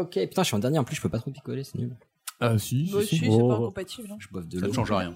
Ok, putain, je suis en dernier en plus, je peux pas trop picoler, c'est nul. Ah si, Moi aussi, c'est pas incompatible. hein. Je boive de Ça ne change rien.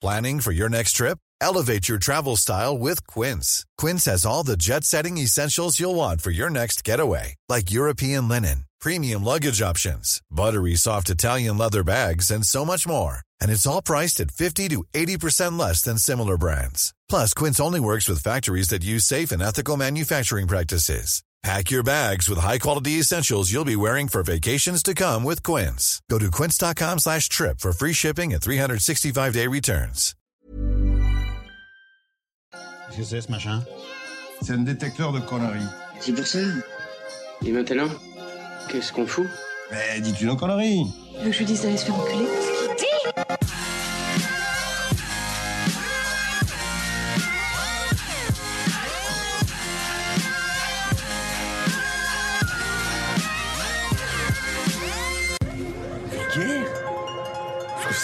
Planning for your next trip? Elevate your travel style with Quince. Quince has all the jet setting essentials you'll want for your next getaway, like European linen, premium luggage options, buttery soft Italian leather bags, and so much more. And it's all priced at 50 to 80% less than similar brands. Plus, Quince only works with factories that use safe and ethical manufacturing practices. Pack your bags with high-quality essentials you'll be wearing for vacations to come with Quince. Go to quince.com slash trip for free shipping and 365-day returns. Qu'est-ce que c'est ce machin C'est un détecteur de conneries. C'est pour ça. Et maintenant, qu'est-ce qu'on fout Mais dis-tu nos conneries Tu veux que je lui dise d'aller se faire enculer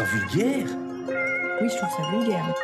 Vulgaire Oui, je trouve ça vulgaire.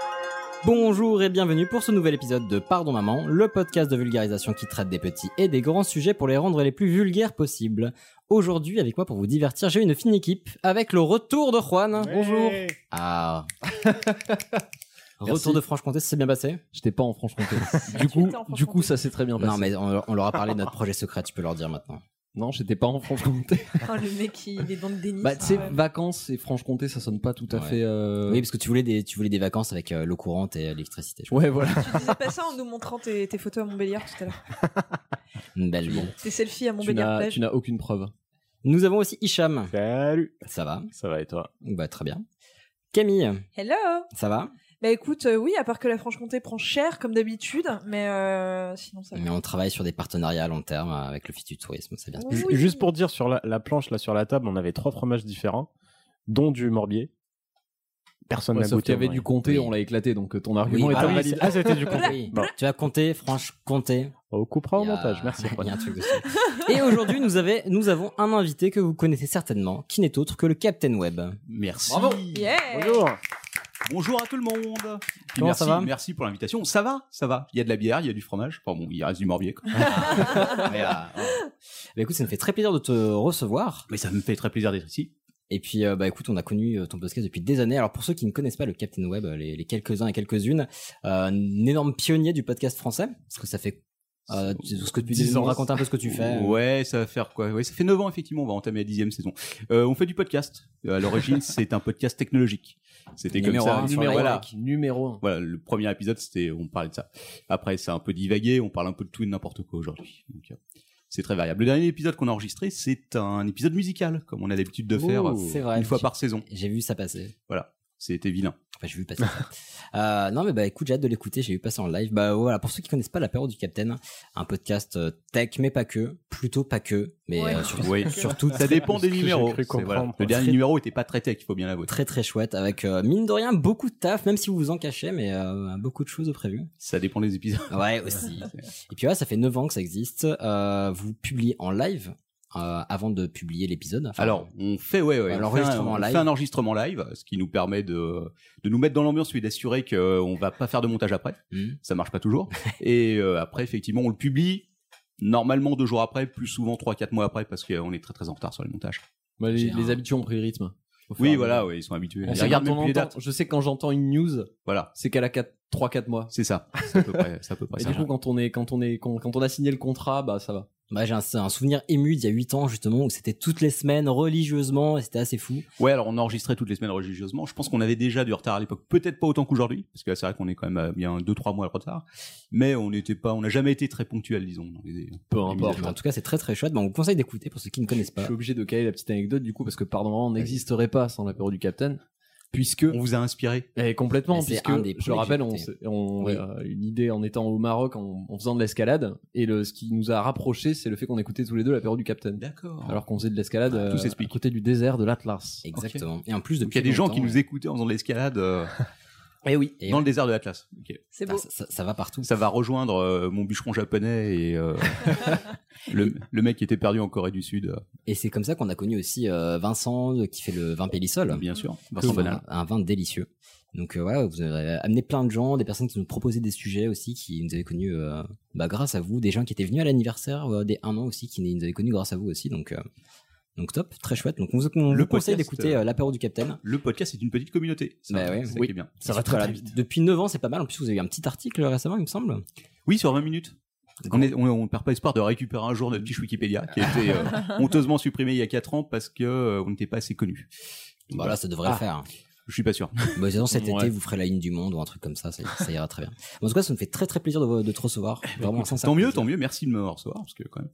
Bonjour et bienvenue pour ce nouvel épisode de Pardon Maman, le podcast de vulgarisation qui traite des petits et des grands sujets pour les rendre les plus vulgaires possibles. Aujourd'hui, avec moi pour vous divertir, j'ai une fine équipe avec le retour de Juan. Bonjour. Ah. Retour de Franche-Comté, ça s'est bien passé? J'étais pas en Franche-Comté. du coup, du ça s'est très bien passé. Non, mais on, on leur a parlé de notre projet secret, tu peux leur dire maintenant. Non, j'étais pas en Franche-Comté. Oh, le mec, il est dans le déni. bah, tu sais, Ah ouais. vacances et Franche-Comté, ça sonne pas tout à Ouais. fait. euh, Oui, parce que tu voulais des, tu voulais des vacances avec euh, l'eau courante et l'électricité. je crois. Ouais, voilà. Tu disais pas ça en nous montrant tes, tes photos à Montbéliard tout à l'heure. Une belle ville. Tes selfies à Montbéliard plage. tu n'as aucune preuve. Nous avons aussi Hicham. Salut, Ça va? Ça va et toi? Bah, très bien. Camille, Hello ça va? Bah écoute, euh, oui, à part que la Franche-Comté prend cher comme d'habitude, mais euh, sinon ça va. Mais on travaille sur des partenariats à long terme avec l'Office du tourisme, ça vient se Oui. Ju- Juste pour dire, sur la, la planche, là, sur la table, on avait trois fromages différents, dont du morbier. Personne Ouais, n'a sauf goûté. qu'il y avait du comté, Oui. on l'a éclaté, donc euh, ton argument Oui, est ah oui, invalide. Ah, c'était du comté. Oui. Bon, Tu vas compter, franche, compter. on coupera au a- montage, merci. Il y a un truc dessus. Et aujourd'hui, nous, avez- nous avons un invité que vous connaissez certainement, qui n'est autre que le Captain Web. Merci. Yeah Bonjour Bonjour à tout le monde. Puis Comment merci, ça va merci pour l'invitation. Ça va, ça va. Il y a de la bière, il y a du fromage. Enfin bon, il reste du morbier. Quoi. mais, euh, Bah écoute, ça me fait très plaisir de te recevoir. mais ça me fait très plaisir d'être ici. Et puis, euh, bah écoute, on a connu euh, ton podcast depuis des années. Alors pour ceux qui ne connaissent pas le Captain Web, euh, les, les quelques-uns et quelques-unes, euh, un énorme pionnier du podcast français, parce que ça fait euh, tu- ce que tu 10 dis, nous ans. raconter un peu ce que tu fais. Ouais, ça va faire quoi? Ouais, ça fait 9 ans effectivement. On va entamer la dixième saison. Euh, on fait du podcast. Euh, À l'origine, c'est un podcast technologique. C'était comme ça. un Numéro voilà. 1. Numéro 1. Voilà, le premier épisode, c'était, on parlait de ça. Après, c'est un peu divagué, on parle un peu de tout et de n'importe quoi aujourd'hui. Donc, euh, c'est très variable. Le dernier épisode qu'on a enregistré, c'est un épisode musical, comme on a l'habitude de faire vrai. une fois par saison. J'ai vu ça passer. Voilà, c'était vilain. Enfin, j'ai vu passer. ça. euh, non, mais bah écoute, j'ai hâte de l'écouter. J'ai vu passer en live. Bah voilà, pour ceux qui connaissent pas l'apéro du Capitaine, un podcast euh, tech, mais pas que, plutôt pas que, mais Ouais. euh, sur- surtout ça dépend des numéros. voilà. Le dernier Très- numéro était pas très tech, il faut bien l'avouer. très très chouette, avec euh, mine de rien beaucoup de taf, même si vous vous en cachez, mais euh, beaucoup de choses de prévues. Ça dépend des épisodes. Ouais, aussi. Et puis ouais, ça fait 9 ans que ça existe. Euh, vous publiez en live euh, avant de publier l'épisode. Enfin, Alors, on fait, ouais, ouais, Ouais, on fait un- on live. fait un enregistrement live, ce qui nous permet de, de nous mettre dans l'ambiance et d'assurer qu'on va pas faire de montage après. hmm. Ça marche pas toujours. et euh, après, effectivement, on le publie normalement deux jours après, plus souvent trois, quatre mois après, parce qu'on est très très en retard sur les montages. Bah, les, les habitués ont pris le rythme. Oui, voilà, ouais, ils sont habitués. On Ils regardent même on plus les entend- dates. je sais que quand j'entends une news, Voilà, c'est qu'elle a 3-4 mois. c'est ça. C'est à peu près, à peu près Et ça. du coup, quand on est, quand on est, quand, quand on a signé le contrat, bah ça va. Bah, j'ai un, un souvenir ému d'il y a 8 ans justement où c'était toutes les semaines religieusement et c'était assez fou. Ouais, alors on enregistrait toutes les semaines religieusement. Je pense qu'on avait déjà du retard à l'époque, peut-être pas autant qu'aujourd'hui, parce que là, c'est vrai qu'on est quand même bien deux trois mois de retard. Mais on n'était pas, on n'a jamais été très ponctuel, disons. dans les- Peu les importe. En tout cas, c'est très très chouette. Bah, on vous conseille d'écouter pour ceux qui ne connaissent Je pas. suis obligé de caler la petite anecdote du coup parce que pardon, on n'existerait pas sans l'apéro du Capitaine, puisque On vous a inspiré. Complètement, Et c'est puisque un des je le rappelle, on, on Oui. euh, une idée en étant au Maroc, en, en faisant de l'escalade, et le, ce qui nous a rapprochés, c'est le fait qu'on écoutait tous les deux l'apéro du Capitaine. D'accord. Alors qu'on faisait de l'escalade Ah, tout euh, s'explique. à côté du désert de l'Atlas. Exactement. Et en plus, depuis il y a des gens qui nous écoutaient en faisant de l'escalade euh, Et oui. Et dans ouais. le désert de l'Atlas. C'est Ah, beau. ça, ça- ça va partout. Ça va rejoindre euh, mon bûcheron japonais et euh, Le, le mec qui était perdu en Corée du Sud, euh, Et c'est comme ça qu'on a connu aussi euh, Vincent qui fait le vin Pélissol. bien sûr. Vincent un, un vin délicieux. Donc euh, ouais, vous avez amené plein de gens, des personnes qui nous proposaient des sujets aussi, qui nous avaient connus euh, bah, grâce à vous, des gens qui étaient venus à l'anniversaire euh, des un an aussi, qui nous avaient connus grâce à vous aussi. Donc euh, donc top, très chouette. Donc on vous, on Le vous conseille podcast, d'écouter euh, euh, l'apéro du Capitaine. Le podcast est une petite communauté. Ça, Bah ouais, ça oui. qui est bien. Ça va très, voilà, très vite. Depuis 9 ans, c'est pas mal. En plus, vous avez eu un petit article récemment, il me semble. Oui, sur 20 minutes. On, est, on, on perd pas espoir de récupérer un jour notre fiche Wikipédia qui a été euh, honteusement supprimée il y a 4 ans parce que euh, on n'était pas assez connus. Bah là, ça devrait Ah. le faire. Je suis pas sûr. Bah, sinon, cet Ouais. été, vous ferez la ligne du monde ou un truc comme ça, ça, ça ira très bien. En tout cas, ça me fait très très plaisir de, vous- de te recevoir. Vraiment, Écoute, sincèrement tant mieux, plaisir. tant mieux. Merci de me recevoir parce que quand même.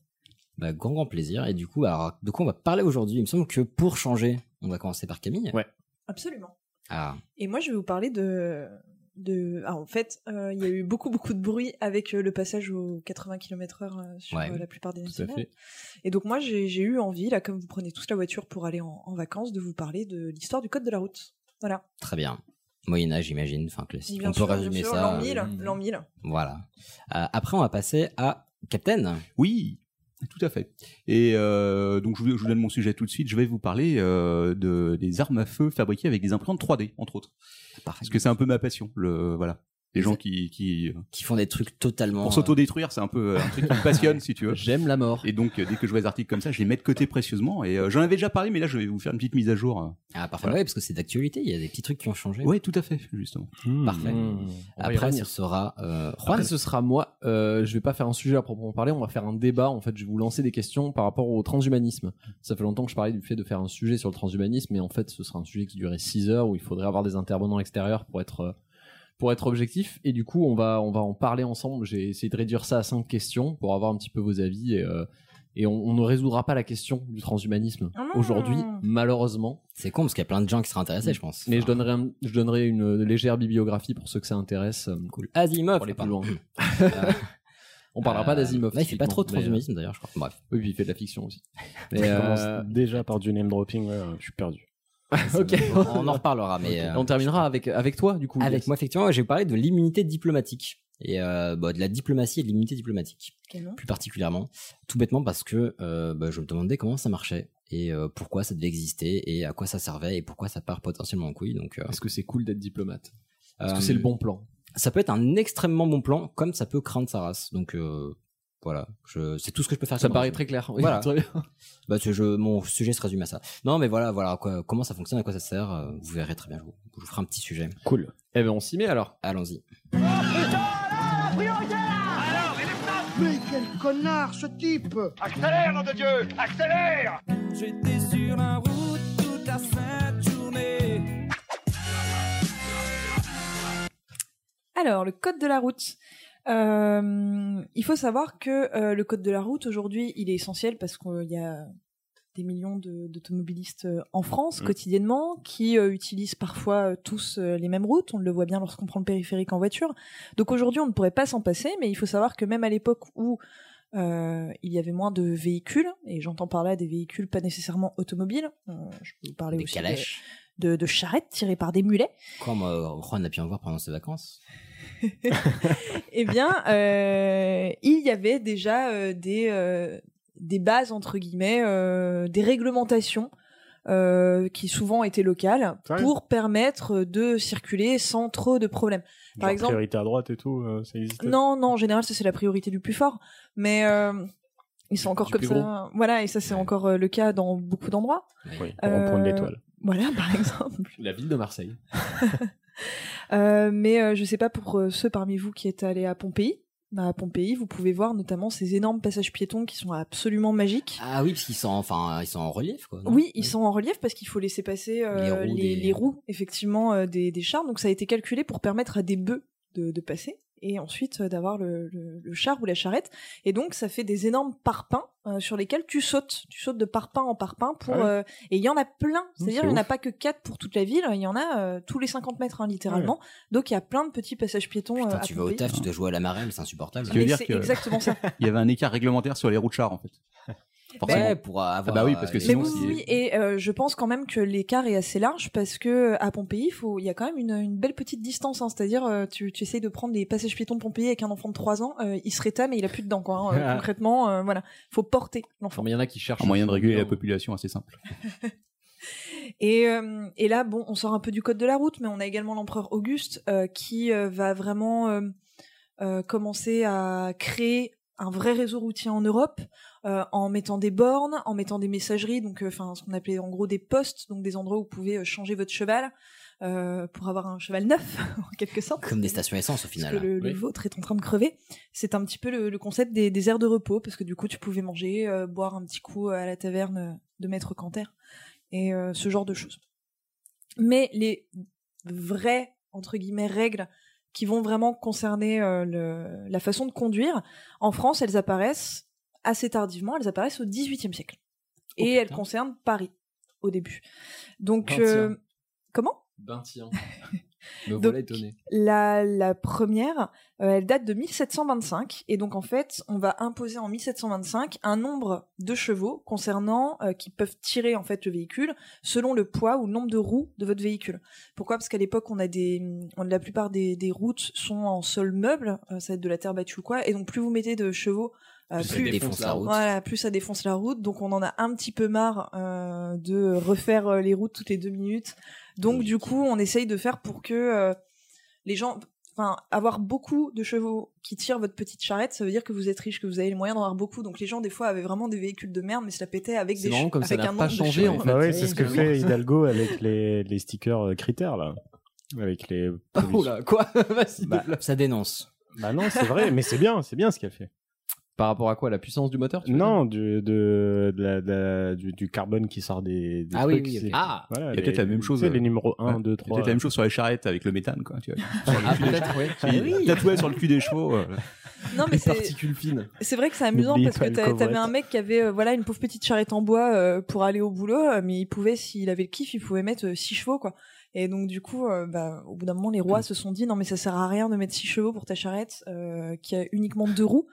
Bah, grand grand plaisir. Et du coup, alors, de quoi on va parler aujourd'hui? Il me semble que pour changer, on va commencer par Camille. Ouais. Absolument. Ah, Et moi, je vais vous parler de. de... Ah, en fait, euh, il y a eu beaucoup, beaucoup de bruit avec euh, le passage aux 80 km/h sur Ouais, euh, la plupart des Tout à nationales. fait. Et donc, moi, j'ai j'ai eu envie, là, comme vous prenez tous la voiture pour aller en, en vacances, de vous parler de l'histoire du code de la route. Voilà. très bien. Moyen Âge, j'imagine, enfin classique. Bien on sûr, peut bien résumer sûr, ça. L'an 1000, euh, l'an 1000. Voilà. Euh, après, on va passer à Captain. Oui, tout à fait. Et euh, donc je vous, je vous donne mon sujet tout de suite. Je vais vous parler euh, de des armes à feu fabriquées avec des imprimantes 3D, entre autres. Parfait. Parce que c'est un peu ma passion. Le voilà. Les gens qui, qui Qui font des trucs totalement. pour s'autodétruire, c'est un peu un truc qui me passionne, si tu veux. J'aime la mort. Et donc, euh, dès que je vois des articles comme ça, je les mets de côté précieusement. Et euh, j'en avais déjà parlé, mais là, je vais vous faire une petite mise à jour. euh. Ah, parfait. Voilà. Ouais, parce que c'est d'actualité. Il y a des petits trucs qui ont changé. Ouais, tout à fait, justement. Parfait. Mmh. Va y Après, ce sera euh, Juan. Après, ce sera moi. Euh, je vais pas faire un sujet à proprement parler. On va faire un débat. En fait, je vais vous lancer des questions par rapport au transhumanisme. Ça fait longtemps que je parlais du fait de faire un sujet sur le transhumanisme, mais en fait, ce sera un sujet qui durerait 6 heures où il faudrait avoir des intervenants extérieurs pour être euh, pour être objectif. Et du coup, on va on va en parler ensemble. J'ai essayé de réduire ça à cinq questions pour avoir un petit peu vos avis et euh, et on, on ne résoudra pas la question du transhumanisme Ah aujourd'hui, malheureusement. C'est con parce qu'il y a plein de gens qui seraient intéressés, je pense. Mais je donnerai, un- je donnerai une légère bibliographie pour ceux que ça intéresse. euh, Cool. Asimov. Pour aller plus loin. Euh, On parlera pas d'Asimov. là, il fait pas trop de mais, transhumanisme d'ailleurs, je crois. Bref. euh, Oui, puis il fait de la fiction aussi. Je Mais, commence euh, déjà par du name dropping, ouais, je suis perdu. Ok. On en reparlera, mais. euh, On terminera avec, avec toi, du coup. Avec Yes. moi, effectivement, j'ai parlé de l'immunité diplomatique. Et euh, bah, de la diplomatie et de l'immunité diplomatique, Quel nom plus particulièrement. Tout bêtement parce que euh, bah, je me demandais comment ça marchait et euh, pourquoi ça devait exister et à quoi ça servait et pourquoi ça part potentiellement en couille. Donc, euh, Est-ce que c'est cool d'être diplomate? Est-ce euh, que c'est le bon plan? Ça peut être un extrêmement bon plan, comme ça peut craindre sa race. Donc euh, voilà, je, c'est tout ce que je peux faire. Ça paraît très clair. Oui, Voilà. très bien. Bah, je, mon sujet se résume à ça. Non, mais voilà, voilà, quoi, comment ça fonctionne, à quoi ça sert. euh, vous verrez très bien. Je vous, je vous ferai un petit sujet. Cool. Eh ben, on s'y met alors. Allons-y. Mais quel connard ce type J'étais sur la route toute la sainte journée. Alors, le code de la route. Euh, il faut savoir que euh, le code de la route, aujourd'hui, il est essentiel parce qu'il y a des millions d'automobilistes euh, en France Mm. quotidiennement qui euh, utilisent parfois euh, tous euh, les mêmes routes. On le voit bien lorsqu'on prend le périphérique en voiture. Donc aujourd'hui, on ne pourrait pas s'en passer, mais il faut savoir que même à l'époque où euh, il y avait moins de véhicules, et j'entends par là des véhicules pas nécessairement automobiles, euh, je peux vous parler Des aussi de, de, de charrettes tirées par des mulets. Comme euh, Juan a pu en voir pendant ses vacances. eh bien, euh, il y avait déjà euh, des, euh, des bases, entre guillemets, euh, des réglementations euh, qui souvent étaient locales pour permettre de circuler sans trop de problèmes. Par Genre exemple, priorité à droite et tout, euh, ça existe non, non, en général, ça c'est la priorité du plus fort, mais euh, ils sont encore comme ça. Voilà, et ça c'est encore le cas dans beaucoup d'endroits. Oui, on rond-point de Euh, l'étoile. Voilà, par exemple. La ville de Marseille. Euh, mais euh, je sais pas pour euh, ceux parmi vous qui êtes allés à Pompéi. Bah, à Pompéi, vous pouvez voir notamment ces énormes passages piétons qui sont absolument magiques. Ah oui, parce qu'ils sont, enfin, ils sont en relief, quoi. Oui, ils sont en relief parce qu'il faut laisser passer euh, Les roues les, des- les roues, effectivement, euh, des, des chars. Donc ça a été calculé pour permettre à des bœufs de, de passer et ensuite euh, d'avoir le, le, le char ou la charrette. Et donc ça fait des énormes parpaings euh, sur lesquels tu sautes. Tu sautes de parpaing en parpaing pour... Ah ouais. euh, et il y en a plein. C'est-à-dire c'est il n'y en a pas que quatre pour toute la ville. Il y en a euh, tous les 50 mètres hein, littéralement. Donc il y a plein de petits passages piétons. euh, Putain, à tu vas au taf, tu dois jouer à la marelle, c'est insupportable. C'est que- exactement ça. Il y avait un écart réglementaire sur les routes chars, en fait. Forcément. Ouais, pour avoir. bah oui, parce que euh, Mais sinon, oui, si- oui, oui, et euh, je pense quand même que l'écart est assez large parce que à Pompéi, il faut, il y a quand même une, une belle petite distance. hein. C'est-à-dire, euh, tu, tu essayes de prendre les passages piétons de Pompéi avec un enfant de 3 ans, euh, il se rétame et il a plus de dents. Quoi, hein. Concrètement, euh, voilà, faut porter l'enfant. Mais il y en a qui cherchent Un moyen de réguler la population. population assez simple. Et, euh, et là, bon, on sort un peu du code de la route, mais on a également l'empereur Auguste euh, qui euh, va vraiment euh, euh, commencer à créer un vrai réseau routier en Europe euh, en mettant des bornes, en mettant des messageries, donc euh, enfin ce qu'on appelait en gros des postes, donc des endroits où vous pouvez euh, changer votre cheval euh, pour avoir un cheval neuf en quelque sorte. Comme des stations essence au Parce final. que le, vôtre est en train de crever. C'est un petit peu le, le concept des, des aires de repos, parce que du coup, tu pouvais manger, euh, boire un petit coup à la taverne de Maître Canter, et euh, ce genre de choses. Mais les vraies, entre guillemets, règles qui vont vraiment concerner euh, le- la façon de conduire, en France, elles apparaissent assez tardivement, elles apparaissent au XVIIIe siècle. Et elles concernent Paris, au début. Donc, euh, comment? Tiens. Me Donc, voilà étonné. la, la première, euh, elle date de 1725 et donc en fait, on va imposer en 1725 un nombre de chevaux concernant euh, qui peuvent tirer en fait le véhicule selon le poids ou le nombre de roues de votre véhicule. Pourquoi? Parce qu'à l'époque, on a des, on, la plupart des, des routes sont en sol meuble, euh, ça va être de la terre battue ou quoi, et donc plus vous mettez de chevaux, Plus ça défonce la route. voilà, plus ça défonce la route. Donc on en a un petit peu marre euh, de refaire euh, les routes toutes les deux minutes. Donc du coup, on essaye de faire pour que euh, les gens, enfin, avoir beaucoup de chevaux qui tirent votre petite charrette, ça veut dire que vous êtes riche, que vous avez les moyens d'en avoir beaucoup. Donc les gens des fois avaient vraiment des véhicules de merde, mais se la pétaient avec des marrant che- comme ça avec n'a un pas changé, chevaux. en fait. Bah ouais, c'est ce que fait Hidalgo avec les, les stickers euh, critères là. Avec les. Oh là, quoi? Bah. Ça dénonce. Bah non, c'est vrai, mais c'est bien, c'est bien ce qu'elle fait. Par rapport à quoi La puissance du moteur tu Non, du, de, de la- de la- du, du carbone qui sort des, des Ah oui, trucs. Ah, voilà, il y a peut-être la même chose, Tu sais, euh, les numéros 1, Ouais. 2, C'est 3. peut-être la même chose sur les charrettes avec le méthane, quoi. Tu vois. Sur le Ah, cul des peut-être, oui. Ah oui. Tatoué sur le cul des chevaux. euh. Non, mais Les c'est particules fines. c'est vrai que c'est amusant N'oublie parce que t'a- t'avais un mec qui avait euh, voilà une pauvre petite charrette en bois euh, pour aller au boulot, mais il pouvait s'il avait le kiff, il pouvait mettre 6 chevaux quoi. Et donc du coup, euh, bah, au bout d'un moment, les rois se sont dit non mais ça sert à rien de mettre 6 chevaux pour ta charrette euh, qui a uniquement deux roues.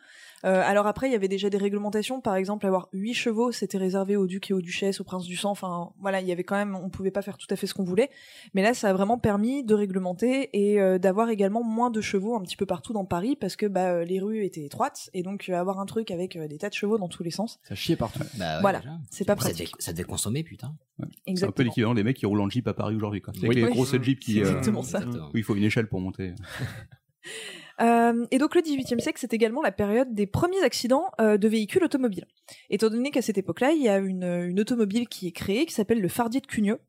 Euh, alors après, il y avait déjà des réglementations. Par exemple, avoir 8 chevaux, c'était réservé aux ducs et aux duchesses, aux princes du sang. Enfin, voilà, il y avait quand même, on pouvait pas faire tout à fait ce qu'on voulait. Mais là, ça a vraiment permis de réglementer et euh, d'avoir également moins de chevaux un petit peu partout dans Paris parce que bah, euh, les rues étaient étroites et donc euh, avoir un truc avec euh, des tas de chevaux dans tous les sens, Ça chiait partout. Bah ouais, Voilà, déjà. c'est pas Ça devait, pratique. ça devait consommer, putain. C'est un peu Exactement. l'équivalent des mecs qui roulent en jeep à Paris aujourd'hui, quoi. Avec Oui. les Oui. grosses jeeps qui, euh, exactement ça. Où il faut une échelle pour monter. Euh, et donc le XVIIIe siècle, c'est également la période des premiers accidents euh, de véhicules automobiles. Étant donné qu'à cette époque-là, il y a une, une automobile qui est créée qui s'appelle le Fardier de Cugneux.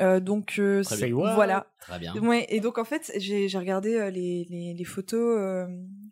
Euh, donc euh, Très bien. Voilà. Très bien. Ouais, et donc en fait, j'ai j'ai regardé euh, les, les, les photos, euh,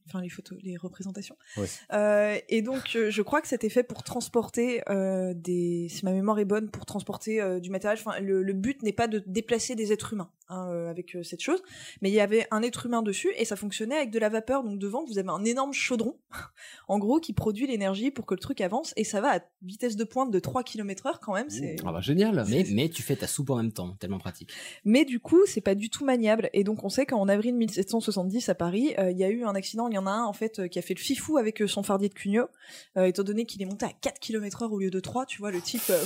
enfin les photos, les représentations. Ouais. Euh, et donc euh, je crois que c'était fait pour transporter euh, des, si ma mémoire est bonne, pour transporter euh, du matériel. Enfin, le, le but n'est pas de déplacer des êtres humains hein, euh, avec euh, cette chose, mais il y avait un être humain dessus et ça fonctionnait avec de la vapeur. Donc devant, vous avez un énorme chaudron, en gros, qui produit l'énergie pour que le truc avance et ça va à vitesse de pointe de 3 km heure quand même. C'est Ah bah génial. Mais, mais tu fais ta soupe en même temps, tellement pratique. mais du coup, c'est pas du tout maniable. Et donc, on sait qu'en avril 1770 à Paris, euh, il y a eu un accident. Il y en a un en fait euh, qui a fait le fifou avec euh, son fardier de Cugnot, euh, étant donné qu'il est monté à 4 km/h au lieu de 3. Tu vois, le type, euh,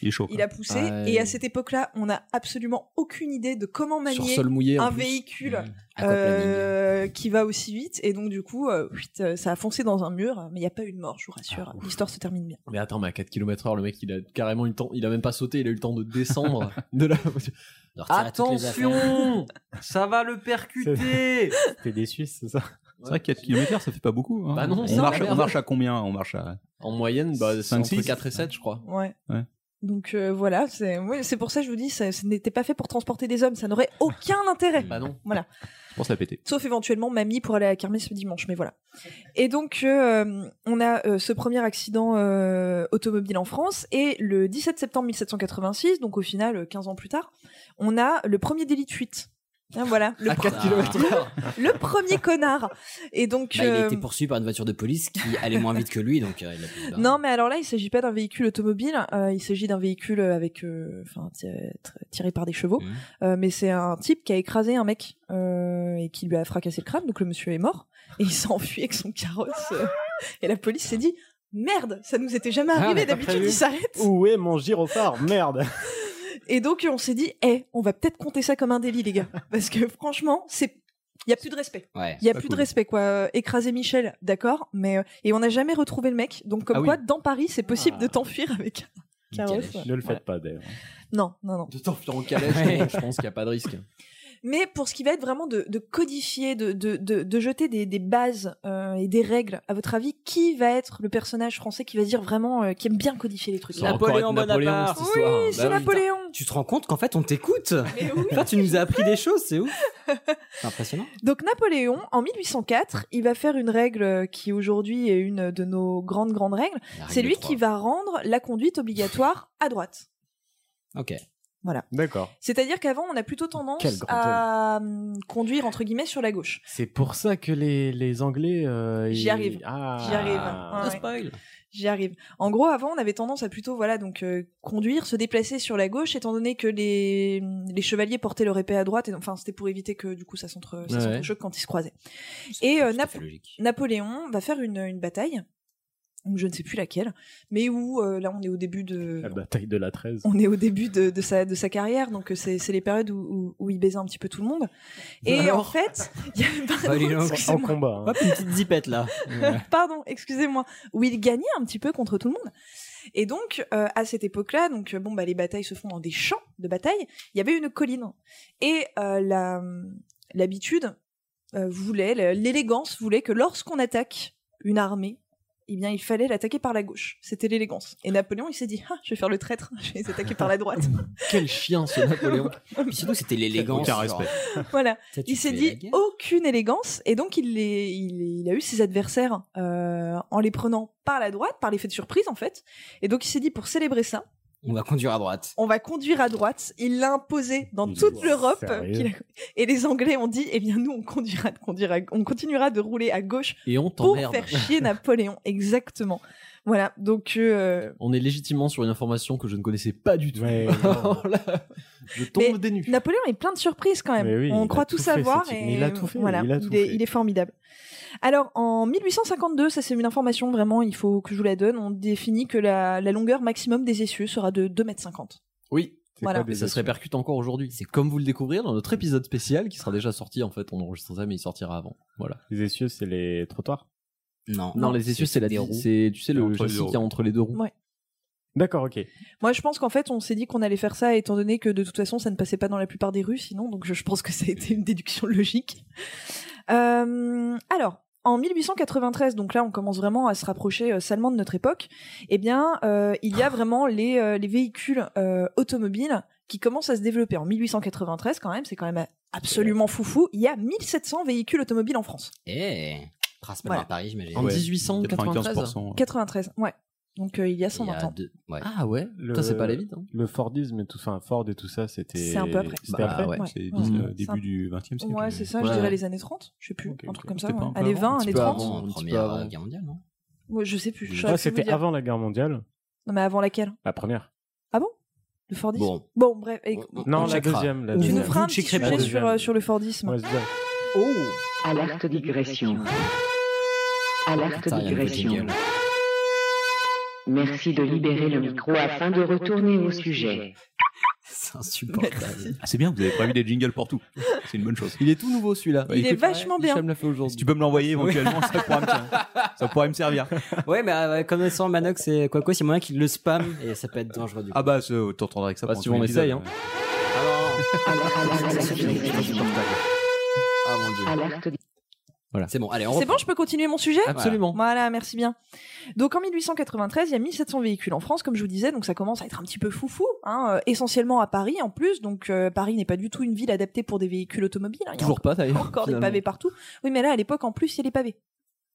Il est chaud. il a poussé. Ouais. Et à cette époque-là, on n'a absolument aucune idée de comment manier mouillé. un plus. véhicule Mmh. Euh, qui va aussi vite. Et donc, du coup, euh, euh, ça a foncé dans un mur, mais il n'y a pas eu de mort, je vous rassure. L'histoire se termine bien. Mais attends, mais à 4 km heures, le mec, il a carrément eu le temps, il a même pas sauté, il a eu le temps de descendre de la. Attention Ça va le percuter T'es des Suisses, c'est ça? C'est vrai que 4 km ça fait pas beaucoup. hein. Bah non, on, marche, on à combien On marche à. En moyenne, bah, c'est Cinq, entre six. 4 et 7, je crois. Ouais. Ouais. Donc euh, voilà, c'est ouais, c'est pour ça que je vous dis, ça, ce n'était pas fait pour transporter des hommes, ça n'aurait aucun intérêt. Bah non. Je pense la péter. Sauf éventuellement mamie pour aller à kermesse ce dimanche, mais voilà. Et donc euh, on a euh, ce premier accident euh, automobile en France et le 17 septembre 1786, donc au final euh, 15 ans plus tard, on a le premier délit de fuite. Hein, voilà, le, À pre- 4 km heure. le premier connard. Et donc Bah, il a euh, été poursuivi par une voiture de police qui allait moins vite que lui, donc euh, il a. Non, mais alors là, il s'agit pas d'un véhicule automobile, euh, il s'agit d'un véhicule avec, euh, enfin, tiré par des chevaux. Mhm. Euh, mais c'est un type qui a écrasé un mec euh, et qui lui a fracassé le crâne, donc le monsieur est mort et il s'est enfui avec son carrosse. euh, et la police s'est dit merde, ça nous était jamais Ah, on arrivé. n'a pas D'habitude, prévu. il s'arrête. Où est mon gyrophare? Merde Et donc, on s'est dit, eh, on va peut-être compter ça comme un délit, les gars. Parce que franchement, c'est. Il y a plus de respect. Ouais. Il y a plus cool. de respect, quoi. Écraser Michel, d'accord, mais euh, et on n'a jamais retrouvé le mec. Donc comme Ah oui. quoi, dans Paris, c'est possible Ah. de t'enfuir avec un carrosse. Ne le faites Ouais. pas d'ailleurs. Non, non, non. De t'enfuir en calèche, Ouais. non, je pense qu'il n'y a pas de risque. Mais pour ce qui va être vraiment de, de codifier, de, de, de, de jeter des, des bases euh, et des règles, à votre avis, qui va être le personnage français qui va dire vraiment, euh, qui aime bien codifier les trucs? Ça Napoléon Bonaparte. Oui, Bah c'est Napoléon. Tu te rends compte qu'en fait on t'écoute? Oui. Enfin, tu nous as appris des choses, c'est ouf. C'est impressionnant. Donc Napoléon, en 1804, il va faire une règle euh, qui aujourd'hui est une de nos grandes grandes règles. C'est lui qui va rendre la conduite obligatoire à droite. Ok. D'accord. C'est-à-dire qu'avant, on a plutôt tendance à hum, conduire entre guillemets sur la gauche. C'est pour ça que les, les Anglais. euh, J'y ils- arrive. Ah. J'y arrive. Ouais. spoil. J'y arrive. En gros, avant, on avait tendance à plutôt, voilà, donc euh, conduire, se déplacer sur la gauche, étant donné que les, les chevaliers portaient leur épée à droite, et donc, enfin, c'était pour éviter que du coup ça s'entre, ça Ouais. s'entrechoque quand ils se croisaient. Et euh, Nap-. Napoléon va faire une, une bataille, donc je ne sais plus laquelle, mais où euh, là, on est au début de, La bataille de la 13. on est au début de, de sa, de sa carrière, donc euh, c'est c'est les périodes où, où, où il baisait un petit peu tout le monde. Et Alors en fait, il y a, pardon, Bah, il est en- combat. hein. Hop, une petite zipette là. Pardon, excusez-moi, où il gagnait un petit peu contre tout le monde. Et donc, euh, à cette époque-là, donc bon, bah les batailles se font dans des champs de bataille. Il y avait une colline et euh, la l'habitude euh, voulait, l'élégance voulait que lorsqu'on attaque une armée, eh bien, il fallait l'attaquer par la gauche. C'était l'élégance. Et Napoléon, il s'est dit, ah, je vais faire le traître, je vais les attaquer par la droite. Quel chien ce Napoléon. Puis surtout, c'était l'élégance. Aucun respect. voilà. Il s'est dit aucune élégance et donc il, les, il, il a eu ses adversaires euh, en les prenant par la droite, par l'effet de surprise en fait. Et donc il s'est dit pour célébrer ça, On va conduire à droite. on va conduire à droite. Il l'a imposé dans toute l'Europe. Et les Anglais ont dit eh bien nous on conduira, conduira, on continuera de rouler à gauche Et on pour faire chier Napoléon. Exactement. Voilà donc euh, On est légitimement sur une information que je ne connaissais pas du tout. Ouais, je tombe Mais des nues. Napoléon est plein de surprises quand même. Oui, On croit tout, tout fait, savoir et il a tout fait, Voilà, il a tout est, fait. il est formidable. Alors en 1852, ça c'est une information vraiment, il faut que je vous la donne. On définit que la, la longueur maximum des essieux sera de 2,50 m. Oui. Voilà. Et ça se répercute encore aujourd'hui. C'est comme vous le découvrirez dans notre épisode spécial qui sera déjà sorti. En fait, on enregistre ça, mais il sortira avant. Voilà. Les essieux, c'est les trottoirs? Non. Non, les essieux, c'est la roues. c'est tu sais le châssis qu'il y a entre les deux roues. Ouais. D'accord, ok. Moi je pense qu'en fait on s'est dit qu'on allait faire ça étant donné que de toute façon ça ne passait pas dans la plupart des rues sinon, donc je, je pense que ça a été une déduction logique. Euh, alors. En 1893, donc là on commence vraiment à se rapprocher euh, salement de notre époque, eh bien euh, il y a vraiment les, euh, les véhicules euh, automobiles qui commencent à se développer. En 1893 quand même, c'est quand même absolument foufou, il y a 1700 véhicules automobiles en France. Eh, principalement Voilà. à Paris, j'imagine. En Ouais. 1893. 95%. 93, ouais. Donc euh, il y a Il y 120 a ans. deux- ouais. Ah ouais. Le- Ça c'est pas allé vite. Hein. Le Fordisme et tout, enfin Ford et tout ça, c'était. C'est un peu après. C'était Bah, après. ouais. C'est Ouais. euh, début un- du 20e siècle. Ouais, c'est ça, Ouais. je dirais les années 30, je sais plus, Ok, un truc comme ça. Un avant, 20, un petit années peu 30. avant. Première peu avant. euh, guerre mondiale, non? Ouais, je sais plus. je c'était avant la guerre mondiale. Non, mais avant laquelle? La première. Le Fordisme Bon. Bon, bref. et- Non, on la deuxième. La tu deuxième. nous feras un petit sujet pas. sur, euh, sur le Fordisme. Oh. Alerte digression. Alerte y digression. Merci de libérer le micro afin de retourner au sujet. C'est insupportable. Ah, c'est bien, vous avez prévu des jingles pour tout. C'est une bonne chose. Il est tout nouveau celui-là. Il est vachement bien. Hicham l'a fait Si aujourd'hui. tu peux me l'envoyer éventuellement, ça, pourra me, ça pourrait me servir. ouais, mais euh, connaissant Manox et quoi quoi, c'est moyen qu'il le spam et ça peut être dangereux du coup. Ah bah, ça, t'entendras avec ça Bah, si on essaye, hein. Alerte digression. Ah mon dieu. Alerte C'est bon, allez, on C'est bon, je peux continuer mon sujet? Absolument. Voilà, merci bien. Donc en 1893, il y a 1700 véhicules en France, comme je vous disais, donc ça commence à être un petit peu foufou, hein, euh, essentiellement à Paris en plus. Donc euh, Paris n'est pas du tout une ville adaptée pour des véhicules automobiles. hein, il y a Toujours pas d'ailleurs. encore des pavés partout. Oui, mais là à l'époque en plus il y a des pavés,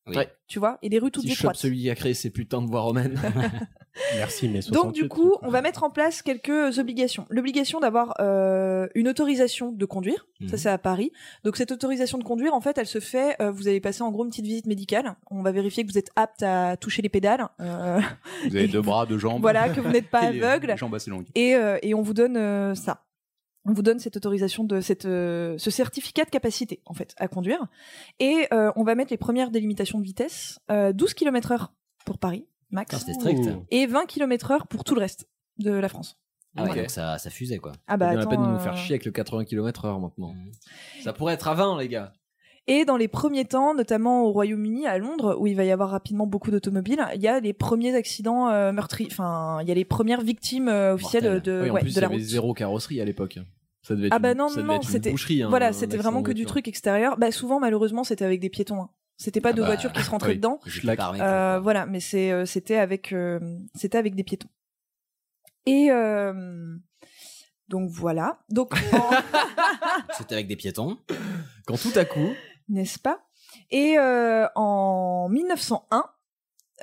Oui. Ouais. tu vois, et des rues toutes Si je chope étroites. celui qui a créé ces putains de voies romaines. Merci, mais 68. Donc du coup, on va mettre en place quelques obligations. L'obligation d'avoir euh, une autorisation de conduire, Mhm. ça c'est à Paris. Donc cette autorisation de conduire, en fait, elle se fait. euh, vous allez passer en gros une petite visite médicale. On va vérifier que vous êtes apte à toucher les pédales. euh, Vous avez deux bras, deux jambes. voilà, que vous n'êtes pas les- aveugle. les jambes assez longues. Et, euh, et on vous donne euh, ça. On vous donne cette autorisation de cette euh, ce certificat de capacité en fait à conduire. Et euh, on va mettre les premières délimitations de vitesse. Euh, 12 km/h pour Paris. max. Ah, strict. Et 20 km heure pour tout le reste de la France. Ah ouais, Ok. donc ça, ça fusait quoi. Ah bah on a la attends, peine de nous euh, faire chier avec le 80 km heure maintenant. Mhm. Ça pourrait être à 20 les gars. Et dans les premiers temps, notamment au Royaume-Uni, à Londres, où il va y avoir rapidement beaucoup d'automobiles, il y a les premiers accidents euh, meurtriers, enfin, il y a les premières victimes euh, officielles de, Oui, en ouais, plus, de il y la avait route. zéro carrosserie à l'époque. Ça devait être Ah bah une- non, ça non, c'était boucherie, hein, voilà, c'était vraiment que du truc extérieur. Bah souvent, malheureusement, c'était avec des piétons. hein. C'était pas Ah de bah, voitures qui se rentraient oui. dedans. Euh, voilà, mais c'est euh, c'était avec euh, c'était avec des piétons. Et euh, donc voilà. Donc en- C'était avec des piétons. Quand tout à coup, n'est-ce pas? Et euh, en 1901,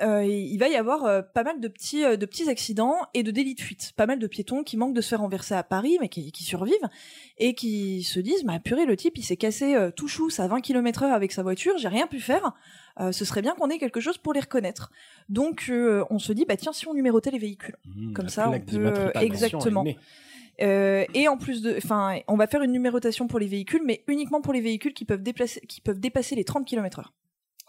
euh, il va y avoir euh, pas mal de petits, euh, de petits accidents et de délits de fuite. Pas mal de piétons qui manquent de se faire renverser à Paris, mais qui, qui survivent et qui se disent bah purée, le type il s'est cassé euh, tout chousse à 20 km/h avec sa voiture, j'ai rien pu faire. Euh, ce serait bien qu'on ait quelque chose pour les reconnaître. Donc euh, on se dit bah tiens si on numérotait les véhicules. Mmh, Comme ça, on peut- exactement. Euh, et en plus de, enfin, on va faire une numérotation pour les véhicules, mais uniquement pour les véhicules qui peuvent déplacer, qui peuvent dépasser les 30 km/h.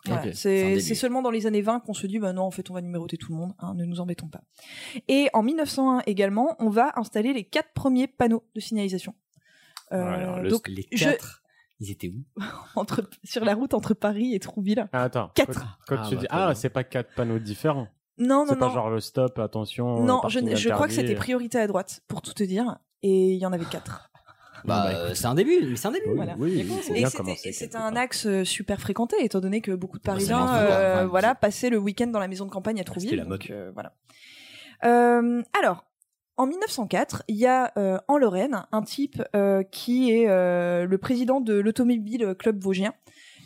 Voilà, c'est seulement dans les années 20 qu'on se dit, bah non, en fait, on va numéroter tout le monde, hein, ne nous embêtons pas. Et en 1901 également, on va installer les quatre premiers panneaux de signalisation. Euh, Alors, le- donc, Les je- quatre, ils étaient où? Entre, sur la route entre Paris et Trouville. Ah, attends. Quatre. Quand, quand Ah, tu bah, dis ah, c'est pas quatre panneaux différents. Non, non, C'est pas non. genre le stop, attention. non, euh, je, je crois que c'était priorité à droite, pour tout te dire. Et il y en avait quatre. Bah, bah, euh, c'est un début, mais c'est un début. Oui, Voilà. Et c'était- un axe euh, super fréquenté, étant donné que beaucoup de Parisiens, euh, enfin, voilà, passaient le week-end dans la maison de campagne à C'était Trouville. la mode. donc, euh, voilà. Euh, alors, en 1904, il y a euh, en Lorraine un type euh, qui est euh, le président de l'Automobile Club Vosgien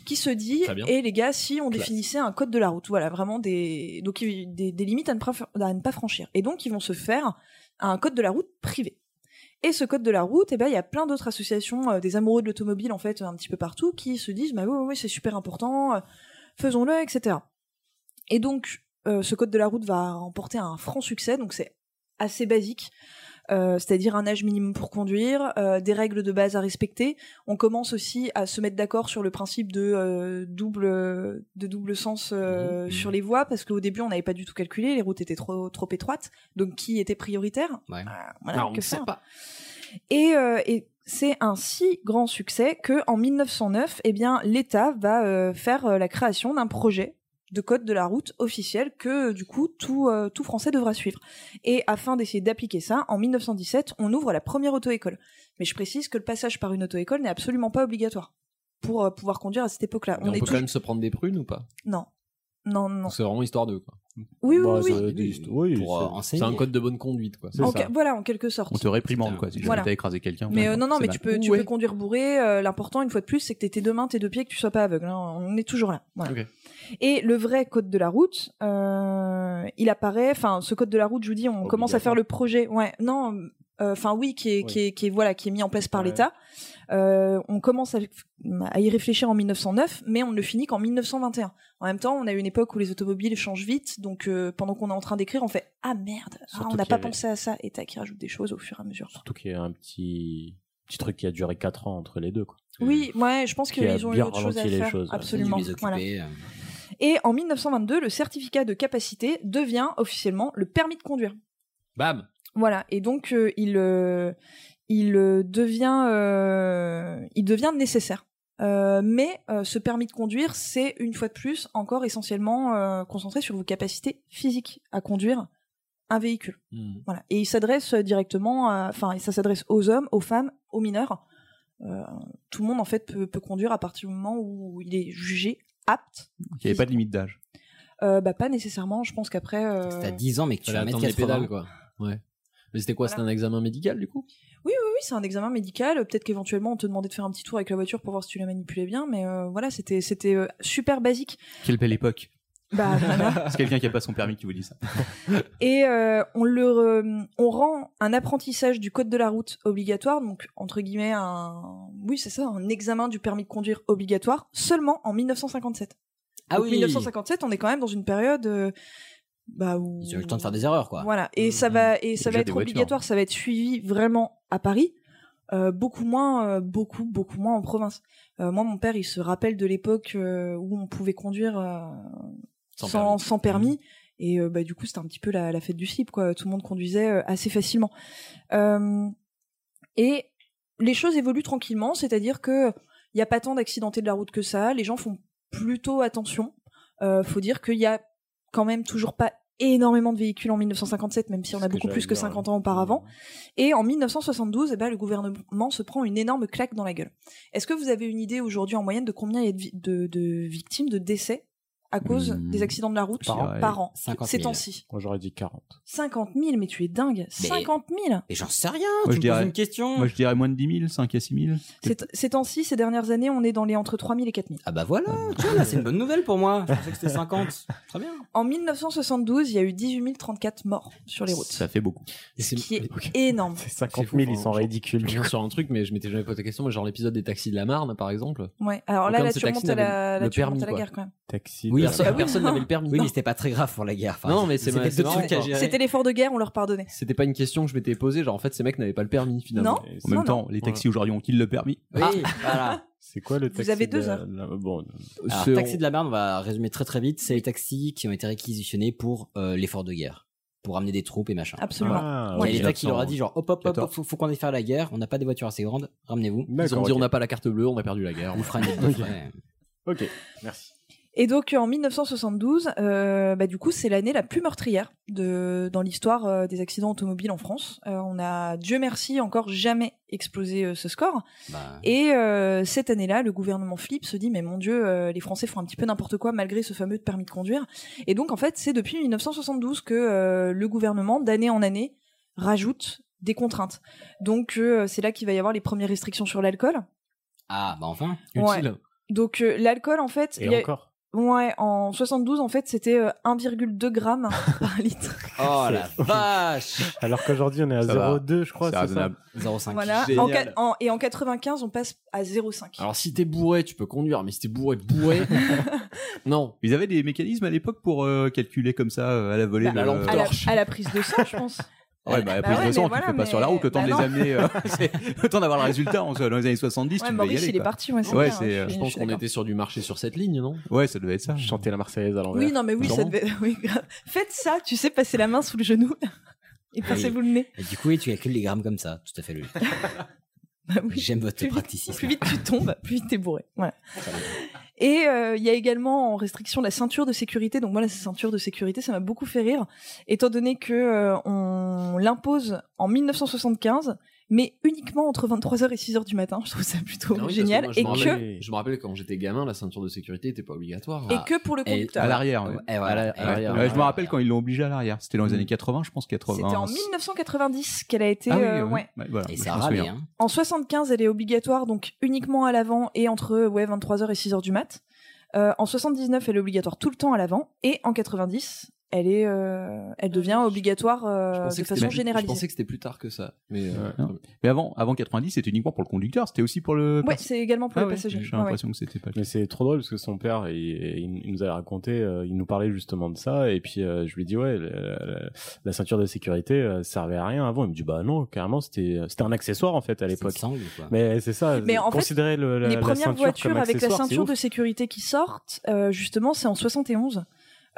qui se dit et les gars si on Classe. définissait un code de la route voilà vraiment des donc il- des, des limites à ne, pas, à ne pas franchir et donc ils vont se faire un code de la route privé et ce code de la route, eh ben, il y a plein d'autres associations, euh, des amoureux de l'automobile, en fait, un petit peu partout, qui se disent, bah oui, c'est super important, euh, faisons-le, etc. Et donc, euh, ce code de la route va remporter un franc succès, donc c'est assez basique, euh, c'est-à-dire un âge minimum pour conduire, euh, des règles de base à respecter. On commence aussi à se mettre d'accord sur le principe de euh, double de double sens euh, Mhm. sur les voies, parce qu'au début on n'avait pas du tout calculé, les routes étaient trop trop étroites, donc qui était prioritaire? Ouais. Voilà, Ah, on ne sait pas. et, euh, et c'est un si grand succès que en 1909, eh bien, l'État va euh, faire euh, la création d'un projet de code de la route officiel que du coup tout euh, tout français devra suivre. Et afin d'essayer d'appliquer ça, en 1917, on ouvre la première auto-école. Mais je précise que le passage par une auto-école n'est absolument pas obligatoire pour euh, pouvoir conduire à cette époque-là. On, est peut quand même se prendre des prunes ou pas? Non. Non, non. C'est vraiment histoire de quoi. Oui, oui, Bah, oui. oui, Pour euh, c'est- enseigner. C'est un code de bonne conduite quoi. En ça. voilà, en quelque sorte. On te réprimande, quoi. Si jamais Voilà. t'as écrasé quelqu'un. Mais euh, non, non, mais tu peux, tu Ouais. peux conduire bourré. euh, L'important, une fois de plus, c'est que t'aies tes deux mains, tes deux pieds, que tu sois pas aveugle. hein. On est toujours là. Voilà. Et le vrai code de la route, euh, il apparaît. Enfin, ce code de la route, je vous dis, on commence à faire le projet. Ouais, non. euh, Enfin, oui, qui est, Oui. qui est, qui est, voilà, qui est mis en place par Ouais. l'État. Euh, on commence à, à y réfléchir en 1909, mais on ne le finit qu'en 1921. En même temps, on a une époque où les automobiles changent vite, donc euh, pendant qu'on est en train d'écrire, on fait ah merde, ah, on n'a pas avait- pensé à ça, et tac, il rajoute des choses au fur et à mesure. Surtout qu'il y a un petit, petit truc qui a duré 4 ans entre les deux. Quoi. Oui, ouais, je pense Qui a qu'ils ont eu autre chose à faire. choses. Absolument. Voilà. euh. Et en 1922, le certificat de capacité devient officiellement le permis de conduire. Bam. Voilà, et donc euh, il euh, il euh, devient euh, il devient nécessaire. Euh, mais euh, ce permis de conduire, c'est une fois de plus encore essentiellement euh, concentré sur vos capacités physiques à conduire un véhicule. Hmm. Voilà, et il s'adresse directement, enfin, ça s'adresse aux hommes, aux femmes, aux mineurs. Euh, tout le monde en fait peut, peut conduire à partir du moment où il est jugé apte. Il n'y avait pas de limite d'âge. Euh, bah pas nécessairement. Je pense qu'après. euh, C'est à 10 ans, mais que tu vas mettre attendre les 80. pédales quoi. Ouais. Mais c'était quoi? Voilà. C'était un examen médical du coup? Oui, oui, oui, c'est un examen médical. Peut-être qu'éventuellement on te demandait de faire un petit tour avec la voiture pour voir si tu la manipulais bien, mais euh, voilà, c'était c'était euh, super basique. Quelle belle époque. Bah voilà. C'est quelqu'un qui a pas son permis qui vous dit ça. Et euh, on le re- on rend un apprentissage du code de la route obligatoire, donc entre guillemets un oui c'est ça, un examen du permis de conduire obligatoire seulement en 1957. Ah Donc oui. 1957, on est quand même dans une période euh, bah où Ils ont eu le temps de faire des erreurs, quoi. Voilà, et ça va et ça va être voitures. obligatoire, ça va être suivi vraiment à Paris, euh, beaucoup moins, euh, beaucoup beaucoup moins en province. Euh, moi, mon père, il se rappelle de l'époque euh, où on pouvait conduire euh, Sans sans, sans permis. permis. Et euh, bah, du coup, c'était un petit peu la, la fête du slip, quoi. Tout le monde conduisait euh, assez facilement. Euh, et les choses évoluent tranquillement, c'est-à-dire que il n'y a pas tant d'accidentés de la route que ça. Les gens font plutôt attention. Euh, faut dire qu'il y a quand même toujours pas énormément de véhicules en 1957, même si on a beaucoup plus que dire, 50 ans auparavant. Et en 1972, eh ben, le gouvernement se prend une énorme claque dans la gueule. Est-ce que vous avez une idée aujourd'hui en moyenne de combien il y a de, vi- de- de victimes, de décès à cause Hmm. des accidents de la route Par an. par an 50 ces 000. temps-ci Moi, j'aurais dit 40. 50 000, mais tu es dingue 50 000 Et j'en sais rien, Moi, tu je me dirais- poses une question. Moi, je dirais moins de 10 000, 5 à 6 000. Ces temps-ci, ces dernières années, on est dans les entre 3 000 et 4 000. Ah bah voilà, tu vois, là, c'est une bonne nouvelle pour moi. Je pensais que c'était 50. Très bien. En 1972, il y a eu 18 034 morts sur les routes. Ça fait beaucoup. Ce qui est Ok. énorme. C'est 50 fou, 000, ils enfin, sont ridicules. Je viens sur un truc, mais je m'étais jamais posé la question, mais genre l'épisode des taxis de la Marne, par exemple. Ouais. Alors là, là tu remontes taxis à la, guerre quand même. Taxi. Oui, de- personne Ah oui, personne n'avait le permis. Oui, mais c'était pas très grave pour la guerre. Enfin, Non, mais c'est c'était l'effort de guerre, on leur pardonnait. C'était pas une question que je m'étais posée, genre en fait ces mecs n'avaient pas le permis finalement. Non. En même Non, temps, les taxis aujourd'hui ont-ils le permis? Oui, voilà. C'est quoi le Vous taxi avez deux de- heures. la- Bon, Alors, C'est- taxi de la merde, on va résumer très très vite. C'est les taxis qui ont été réquisitionnés pour euh, l'effort de guerre. Pour amener des troupes et machin. Absolument. Ah, Il y a l'État qui leur a 1900. dit genre hop hop hop, 14. faut, faut qu'on aille faire la guerre. On n'a pas des voitures assez grandes. Ramenez-vous. Ils ont dit on n'a pas la carte bleue, on a perdu la guerre. On vous fera une. Ok, merci. Et donc en 1972, euh, bah, du coup, c'est l'année la plus meurtrière de, dans l'histoire euh, des accidents automobiles en France. Euh, on a, Dieu merci, encore jamais explosé euh, ce score. Bah, Et euh, cette année-là, le gouvernement Flip se dit mais mon Dieu, euh, les Français font un petit peu n'importe quoi malgré ce fameux permis de conduire. Et donc en fait, c'est depuis 1972 que euh, le gouvernement, d'année en année, rajoute des contraintes. Donc euh, c'est là qu'il va y avoir les premières restrictions sur l'alcool. Ah, bah enfin. Ouais. Utile. Donc euh, l'alcool en fait, Et il y a- encore Ouais, en 72, en fait, c'était euh, 1,2 grammes par litre. Oh la vache Alors qu'aujourd'hui, on est à Ça va. 0,2, je crois, C'est c'est ça raisonnable. 0,5. Voilà. En, en- et en 95, on passe à 0,5. Alors si t'es bourré, tu peux conduire, mais si t'es bourré, bourré, non. Ils avaient des mécanismes à l'époque pour euh, calculer comme ça euh, à la volée. Bah, la le- lampe à, la, torche. à la prise de sang, je pense. Ouais, bah, Bah ouais, de sang, mais tu voilà, fais pas sur la route, le temps bah de les amener, euh, le temps d'avoir le résultat en- dans les années 70, Ouais, tu devais y Maurice, aller. il est parti, ouais, c'est Ouais, hein, euh, je pense qu'on était sur du marché sur cette ligne, non? Ouais, ça devait être ça. Chanter la Marseillaise à l'envers. Oui, non, mais oui, ça devait. Oui. Faites ça, tu sais, passer la main sous le genou et passez-vous le nez. Et du coup, tu calcules les grammes comme ça. Tout à fait logique. Bah oui. J'aime votre Plus vite, practicisme. plus vite tu tombes, plus vite t'es bourré. Voilà. Et euh, il y a également en restriction la ceinture de sécurité. Donc moi, la ceinture de sécurité, ça m'a beaucoup fait rire, étant donné que euh, on l'impose en 1975, mais uniquement entre 23h et 6h du matin. Je trouve ça plutôt Ah oui, que génial. moi, je et me que rappelle- je me rappelle quand j'étais gamin, la ceinture de sécurité était pas obligatoire. et Ah. que pour le Et- conducteur. À l'arrière, ouais. Ouais, je me rappelle quand ils l'ont obligé à l'arrière. C'était dans les Mm. années 80, je pense, 80. C'était en 1990 qu'elle a été. Ah oui, euh, ouais. ouais. Ouais, voilà, Et ça souviens. hein. En 75, elle est obligatoire, donc uniquement à l'avant et entre ouais, 23h et 6h du mat. Euh, en 79, elle est obligatoire tout le temps à l'avant. Et en 90, elle, est, euh, elle devient obligatoire euh, Je pensais de façon c'était- Je généralisée. pensais que c'était plus tard que ça. Mais euh. Mais avant, avant 90, c'était uniquement pour le conducteur, c'était aussi pour le. Ouais, c'est également pour Ah les ouais, passagers. J'ai ouais. l'impression que c'était pas le Mais c'est trop drôle parce que son père, il, il- il nous avait raconté, euh, il nous parlait justement de ça, et puis euh, je lui ai dit ouais, le- le- la ceinture de sécurité euh, servait à rien avant. Il me dit bah non, carrément c'était c'était un accessoire en fait à l'époque. Mais c'est ça. Mais en fait, le, la, les premières voitures comme avec la ceinture de sécurité qui sortent, euh, justement, c'est en 71.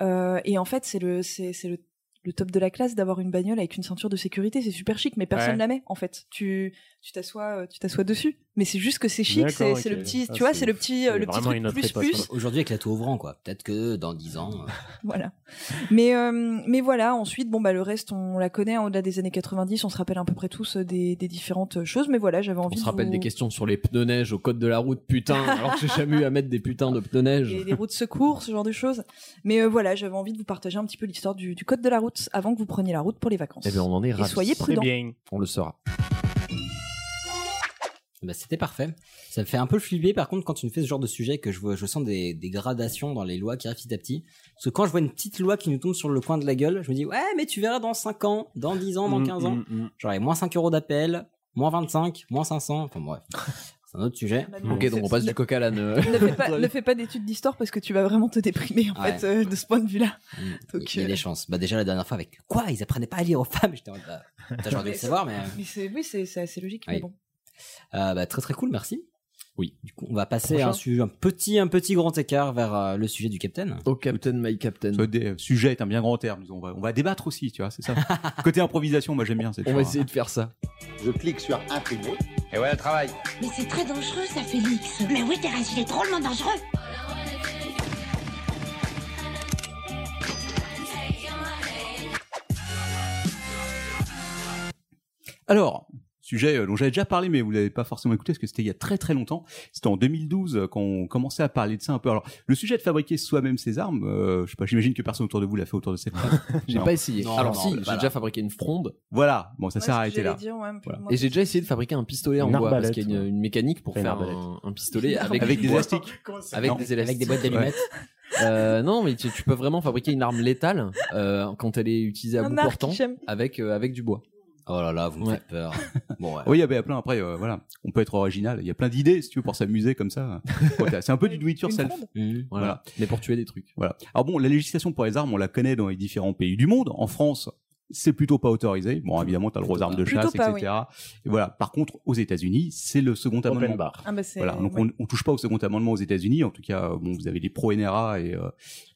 Euh, et en fait, c'est le, c'est, c'est le, le top de la classe d'avoir une bagnole avec une ceinture de sécurité. C'est super chic, mais personne Ouais. la met, en fait. Tu, tu t'assois, euh, tu t'assois dessus. Mais c'est juste que c'est chic, c'est, le petit, Ah, tu vois, c'est le petit, euh, C'est le petit vraiment truc plus époque, plus. Aujourd'hui, avec la tout ouvrant, quoi. Peut-être que dans 10 ans. euh, Voilà. Mais, euh, mais voilà, ensuite, bon, bah, le reste, on la connaît, hein, au-delà des années 90, on se rappelle à peu près tous des, des différentes choses, mais voilà, j'avais envie on se rappelle vous- des questions sur les pneus neige au code de la route, putain, alors que j'ai jamais eu à mettre des putains de pneus neige. des, des routes de secours, ce genre de choses. Mais euh, voilà, j'avais envie de vous partager un petit peu l'histoire du, du code de la route avant que vous preniez la route pour les vacances. Eh bien, on en est Et ravis. soyez C'est prudents. bien. On le saura. Bah, c'était parfait. Ça me fait un peu flipper par contre quand tu me fais ce genre de sujet que je vois, je sens des, des gradations dans les lois qui arrivent petit à petit. Parce que quand je vois une petite loi qui nous tombe sur le coin de la gueule, je me dis ouais mais tu verras dans 5 ans, dans 10 ans, dans Mm, 15 ans, mm, mm. j'aurai moins 5 euros d'appel, moins 25, moins 500, enfin bref. C'est un autre sujet. Bah, Ok, donc on passe du coq à l'âne. euh. Ne fais pas, ne fais pas d'études d'histoire parce que tu vas vraiment te déprimer en Ouais. fait euh, de ce point de vue-là. Mm. Donc, Il y a euh, des chances. Bah déjà la dernière fois avec quoi? Ils apprenaient pas à lire aux femmes. J'étais en mode, bah, putain, j'aurais dû le savoir mais Mais c'est, oui, c'est, c'est assez logique, Oui. mais bon. Euh, bah, très très cool, merci. Oui. Du coup, on va passer à un, Prochain. sujet, un petit, un petit grand écart vers euh, le sujet du capitaine. Au Captain, my Captain. Ce dé- sujet est un bien grand terme. On va, on va débattre aussi, tu vois, c'est ça. Côté improvisation, moi j'aime bien. c'est On va essayer de faire ça. Je clique sur imprimer. Et voilà le travail. Mais c'est très dangereux, ça, Félix. Mais oui, Thérèse, il est drôlement dangereux. Alors, sujet euh, dont j'avais déjà parlé, mais vous l'avez pas forcément écouté parce que c'était il y a très très longtemps. C'était en 2012 euh, quand on commençait à parler de ça un peu. Alors, le sujet de fabriquer soi-même ses armes, euh, je sais pas, j'imagine que personne autour de vous l'a fait autour de cette table. J'ai pas essayé. Non, Alors non, si, j'ai déjà fabriqué une fronde. Voilà, bon, ça Ouais, s'est arrêté là. dire, ouais, Voilà. Et j'ai déjà essayé de fabriquer un pistolet en bois parce qu'il y a une, mécanique pour Une faire un, un pistolet avec, des élastiques. avec Non. des élastiques. Avec des boîtes d'allumettes. Euh, non, mais tu, tu peux vraiment fabriquer une arme létale euh, quand elle est utilisée à Un bout portant avec euh, avec du bois. Oh là là, vous me Ouais. faites peur. Bon, ouais. Oui, il y avait plein. Après, euh, voilà, on peut être original. Il y a plein d'idées si tu veux pour s'amuser comme ça. C'est un peu du do it yourself. Mmh. Voilà. Voilà. Mais pour tuer des trucs. Voilà. Alors bon, la législation pour les armes, on la connaît dans les différents pays du monde. En France, c'est plutôt pas autorisé. Bon, évidemment, t'as le droit aux armes de chasse, pas, etc. Et voilà. Par contre, aux États-Unis, c'est le second Open amendement. bar. Ah bah c'est. Voilà, donc ouais. on, on touche pas au second amendement aux États-Unis. En tout cas, euh, bon, vous avez les pro NRA et euh,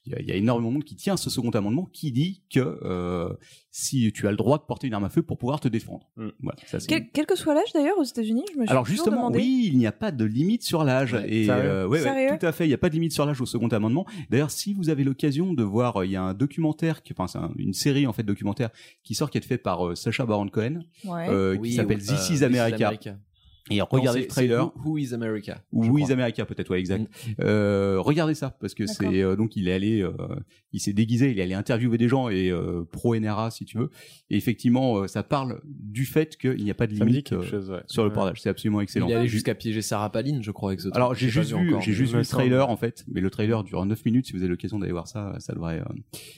il y, a- il y a énormément de monde qui tient à ce second amendement qui dit que euh, si tu as le droit de porter une arme à feu pour pouvoir te défendre. Mm. Voilà, ça, c'est- Quel, quel que soit l'âge d'ailleurs aux États-Unis, je me suis Alors justement, demandé. oui, il n'y a pas de limite sur l'âge. Ouais. et Sérieux euh, ouais, ouais, Sérieux tout à fait, il n'y a pas de limite sur l'âge au second amendement. D'ailleurs, si vous avez l'occasion de voir, euh, il y a un documentaire, qui, enfin c'est un- une série en fait documentaire qui sort, qui est fait par euh, Sacha Baron Cohen, Ouais. euh, qui s'appelle This is America. Et regardez le trailer. Who, Who is America Ou Who is. America peut-être ouais exact. Euh, regardez ça parce que c'est euh, donc il est allé euh, il s'est déguisé il est allé interviewer des gens et euh, pro NRA si tu veux et effectivement euh, ça parle du fait qu'il n'y a pas de limite euh, chose, ouais. sur le Ouais. portage c'est absolument excellent. Il est allé jusqu'à piéger Sarah Palin, je crois, avec ce. Alors j'ai juste vu, encore, j'ai juste vu le trailer en fait, mais le trailer dure 9 minutes. Si vous avez l'occasion d'aller voir ça, ça devrait, euh,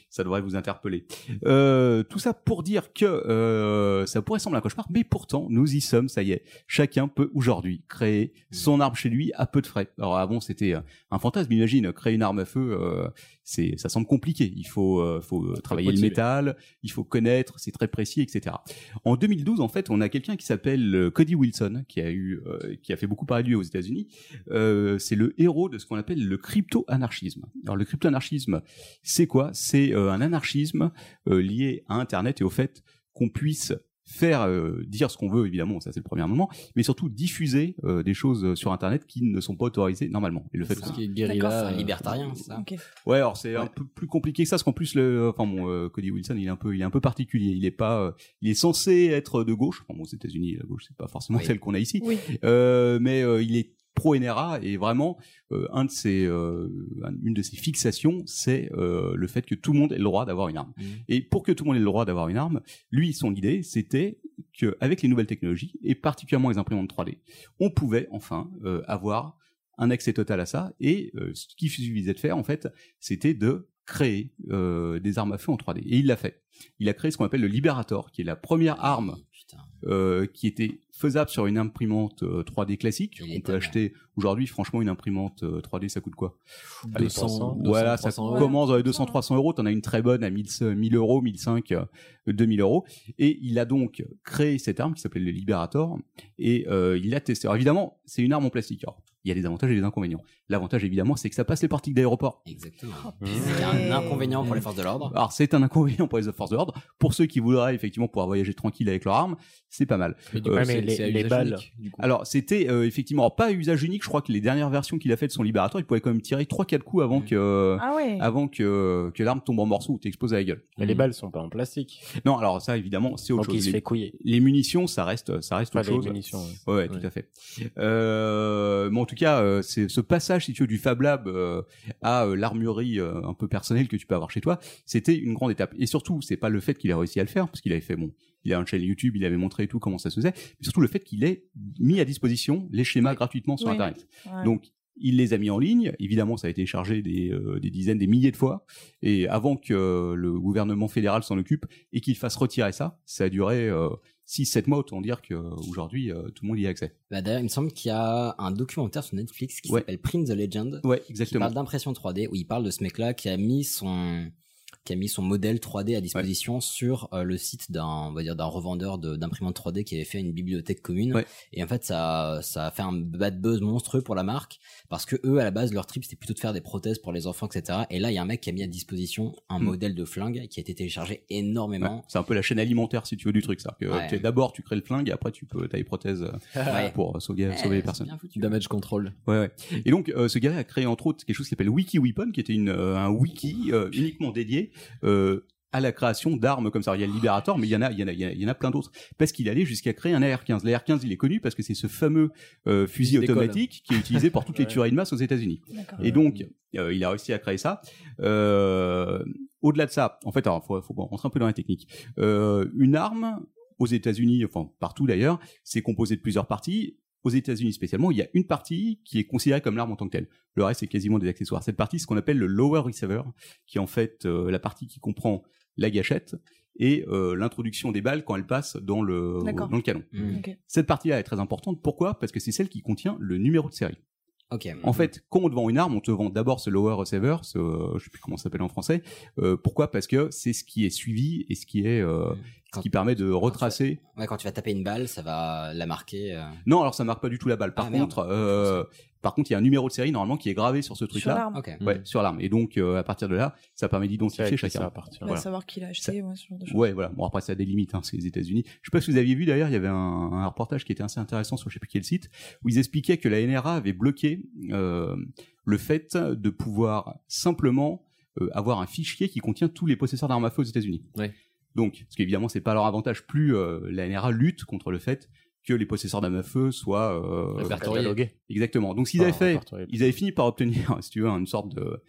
ça devrait vous interpeller. Euh, tout ça pour dire que euh, ça pourrait sembler un cauchemar, mais pourtant nous y sommes. Ça y est, chacun peut aujourd'hui créer son arme chez lui à peu de frais. Alors avant c'était euh, un fantasme. Imagine créer une arme à feu, euh, c'est, ça semble compliqué. Il faut, euh, faut euh, travailler le métal, il faut connaître, c'est très précis, etc. En 2012, en fait, on a quelqu'un qui s'appelle Cody Wilson, qui a eu, euh, qui a fait beaucoup parler de lui aux États-Unis. C'est le héros de ce qu'on appelle le crypto-anarchisme. Alors le crypto-anarchisme, c'est quoi? C'est un anarchisme lié à Internet et au fait qu'on puisse faire euh, dire ce qu'on veut évidemment ça c'est le premier moment mais surtout diffuser euh, des choses sur internet qui ne sont pas autorisées normalement et le fait ce qui est D'accord, guérilla. c'est un euh, libertarien, c'est ça. Ok. Ouais, alors c'est un Ouais. peu plus compliqué que ça, parce qu'en plus le, enfin bon, euh, Cody Wilson, il est un peu, il est un peu particulier. Il est pas, euh, il est censé être de gauche. Enfin bon, aux États-Unis, la gauche, c'est pas forcément Oui. celle qu'on a ici, Oui. euh, mais euh, il est pro NRA et vraiment euh, un de ses, euh, un- une de ses fixations, c'est euh, le fait que tout le monde ait le droit d'avoir une arme. Mhm. Et pour que tout le monde ait le droit d'avoir une arme, lui, son idée, c'était que avec les nouvelles technologies et particulièrement les imprimantes 3D, on pouvait enfin avoir un accès total à ça. Et ce qu'il suffisait de faire, en fait, c'était de créer des armes à feu en 3D. Et il l'a fait. Il a créé ce qu'on appelle le Liberator, qui est la première arme Putain. Euh, qui était faisable sur une imprimante euh, 3D classique. Il On peut acheter aujourd'hui, franchement, une imprimante euh, 3D, ça coûte quoi? Allez, 200, 300, Voilà, ça 300 euros. commence dans les 200-300 euros. T'en as une très bonne à 1000, 1000 euros, 1005, euh, 2000 euros. Et il a donc créé cette arme qui s'appelle le Liberator et euh, il l'a testé. Alors évidemment, c'est une arme en plastique. Alors, il y a des avantages et des inconvénients. L'avantage évidemment, c'est que ça passe les portiques d'aéroport. Exactement. Oh, C'est un inconvénient pour les forces de l'ordre. Alors c'est un inconvénient pour les forces de l'ordre. Pour ceux qui voudraient effectivement pouvoir voyager tranquille avec leur arme, c'est pas mal. Mais du Euh, coup, mais les- balles. unique, du coup. Alors c'était euh, effectivement pas à usage unique. Je crois que les dernières versions qu'il a fait de son Liberator, il pouvait quand même tirer 3-4 coups avant que Ah ouais. avant que que l'arme tombe en morceaux ou t'exploses à la gueule. Mais les balles sont pas en plastique. Non, alors ça évidemment c'est autre Donc il se Les, fait couiller. les munitions, ça reste ça reste Pas autre les chose. munitions. ouais. Ouais, ouais, tout à fait. Euh, mais en tout cas, euh, c'est ce passage, si tu veux, du Fab Lab euh, à euh, l'armurerie euh, un peu personnelle que tu peux avoir chez toi, c'était une grande étape. Et surtout, c'est pas le fait qu'il a réussi à le faire, parce qu'il avait fait bon, il a une chaîne YouTube, il avait montré et tout comment ça se faisait, mais surtout le fait qu'il ait mis à disposition les schémas gratuitement sur Oui. Internet. Ouais. Donc il les a mis en ligne. Évidemment, ça a été chargé des, euh, des dizaines, des milliers de fois. Et avant que euh, le gouvernement fédéral s'en occupe et qu'il fasse retirer ça, ça a duré euh, 6-7 mois. Autant dire qu'aujourd'hui, euh, tout le monde y a accès. Bah, D'ailleurs, il me semble qu'il y a un documentaire sur Netflix qui Ouais. s'appelle Print the Legend. Ouais, Qui exactement. parle d'impression 3D, où il parle de ce mec-là qui a mis son qui a mis son modèle 3D à disposition sur euh, le site d'un, on va dire, d'un revendeur de- d'imprimantes 3D qui avait fait une bibliothèque commune. Ouais. Et en fait, ça, ça a fait un bad buzz monstrueux pour la marque parce que eux, à la base, leur trip, c'était plutôt de faire des prothèses pour les enfants, etc. Et là, il y a un mec qui a mis à disposition un Mm. modèle de flingue qui a été téléchargé énormément. Ouais, c'est un peu la chaîne alimentaire si tu veux du truc ça. Que Ouais. tu- D'abord tu crées le flingue et après tu peux t'as les prothèses euh, Ouais. pour sauver, Ouais, sauver les personnes. foutu. Damage control. Ouais, ouais. Et donc, euh, ce gars a créé entre autres quelque chose qui s'appelle Wiki Weapon, qui était une, euh, un wiki euh, uniquement dédié euh, à la création d'armes comme ça. Il y a le Liberator, mais il y en a, il y en a, il y en il plein d'autres. Parce qu'il allait jusqu'à créer un AR-15. L'AR-15, il est connu parce que c'est ce fameux euh, fusil Il automatique qui est utilisé pour toutes les tueries de masse aux États-Unis. Et donc, euh, il a réussi à créer ça. Euh, Au-delà de ça, en fait, alors faut, faut rentrer un peu dans la technique. Euh, une arme aux États-Unis, enfin partout d'ailleurs, c'est composé de plusieurs parties. Aux États-Unis spécialement, il y a une partie qui est considérée comme l'arme en tant que telle. Le reste, c'est quasiment des accessoires. Cette partie, c'est ce qu'on appelle le lower receiver, qui est en fait euh, la partie qui comprend la gâchette et euh, l'introduction des balles quand elles passent dans le, dans le canon. Mm. Ok. Cette partie-là est très importante. Pourquoi? Parce que c'est celle qui contient le numéro de série. En fait, quand on te vend une arme, on te vend d'abord ce lower receiver, ce, euh, je sais plus comment ça s'appelle en français. Euh, pourquoi? Parce que c'est ce qui est suivi et ce qui est, euh, ce Quand- qui permet de retracer. Ouais, quand tu vas taper une balle, ça va la marquer. euh, Non, alors ça marque pas du tout la balle. Par Ah, contre, euh, par contre, il y a un numéro de série normalement qui est gravé sur ce Sur truc-là. l'arme. Ok. Ouais, sur l'arme. Et donc, euh, à partir de là, ça permet d'identifier chacun. Ça à partir. Voilà. savoir qui l'a acheté, ouais, ce genre de choses. Ouais, voilà. Bon, après, ça a des limites, hein, c'est les États-Unis. Je sais pas si vous aviez vu d'ailleurs, il y avait un, un reportage qui était assez intéressant sur je sais plus quel site, où ils expliquaient que la NRA avait bloqué euh, le fait de pouvoir simplement euh, avoir un fichier qui contient tous les possesseurs d'armes à feu aux États-Unis. Ouais. Donc, parce qu'évidemment, c'est pas leur avantage. Plus euh, la NRA lutte contre le fait que les possesseurs d'armes à feu soient euh, Répertoriés. Exactement. Donc, s'ils avaient fait, ils avaient fini par obtenir, si tu veux, une sorte de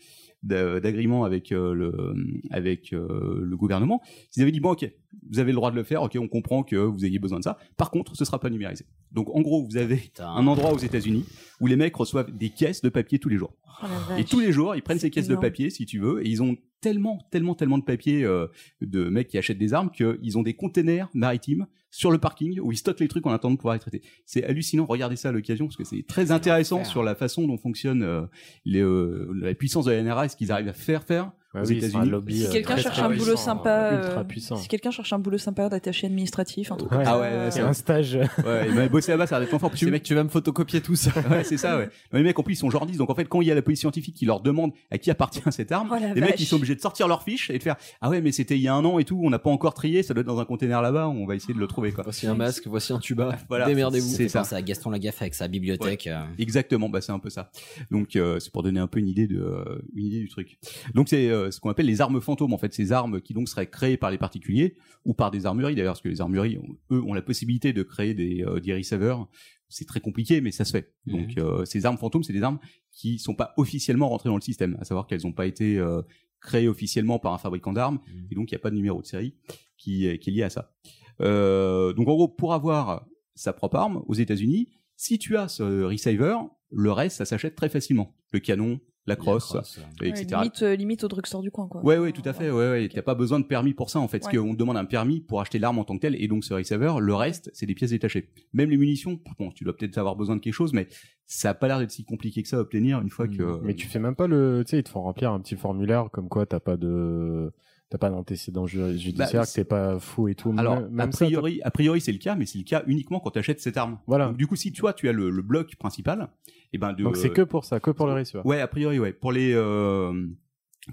d'a- d'agrément avec euh, le avec euh, le gouvernement. Ils avaient dit bon ok, vous avez le droit de le faire, ok, on comprend que vous ayez besoin de ça. Par contre, ce sera pas numérisé. Donc en gros, vous avez Putain. un endroit aux États-Unis où les mecs reçoivent des caisses de papier tous les jours. Oh Et tous les jours, ils prennent ces caisses énorme. de papier, si tu veux, et ils ont tellement, tellement, tellement de papier euh, de mecs qui achètent des armes qu'ils ont des containers maritimes sur le parking où ils stockent les trucs en attendant de pouvoir les traiter. C'est hallucinant. Regardez ça à l'occasion parce que c'est très intéressant sur la façon dont fonctionne euh, les, euh, la puissance de la NRA et ce qu'ils arrivent à faire faire Ouais, aux oui, États-Unis. lobby, Si euh, quelqu'un cherche un boulot sympa, euh, euh, si quelqu'un cherche un boulot sympa d'attaché administratif, un truc Ouais. Ah ça, ouais, euh, C'est un stage. Ouais, il va bosser là-bas, ça va être fort. Tu, ces mecs, tu vas me photocopier tout ça. ouais, c'est ça, ouais. Non, Les mecs, en plus, ils sont journalistes. Donc, en fait, quand il y a la police scientifique qui leur demande à qui appartient cette arme, Oh les mecs, ils sont obligés de sortir leur fiche et de faire, ah ouais, mais c'était il y a un an et tout, on n'a pas encore trié, ça doit être dans un container là-bas, on va essayer de le trouver, quoi. Voici un masque, voici un tuba. Voilà. Démerdez-vous. C'est ça. C'est à Gaston Lagaffe avec sa bibliothèque. Exactement, bah c'est un peu ça. Donc euh, c'est pour donner un peu une idée de euh, une idée du truc. Donc c'est euh, ce qu'on appelle les armes fantômes en fait, ces armes qui donc seraient créées par les particuliers ou par des armureries d'ailleurs parce que les armureries ont- eux ont la possibilité de créer des euh, des receivers. C'est très compliqué mais ça se fait. Mhm. Donc euh, ces armes fantômes, c'est des armes qui sont pas officiellement rentrées dans le système, à savoir qu'elles n'ont pas été euh, créées officiellement par un fabricant d'armes Mhm. et donc il n'y a pas de numéro de série qui est, qui est lié à ça. Donc en gros, pour avoir sa propre arme aux États-Unis, si tu as ce receiver, le reste ça s'achète très facilement. Le canon, la crosse, crosse, euh. et ouais, etc. limite, euh, limite au drugstore du coin, quoi. Ouais, ouais, tout à fait. Ouais, ouais. T'as pas besoin de permis pour ça, en fait. Parce qu'on te demande un permis pour acheter l'arme en tant que telle, et donc ce receiver, le reste, c'est des pièces détachées. Même les munitions, bon, tu dois peut-être avoir besoin de quelque chose, mais ça a pas l'air d'être si compliqué que ça à obtenir une fois que. Mais tu fais même pas le, tu sais, ils te font remplir un petit formulaire comme quoi t'as pas de, t'as pas d'antécédent ju- judiciaire, Bah, que t'es pas fou et tout. Alors, même, a ça, priori, a priori, c'est le cas, mais c'est le cas uniquement quand tu achètes cette arme. Voilà. Donc, du coup, si toi, tu as le, le bloc principal, et ben de. Donc c'est que pour ça, que pour le receiver. Ouais, a priori, ouais. Pour les, euh,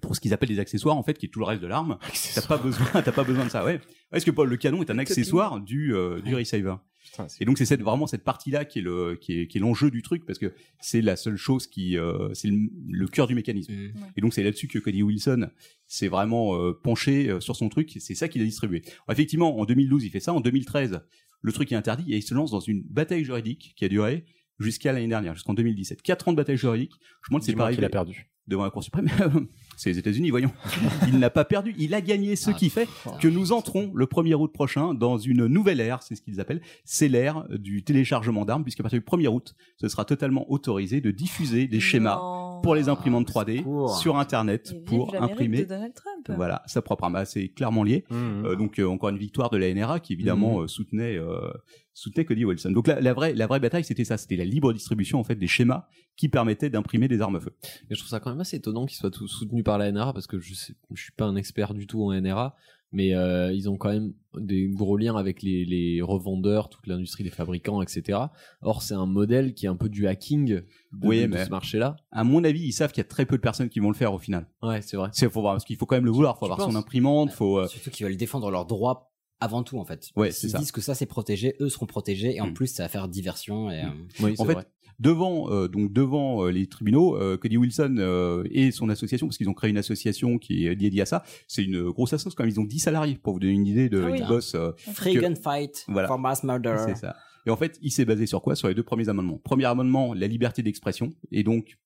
pour ce qu'ils appellent des accessoires, en fait, qui est tout le reste de l'arme, t'as pas besoin, t'as pas besoin de ça, ouais. Parce que Paul, le canon est un accessoire du, euh, du receiver. Et donc c'est cette, vraiment cette partie-là qui est le, qui est, qui est l'enjeu du truc parce que c'est la seule chose qui, euh, c'est le, le cœur du mécanisme. Mhm. Et donc c'est là-dessus que Cody Wilson s'est vraiment euh, penché euh, sur son truc. et C'est ça qu'il a distribué. Alors, effectivement, en 2012 il fait ça. En 2013, le truc est interdit et il se lance dans une bataille juridique qui a duré jusqu'à l'année dernière, jusqu'en 2017. Quatre ans de bataille juridique. Je me demande si c'est pas qu'il a perdu. devant la Cour suprême. c'est les États-Unis, voyons. Il n'a pas perdu, il a gagné, ce qui fait que nous entrons le 1er août prochain dans une nouvelle ère, c'est ce qu'ils appellent, c'est l'ère du téléchargement d'armes, puisqu'à partir du 1er août, ce sera totalement autorisé de diffuser des schémas. Pour les imprimantes 3D secours. sur Internet Et pour imprimer de Donald Trump. voilà sa propre arme. Ah, C'est clairement lié. Mhm. Euh, donc euh, encore une victoire de la NRA qui évidemment euh, soutenait euh, soutenait Cody Wilson. Donc la, la vraie la vraie bataille c'était ça, c'était la libre distribution en fait des schémas qui permettaient d'imprimer des armes à feu. Et je trouve ça quand même assez étonnant qu'ils soient tous soutenus par la NRA parce que je sais, je suis pas un expert du tout en NRA, mais euh, ils ont quand même des gros liens avec les, les revendeurs, toute l'industrie des fabricants, etc. Or, c'est un modèle qui est un peu du hacking de, Oui, de mais- ce marché-là. À mon avis, ils savent qu'il y a très peu de personnes qui vont le faire au final. Ouais, c'est vrai. C'est faut voir parce qu'il faut quand même le vouloir, faut Tu avoir son imprimante, faut euh, Surtout qu'ils veulent défendre leurs droits avant tout en fait. Ouais, c'est ça. disent que ça c'est protégé, eux seront protégés et en Mm. plus ça va faire diversion et euh, Oui, c'est en fait, vrai. Devant euh, donc devant euh, les tribunaux, euh, Cody Wilson euh, et son association, parce qu'ils ont créé une association qui est dédiée à ça. C'est une grosse association quand même. Ils ont 10 salariés pour vous donner une idée de Ah oui. boss. euh, Free que- gunfight Voilà. for mass murder. c'est ça. Et en fait, il s'est basé sur quoi? Sur les deux premiers amendements. Premier amendement, la liberté d'expression, et donc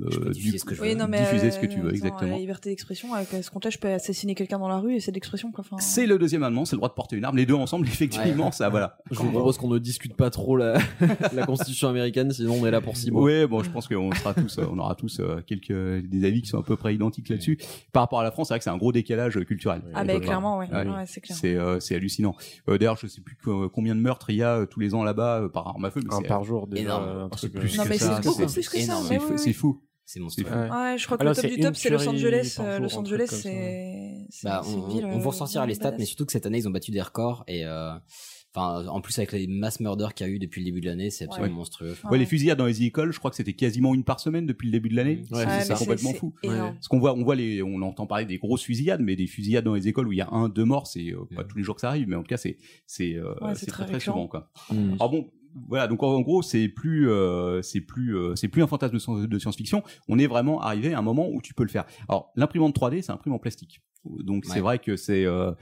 euh, diffuser ce que je Oui, veux. non, mais diffuser euh, ce que tu veux, attends, exactement. La liberté d'expression, avec ce compte-là, je peux assassiner quelqu'un dans la rue et c'est de l'expression, quoi. Enfin, C'est le deuxième amendement, c'est le droit de porter une arme. Les deux ensemble, effectivement, ça, voilà. Je vous propose qu'on ne discute pas trop la, la constitution américaine, sinon on est là pour six mois. Ouais, bon, je pense qu'on sera tous, euh, on aura tous euh, quelques des avis qui sont à peu près identiques là-dessus. Par rapport à la France, c'est vrai que c'est un gros décalage euh, culturel. Ah, bah, pas- clairement, ouais. Ouais. Ouais, c'est clair. C'est euh, c'est hallucinant. Euh, D'ailleurs, je sais plus combien de meurtres il y a euh, tous les ans là-bas euh, par arme à feu, mais Un par jour déjà. énorme. un truc, c'est plus euh, Non, que mais ça, c'est beaucoup plus que ça. c'est oui, fou- oui. C'est monstrueux. Ouais. Ouais, je crois que Alors, le top du top, c'est Los Angeles. Euh, jour, Los Angeles, c'est. Bah, on, une ville, on- on vous ressortira les stats, mais surtout que cette année ils ont battu des records et euh, enfin en plus avec les mass murders qu'il y a eu depuis le début de l'année, c'est absolument Ouais. monstrueux. Ouais, les fusillades dans les écoles, je crois que c'était quasiment une par semaine depuis le début de l'année. Ouais, Ouais, c'est complètement fou. Parce qu'on voit, on voit les, on entend parler des grosses fusillades, mais des fusillades dans les écoles où il y a un, deux morts, c'est euh, pas Mm. tous les jours que ça arrive, mais en tout cas, c'est, c'est, euh, très très très souvent, quoi. Mm. Alors bon, voilà, donc en, gros, c'est plus, euh, c'est plus, euh, c'est plus un fantasme de, science- de science-fiction. On est vraiment arrivé à un moment où tu peux le faire. Alors, l'imprimante 3D, c'est un imprimante en plastique, donc c'est vrai que c'est, euh,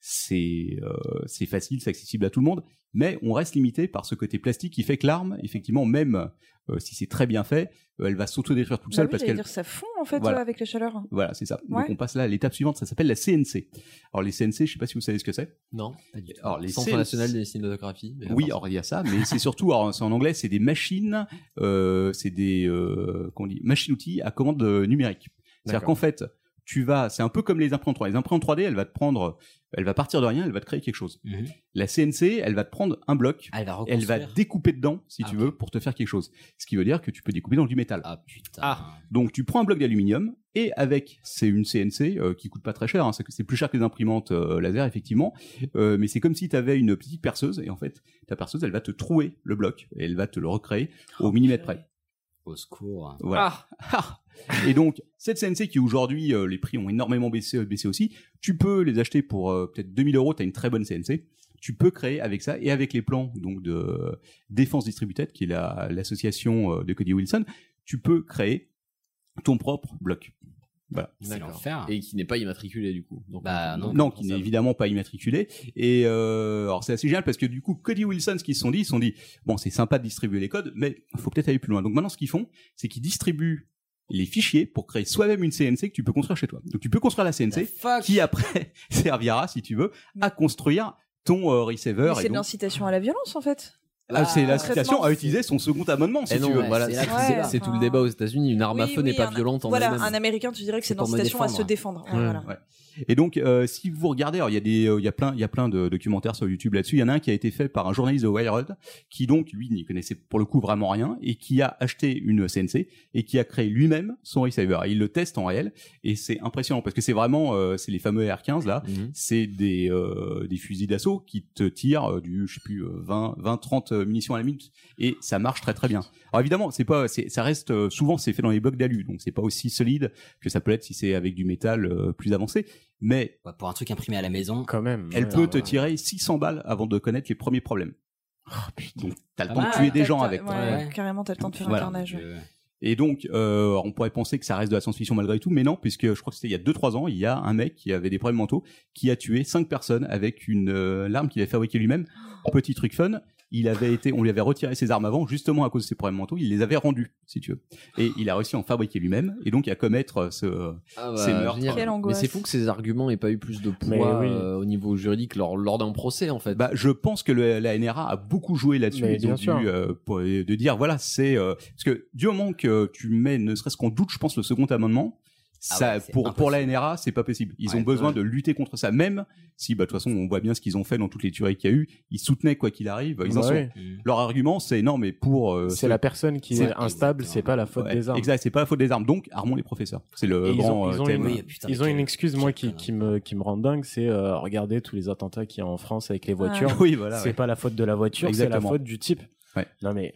c'est, c'est facile, c'est accessible à tout le monde, mais on reste limité par ce côté plastique qui fait que l'arme, effectivement, même euh, si c'est très bien fait, euh, elle va s'autodétruire toute Bah seule oui, parce qu'elle dire, ça fond, en fait, Voilà. euh, avec la chaleur. voilà, c'est ça. Ouais. Donc on passe là à l'étape suivante, ça s'appelle la CNC. Alors les CNC, je sais pas si vous savez ce que c'est. Non. pas du tout. Alors les Centre CNC national des cinématographies. Oui, alors il y a ça, mais c'est surtout, alors c'est en anglais, c'est des machines, euh, c'est des, euh, qu'on dit, machines-outils à commande numérique. C'est-à-dire qu'en fait, tu vas, c'est un peu comme les imprimantes 3D. Les imprimantes 3D, elle va te prendre, elle va partir de rien, elle va te créer quelque chose. Mhm. La CNC, elle va te prendre un bloc, Ah, elle va elle va reconstruire. découper dedans, si Ah, tu veux, pour te faire quelque chose. Ce qui veut dire que tu peux découper dans du métal. Ah putain. Ah. Donc tu prends un bloc d'aluminium et avec c'est une CNC euh, qui coûte pas très cher, hein, c'est c'est plus cher que les imprimantes euh, laser effectivement, Euh, mais c'est comme si tu avais une petite perceuse et en fait ta perceuse elle va te trouer le bloc et elle va te le recréer au millimètre près. Au secours. Voilà. Ah. et donc cette CNC qui aujourd'hui euh, les prix ont énormément baissé, baissé aussi, tu peux les acheter pour euh, peut-être 2000 euros, tu as une très bonne CNC. Tu peux créer avec ça et avec les plans donc de Défense Distributed qui est la- l'association euh, de Cody Wilson, tu peux créer ton propre bloc. Voilà. C'est D'accord. l'enfer. Et qui n'est pas immatriculé du coup. Donc, Bah, on- non. Non, qui n'est évidemment pas immatriculé. Et euh, alors c'est assez génial parce que du coup, Cody Wilson, ce qu'ils se sont dit, ils se sont dit, bon, c'est sympa de distribuer les codes, mais il faut peut-être aller plus loin. Donc maintenant, ce qu'ils font, c'est qu'ils distribuent les fichiers pour créer soi-même une CNC que tu peux construire chez toi. Donc tu peux construire la The CNC qui après servira, si tu veux, à construire ton euh, receiver. C'est de l'incitation à la violence, en fait. Ah, c'est l'incitation à utiliser son second amendement, si non, tu veux. ouais, voilà, c'est tout le débat aux États-Unis. Une arme à Oui, feu oui, n'est pas un- violente en Voilà, elle-même. un américain, tu dirais que c'est C'est de pour me l'incitation à défendre. se défendre. Ouais, Ouais. voilà. Et donc, euh, si vous regardez, alors il y a des, euh, il y a plein, il y a plein de documentaires sur YouTube là-dessus. Il y en a un qui a été fait par un journaliste de Wired, qui donc lui n'y connaissait pour le coup vraiment rien et qui a acheté une CNC et qui a créé lui-même son receiver. Et il le teste en réel et c'est impressionnant parce que c'est vraiment, euh, c'est les fameux R15 là. Mhm. C'est des, euh, des fusils d'assaut qui te tirent euh, du, je sais plus, euh, 20, 20, 30 munitions à la minute et ça marche très très bien. Alors évidemment, c'est pas, ça reste souvent c'est fait dans les blocs d'alu, donc c'est pas aussi solide que ça peut être si c'est avec du métal plus avancé. Mais Ouais, pour un truc imprimé à la maison. Quand même. elle ouais. peut te tirer 600 balles avant de connaître les premiers problèmes. Donc t'as le temps de tuer des gens avec. ouais, Ouais. Carrément, t'as le temps de faire Voilà. un carnage. Et donc, euh, on pourrait penser que ça reste de la science-fiction malgré tout, mais non, puisque je crois que c'était il y a 2-3 ans, il y a un mec qui avait des problèmes mentaux, qui a tué 5 personnes avec une euh, l'arme qu'il avait fabriquée lui-même. Petit truc fun, il avait été, on lui avait retiré ses armes avant, justement à cause de ses problèmes mentaux, il les avait rendues, si tu veux. Et il a réussi à en fabriquer lui-même, et donc à commettre euh, ce, Ah bah, ces meurtres. génial. Quelle Mais c'est fou que ces arguments aient pas eu plus de poids oui. euh, au niveau juridique lors, lors d'un procès en fait. Bah, je pense que le- la NRA a beaucoup joué là-dessus. Ils ont dû, euh, pour- de dire voilà, c'est euh, parce que du moment que tu mets ne serait-ce qu'en doute, je pense le second amendement. Ah ouais, pour, pour la. NRA, c'est pas possible. Ils Ouais, ont besoin ouais. de lutter contre ça. Même si, bah, de toute façon, on voit bien ce qu'ils ont fait dans toutes les tueries qu'il y a eu. Ils soutenaient quoi qu'il arrive. Ils en sont. oui. Leur argument, c'est non, mais pour. euh, C'est la personne qui C'est- est instable, c'est pas la faute Ouais, des armes. Exact, c'est pas la faute des armes. Donc, armons les professeurs. C'est le Et ils grand ont, ils euh, ont thème. une, Oui, putain, ils ont une excuse moi qui, me qui me rend dingue, c'est euh, regardez tous les attentats qu'il y a en France avec les voitures. Oui, voilà. c'est ouais. pas la faute de la voiture, c'est la faute du type. Ouais. Non mais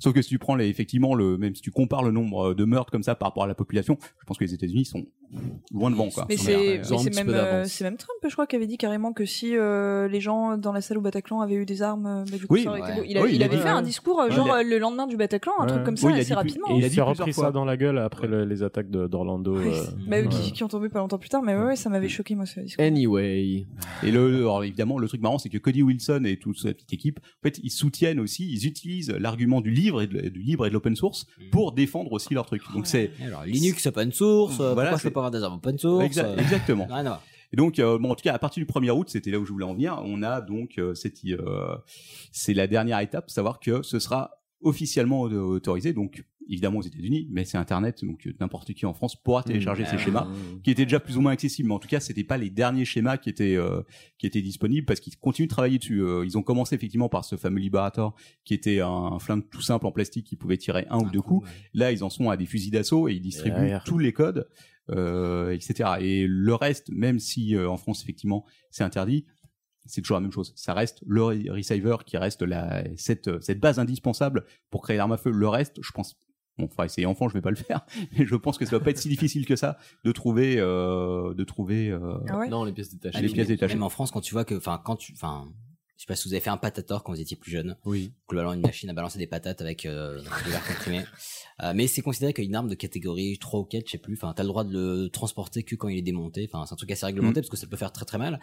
Sauf que si tu prends les, effectivement le, même si tu compares le nombre de meurtres comme ça par rapport à la population, je pense que les États-Unis sont loin devant quoi. Mais c'est même, euh, c'est même Trump, je crois, qui avait dit carrément que si euh, les gens dans la salle au Bataclan avaient eu des armes, bah, du coup, Oui, ça aurait été ouais. beau. Il, a- Oui, il il a avait dit- fait un discours, euh, Ouais. genre le lendemain du Bataclan, un truc comme ça, Oui, il a assez rapidement. et il a dit repris ça dans la gueule après le- les attaques d'Orlando. Euh, Bah qui, qui ont tombé pas longtemps plus tard, mais ouais, ouais, ça m'avait choqué moi ce discours. Anyway. Et le, alors évidemment, le truc marrant, c'est que Cody Wilson et toute sa petite équipe, en fait, ils soutiennent aussi, ils utilisent l'argument du livre et de, du libre et de l'open source pour défendre aussi leur truc. Donc c'est Et Alors, Linux open source, euh, Voilà, pourquoi je c'est- peux pas avoir des armes open source Exa- euh, exactement. voir. Et donc, euh, bon, en tout cas, à partir du 1er août, c'était là où je voulais en venir. On a donc euh, cette, euh, c'est la dernière étape, savoir que ce sera officiellement autorisé. Donc, évidemment aux États-Unis, mais c'est Internet, donc euh, n'importe qui en France pourra télécharger ces Ah, schémas, qui étaient déjà plus ou moins accessibles. Mais en tout cas, c'était pas les derniers schémas qui étaient euh, qui étaient disponibles parce qu'ils continuent de travailler dessus. Euh, ils ont commencé effectivement par ce fameux Liberator, qui était un, flingue tout simple en plastique qui pouvait tirer un ou deux coups. Là, ils en sont à des fusils d'assaut et ils distribuent tous les codes, euh, etc. Et le reste, même si euh, en France effectivement c'est interdit, c'est toujours la même chose. Ça reste le re- receiver qui reste la cette cette base indispensable pour créer l'arme à feu. Le reste, je pense. Bon, enfin, essayer enfant, je vais pas le faire, mais je pense que ça va pas être si difficile que ça de trouver, euh, de trouver. euh, Ah ouais? Non, les pièces détachées. Ah, les mais pièces même- détachées. Même en France, quand tu vois que, enfin, quand tu, enfin, je sais pas si vous avez fait un patator quand vous étiez plus jeune. Oui. Globalement, une machine à balancer des patates avec euh, de l'air comprimé. Euh, mais c'est considéré qu'une arme de catégorie 3 ou 4, je sais plus. Enfin, t'as le droit de le transporter que quand il est démonté. Enfin, c'est un truc assez réglementé Mm. parce que ça peut faire très très mal.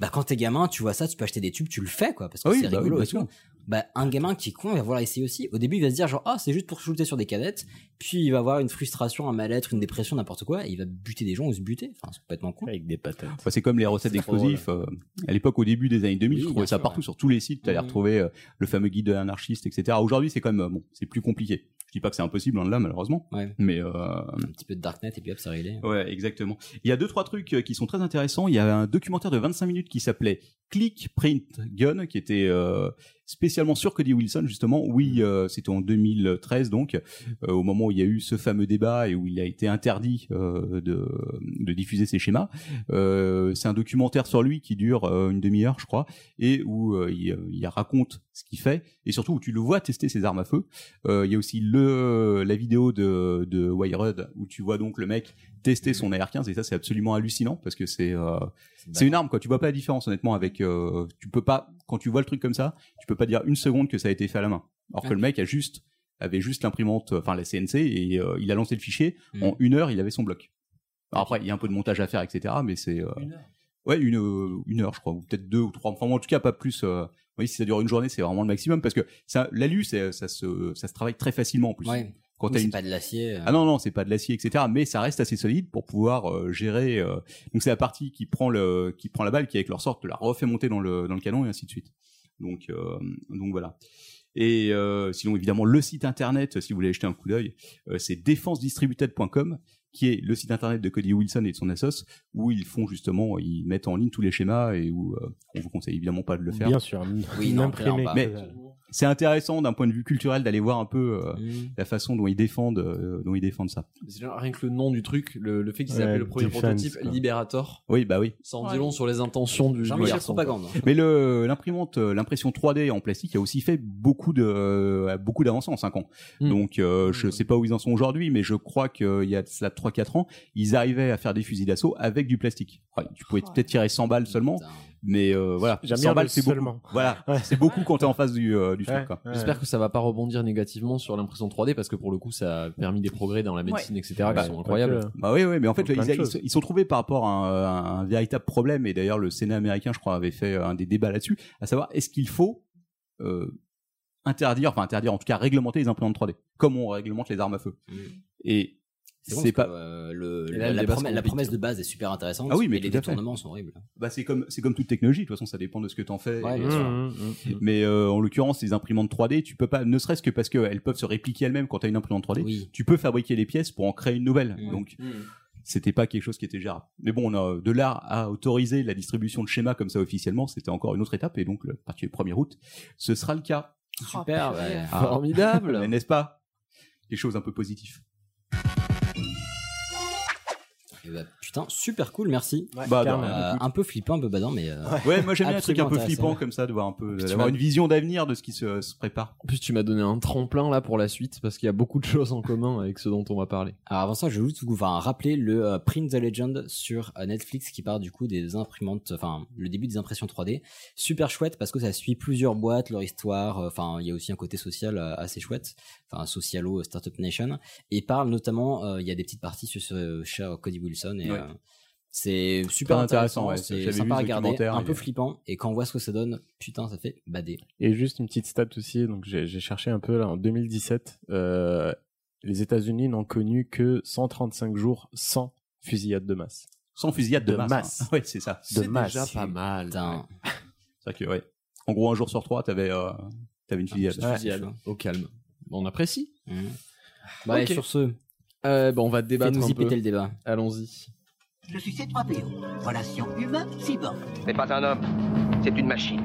Bah, quand t'es gamin, tu vois ça, tu peux acheter des tubes, tu le fais, quoi, parce que Oui, c'est bah oui, rigolo bien et tout. Bah, un gamin qui est con, il va vouloir essayer aussi. Au début, il va se dire genre, ah, c'est juste pour shooter sur des cadettes. Puis il va avoir une frustration, un mal-être, une dépression, n'importe quoi. Et il va buter des gens ou se buter. Enfin, c'est complètement con. avec des patates. Enfin, c'est comme les recettes d'explosifs. euh, à l'époque, au début des années 2000, Oui, je bien trouvais ça sûr, partout ouais. sur tous les sites. Tu allais Mhm. retrouver euh, le fameux guide de l'anarchiste, etc. Aujourd'hui, c'est quand même euh, bon, c'est plus compliqué. Dis pas que c'est impossible, loin de là, malheureusement. Ouais. Mais euh, Un petit peu de darknet et puis hop, c'est réglé. Ouais, exactement. Il y a deux trois trucs euh, qui sont très intéressants. Il y a un documentaire de 25 minutes qui s'appelait Click Print Gun, qui était euh, spécialement sur Cody Wilson justement. Oui, euh, c'était en 2013 donc, euh, au moment où il y a eu ce fameux débat et où il a été interdit euh, de, de diffuser ses schémas. Euh, c'est un documentaire sur lui qui dure une demi-heure, je crois, et où il, il raconte ce qu'il fait et surtout où tu le vois tester ses armes à feu. Il y a aussi le la vidéo de de Wired où tu vois donc le mec tester son AR-15 et ça c'est absolument hallucinant parce que c'est euh, c'est une arme quoi. Tu vois pas la différence honnêtement avec. Euh, tu peux pas quand tu vois le truc comme ça, tu peux pas dire une seconde que ça a été fait à la main. Alors que le mec a juste avait juste l'imprimante, enfin la CNC et euh, il a lancé le fichier Mm. en une heure, il avait son bloc. Alors après il y a un peu de montage à faire etc. Mais c'est euh, ouais une une heure je crois ou peut-être deux ou trois. Enfin en tout cas pas plus. Euh, oui si ça dure une journée c'est vraiment le maximum parce que ça l'alu ça se ça se travaille très facilement en plus. Ouais. Quand c'est une pas de l'acier. euh. ah non non c'est pas de l'acier etc mais ça reste assez solide pour pouvoir euh, gérer euh, donc c'est la partie qui prend le qui prend la balle qui avec leur sorte la refait monter dans le dans le canon et ainsi de suite donc euh, donc voilà et euh, sinon évidemment le site internet si vous voulez jeter un coup d'œil euh, c'est défensedistributed.com qui est le site internet de Cody Wilson et de son assos où ils font justement ils mettent en ligne tous les schémas et où euh, on vous conseille évidemment pas de le faire Bien sûr. Oui, non, mais c'est intéressant d'un point de vue culturel d'aller voir un peu euh, Mm. la façon dont ils défendent euh, dont ils défendent ça genre Rien que le nom du truc, le, le fait qu'ils Ouais, appellent le premier Defense, prototype quoi. Liberator, oui bah oui ça en dit long sur les intentions du, garçon. Propagande. Mais le l'imprimante, euh, l'impression 3D en plastique a aussi fait beaucoup de beaucoup d'avancées en 5 ans. Mm. Donc euh, je sais pas où ils en sont aujourd'hui, mais je crois qu'il y a cela 3-4 ans, ils arrivaient à faire des fusils d'assaut avec du plastique. Ouais, tu pouvais Oh. peut-être tirer 100 balles seulement, Putain. Mais euh, voilà, J'aime 100 bien balles le c'est beaucoup. Voilà, Ouais. c'est beaucoup quand t'es en face du euh, du Ouais, truc. Ouais. J'espère que ça va pas rebondir négativement sur l'impression 3D parce que pour le coup ça a permis des progrès dans la médecine etc Bah, qui sont incroyables. Bah oui, oui, mais en fait, ils, ils, ils sont trouvés par rapport à un, à un véritable problème, et d'ailleurs le Sénat américain, je crois, avait fait un des débats là-dessus, à savoir est-ce qu'il faut euh, interdire, enfin interdire, en tout cas réglementer les imprimantes 3D, comme on réglemente les armes à feu. Et C'est bon pas. euh, le, la, promesse, la complique. promesse de base est super intéressante, Ah oui, mais les détournements sont horribles. Bah, c'est comme c'est comme toute technologie. De toute façon, ça dépend de ce que t'en fais. Ouais, Et, bien euh, sûr. Mmh, mmh, mmh. Mais euh, en l'occurrence, les imprimantes 3D, tu peux pas, ne serait-ce que parce qu'elles peuvent se répliquer elles-mêmes quand tu as une imprimante 3D, Oui. tu peux fabriquer les pièces pour en créer une nouvelle. Mm. Donc, c'était pas quelque chose qui était gérable. Mais bon, on a de là à autoriser la distribution de schémas comme ça officiellement, c'était encore une autre étape. Et donc, le- à partir du 1er août, ce sera le cas. Super, Oh, ouais. Ah. Formidable. Mais N'est-ce pas? Des choses un peu positives. Et bah, putain, super cool, merci. bah, rien, Euh, un peu flippant, un peu badant, mais. euh, Ouais, moi j'aime bien un truc un peu flippant comme ça, de voir un peu, tu d'avoir une vision d'avenir de ce qui se, se prépare. En plus, tu m'as donné un tremplin là pour la suite parce qu'il y a beaucoup de choses en commun avec ce dont on va parler. Alors avant ça, je juste vous enfin, rappeler le euh, Print the Legend sur euh, Netflix qui part du coup des imprimantes, enfin le début des impressions 3D. Super chouette parce que ça suit plusieurs boîtes, leur histoire. euh, Enfin, il y a aussi un côté social euh, assez chouette, enfin socialo euh, Startup Nation. Et parle notamment, euh, il y a des petites parties sur ce cher Cody Wilson et Ouais. euh, c'est super intéressant, intéressant, ouais. c'est sympa à regarder, un peu flippant. Et quand on voit ce que ça donne, putain, ça fait bader. Et juste une petite stat aussi, donc j'ai cherché un peu là en 2017, euh, les États-Unis n'ont connu que 135 jours sans fusillade de masse. Sans fusillade de, De masse. masse. hein. Ouais, c'est ça. De C'est masse. déjà pas mal. Putain, C'est vrai que, ouais. En gros, un jour sur trois, t'avais, euh, t'avais une fusillade. Ouais, Fusillade, c'est chaud. au calme. On apprécie. Mmh. Bah, et sur ce, Euh, bon, on va débattre un y peu. péter le débat. Allons-y. Je suis C3PO. Relation humain-cyborg. n'est pas un homme, c'est une machine.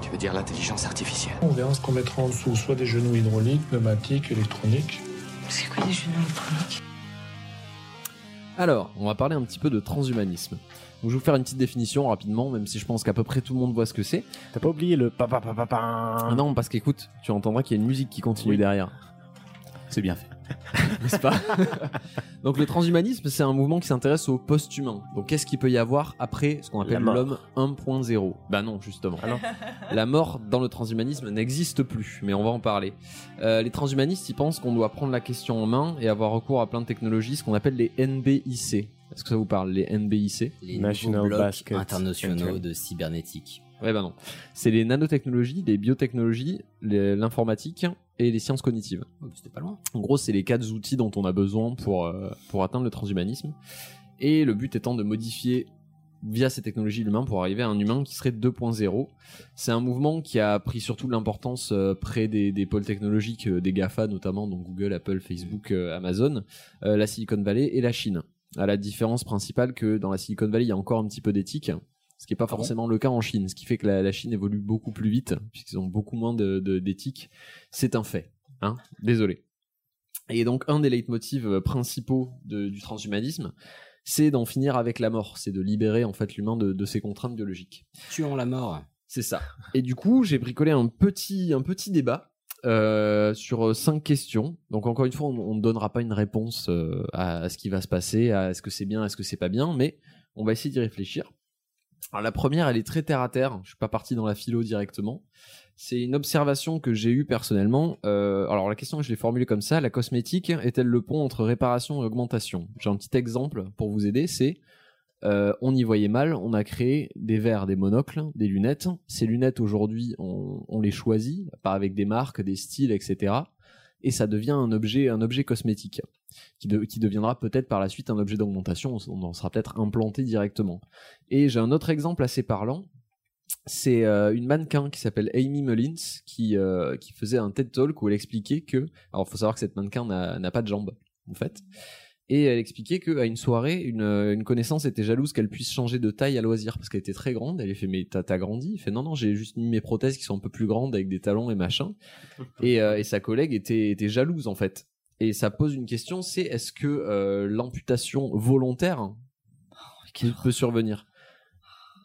Tu veux dire l'intelligence artificielle? On verra ce qu'on mettra en dessous, soit des genoux hydrauliques, pneumatiques, électroniques. C'est quoi des genoux électroniques Alors, on va parler un petit peu de transhumanisme. Donc, je vais vous faire une petite définition rapidement, même si je pense qu'à peu près tout le monde voit ce que c'est. T'as pas oublié le papa papa papa non, parce qu'écoute, tu entendras qu'il y a une musique qui continue Oui. derrière. C'est bien fait. n'est-ce pas? Donc le transhumanisme, c'est un mouvement qui s'intéresse au post-humain. Donc qu'est-ce qu'il peut y avoir après ce qu'on appelle l'homme 1.0 Bah non, justement. La mort dans le transhumanisme n'existe plus, mais on va en parler. Euh, les transhumanistes, ils pensent qu'on doit prendre la question en main et avoir recours à plein de technologies, ce qu'on appelle les NBIC. Est-ce que ça vous parle, les NBIC Les National blocs Basket internationaux de cybernétique. Ouais, bah non. C'est les nanotechnologies, les biotechnologies, l'informatique et les sciences cognitives. Oh, C'était pas loin. En gros, c'est les quatre outils dont on a besoin pour, euh, pour atteindre le transhumanisme. Et le but étant de modifier via ces technologies l'humain pour arriver à un humain qui serait 2.0. C'est un mouvement qui a pris surtout de l'importance euh, près des, des pôles technologiques euh, des GAFA notamment, donc Google, Apple, Facebook, Amazon, la Silicon Valley et la Chine. À la différence principale que dans la Silicon Valley, il y a encore un petit peu d'éthique, ce qui n'est pas bon forcément le cas en Chine, ce qui fait que la, la Chine évolue beaucoup plus vite, puisqu'ils ont beaucoup moins de- de- d'éthique. C'est un fait. Hein Désolé. Et donc, un des leitmotivs euh, principaux de- du transhumanisme, c'est d'en finir avec la mort, c'est de libérer en fait l'humain de, de ses contraintes biologiques. Tuant la mort. C'est ça. Et du coup, j'ai bricolé un petit, un petit débat euh, sur euh, cinq questions. Donc encore une fois, on ne donnera pas une réponse euh, à, à ce qui va se passer, à est-ce que c'est bien, est-ce que c'est pas bien, mais on va essayer d'y réfléchir. La première, elle est très terre à terre. Je suis pas parti dans la philo directement. C'est une observation que j'ai eue personnellement. Euh, alors la question, je l'ai formulée comme ça la cosmétique est-elle le pont entre réparation et augmentation? J'ai un petit exemple pour vous aider. C'est euh, on y voyait mal, on a créé des verres, des monocles, des lunettes. Ces lunettes aujourd'hui, on, on les choisit, pas avec des marques, des styles, etc. Et ça devient un objet, cosmétique, qui, de- qui deviendra peut-être par la suite un objet d'augmentation. On, en sera peut-être implanté directement. Et j'ai un autre exemple assez parlant. C'est euh, une mannequin qui s'appelle Amy Mullins qui, euh, qui faisait un TED Talk où elle expliquait que, alors faut savoir que cette mannequin n'a pas de jambes en fait, et elle expliquait qu'à une soirée, une, euh, une connaissance était jalouse qu'elle puisse changer de taille à loisir parce qu'elle était très grande. Elle lui fait mais t'as grandi Il fait non non j'ai juste mis mes prothèses qui sont un peu plus grandes avec des talons et machin. Et, euh, et sa collègue était, était jalouse en fait. Et ça pose une question, c'est est-ce que euh, l'amputation volontaire qui peut survenir?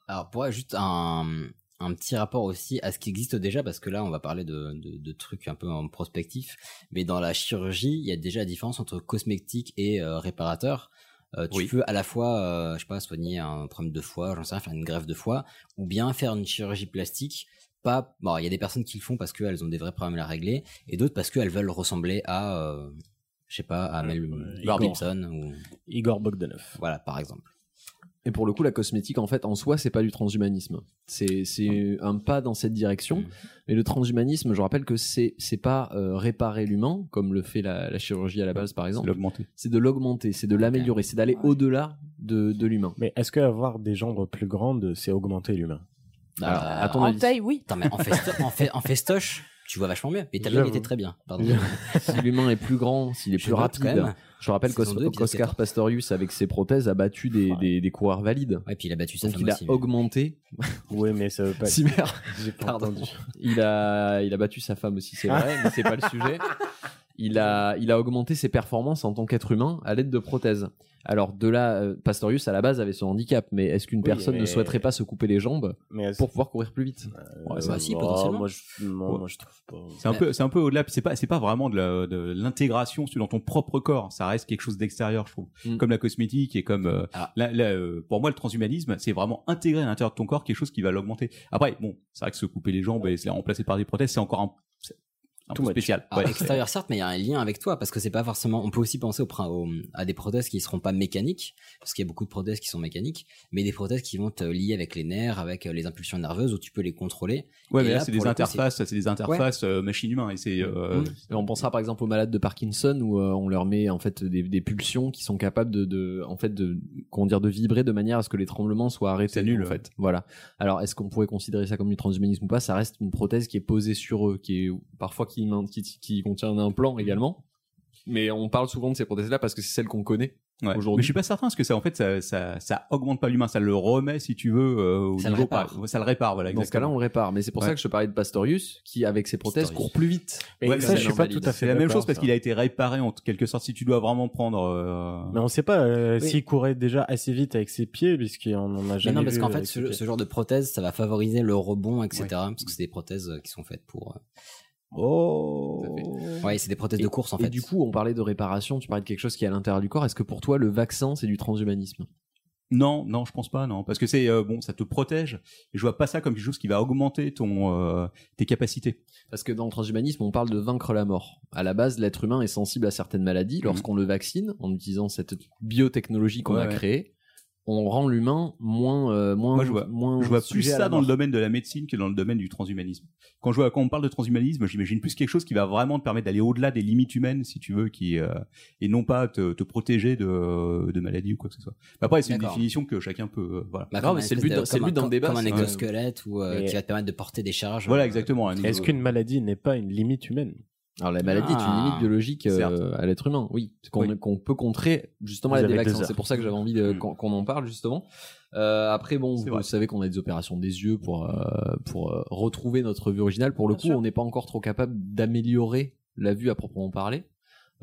Alors pour juste un, un petit rapport aussi à ce qui existe déjà, parce que là on va parler de, de, de trucs un peu en prospectif, mais dans la chirurgie, il y a déjà la différence entre cosmétique et euh, réparateur. Euh, tu Oui. peux à la fois, euh, je sais pas, soigner un problème de foie, j'en sais rien, faire une greffe de foie, ou bien faire une chirurgie plastique. Pas, bon, il y a des personnes qui le font parce qu'elles ont des vrais problèmes à régler, et d'autres parce qu'elles veulent ressembler à, je sais pas, à Mel. Gibson ou Igor Bogdanov. voilà par exemple. Et pour le coup, la cosmétique, en fait, en soi, c'est pas du transhumanisme. C'est c'est un pas dans cette direction. Mais le transhumanisme, je rappelle que c'est c'est pas euh, réparer l'humain comme le fait la, la chirurgie à la base, par exemple. L'augmenter. C'est de l'augmenter, c'est de l'améliorer, c'est d'aller au-delà de, de l'humain. Mais est-ce qu'avoir des jambes plus grandes, c'est augmenter l'humain? Euh, à ton En avis, taille, oui. Attends, mais en, festo- en, fait, en festoche, tu vois vachement mieux. Et ta blague était très bien. Pardon. si l'humain est plus grand, s'il est Je plus rapide. même. Je rappelle qu'Oscar 14. Pastorius, avec ses prothèses, a battu des, des, des coureurs valides. Ouais, puis il a battu sa Donc il a aussi. augmenté. Oui, mais ça veut pas. Cimer. J'ai pas Pardon. entendu. Il a, il a battu sa femme aussi, c'est vrai, mais c'est pas le sujet. Il a, il a augmenté ses performances en tant qu'être humain à l'aide de prothèses. Alors de là, euh, Pastorius à la base avait son handicap, mais est-ce qu'une Oui, personne ne souhaiterait pas se couper les jambes Mais pour pouvoir courir plus vite? Ouais, ça bah si, potentiellement. Moi, je, non, Ouais. moi, je trouve pas. C'est un peu, c'est un peu au-delà. puis C'est pas, c'est pas vraiment de l'intégration dans ton propre corps. Ça reste quelque chose d'extérieur, je trouve. Mm. Comme la cosmétique et comme, euh, Ah. euh, pour moi, le transhumanisme, c'est vraiment intégrer à l'intérieur de ton corps quelque chose qui va l'augmenter. Après, bon, c'est vrai que se couper les jambes et se les remplacer par des prothèses, c'est encore un, un Too peu much. spécial. Alors, Ouais. extérieur certes, mais il y a un lien avec toi parce que c'est pas forcément. On peut aussi penser au, à des prothèses qui seront pas mécaniques parce qu'il y a beaucoup de prothèses qui sont mécaniques, mais des prothèses qui vont te lier avec les nerfs, avec euh, les impulsions nerveuses où tu peux les contrôler. Ouais, Et mais là, là, c'est des interfaces, c'est des interfaces euh, machine-humain et c'est, euh, Mm. Et on pensera par exemple aux malades de Parkinson où euh, on leur met en fait des, des pulsions qui sont capables de, de en fait de comment dire de vibrer de manière à ce que les tremblements soient arrêtés. C'est nul, en fait. Voilà. Alors est-ce qu'on pourrait considérer ça comme du transhumanisme ou pas? Ça reste une prothèse qui est posée sur eux, qui est parfois qui, qui, qui contient un implant également. Mais on parle souvent de ces prothèses-là parce que c'est celles qu'on connaît Ouais. aujourd'hui. Mais je suis pas certain parce que ça, en fait, ça, ça, ça augmente pas l'humain, ça le remet, si tu veux, euh, au Ça le niveau répare. par- ça le répare, voilà. Dans ce cas-là, on le répare. Mais c'est pour Ouais. ça que je te parlais de Pastorius, qui avec ses prothèses Pastorius. court plus vite. Mais Ouais, ça, je suis c'est pas tout à fait C'est la même chose parce qu'il a été réparé en quelque sorte. Si tu dois vraiment prendre, euh, Mais on sait pas euh, Oui. s'il courait déjà assez vite avec ses pieds, puisqu'on en a Mais jamais non, parce qu'en fait, ce, ce genre de prothèse, ça va favoriser le rebond, etc. Parce que c'est des prothèses euh, qui sont faites pour. Oh. Ouais, c'est des prothèses de course en et fait. du coup, on parlait de réparation, tu parlais de quelque chose qui est à l'intérieur du corps. Est-ce que pour toi, le vaccin, c'est du transhumanisme? Non, non, je pense pas, non, parce que c'est euh, bon, ça te protège. Et je vois pas ça comme quelque chose qui va augmenter ton euh, tes capacités. Parce que dans le transhumanisme, on parle de vaincre la mort. À la base, l'être humain est sensible à certaines maladies. Lorsqu'on le vaccine, en utilisant cette biotechnologie qu'on Ouais, a ouais. créée, on rend l'humain moins, euh, moins, Moi, je vois, moins je vois plus ça dans le domaine de la médecine que dans le domaine du transhumanisme. Quand je vois, quand on parle de transhumanisme, j'imagine plus quelque chose qui va vraiment te permettre d'aller au-delà des limites humaines, si tu veux, qui euh, et non pas te, te protéger de, de maladies ou quoi que ce soit. Mais après, c'est une définition que chacun peut, euh, voilà. Bah, c'est le but c'est le comme but un- d'un débat, Comme un exosquelette ou euh, Mais- qui va te permettre de porter des charges. Voilà, euh, exactement. Est-ce qu'une maladie n'est pas une limite humaine? Alors la maladie est une Ah. limite biologique euh, à l'être humain, oui, qu'on Oui. peut contrer justement avec des vaccins. C'est pour ça que j'avais envie Mm. qu'on en parle justement. Euh, après, bon, vous vrai. savez qu'on a des opérations des yeux pour euh, pour euh, retrouver notre vue originale. Pour le Bien coup, sûr. on n'est pas encore trop capable d'améliorer la vue à proprement parler.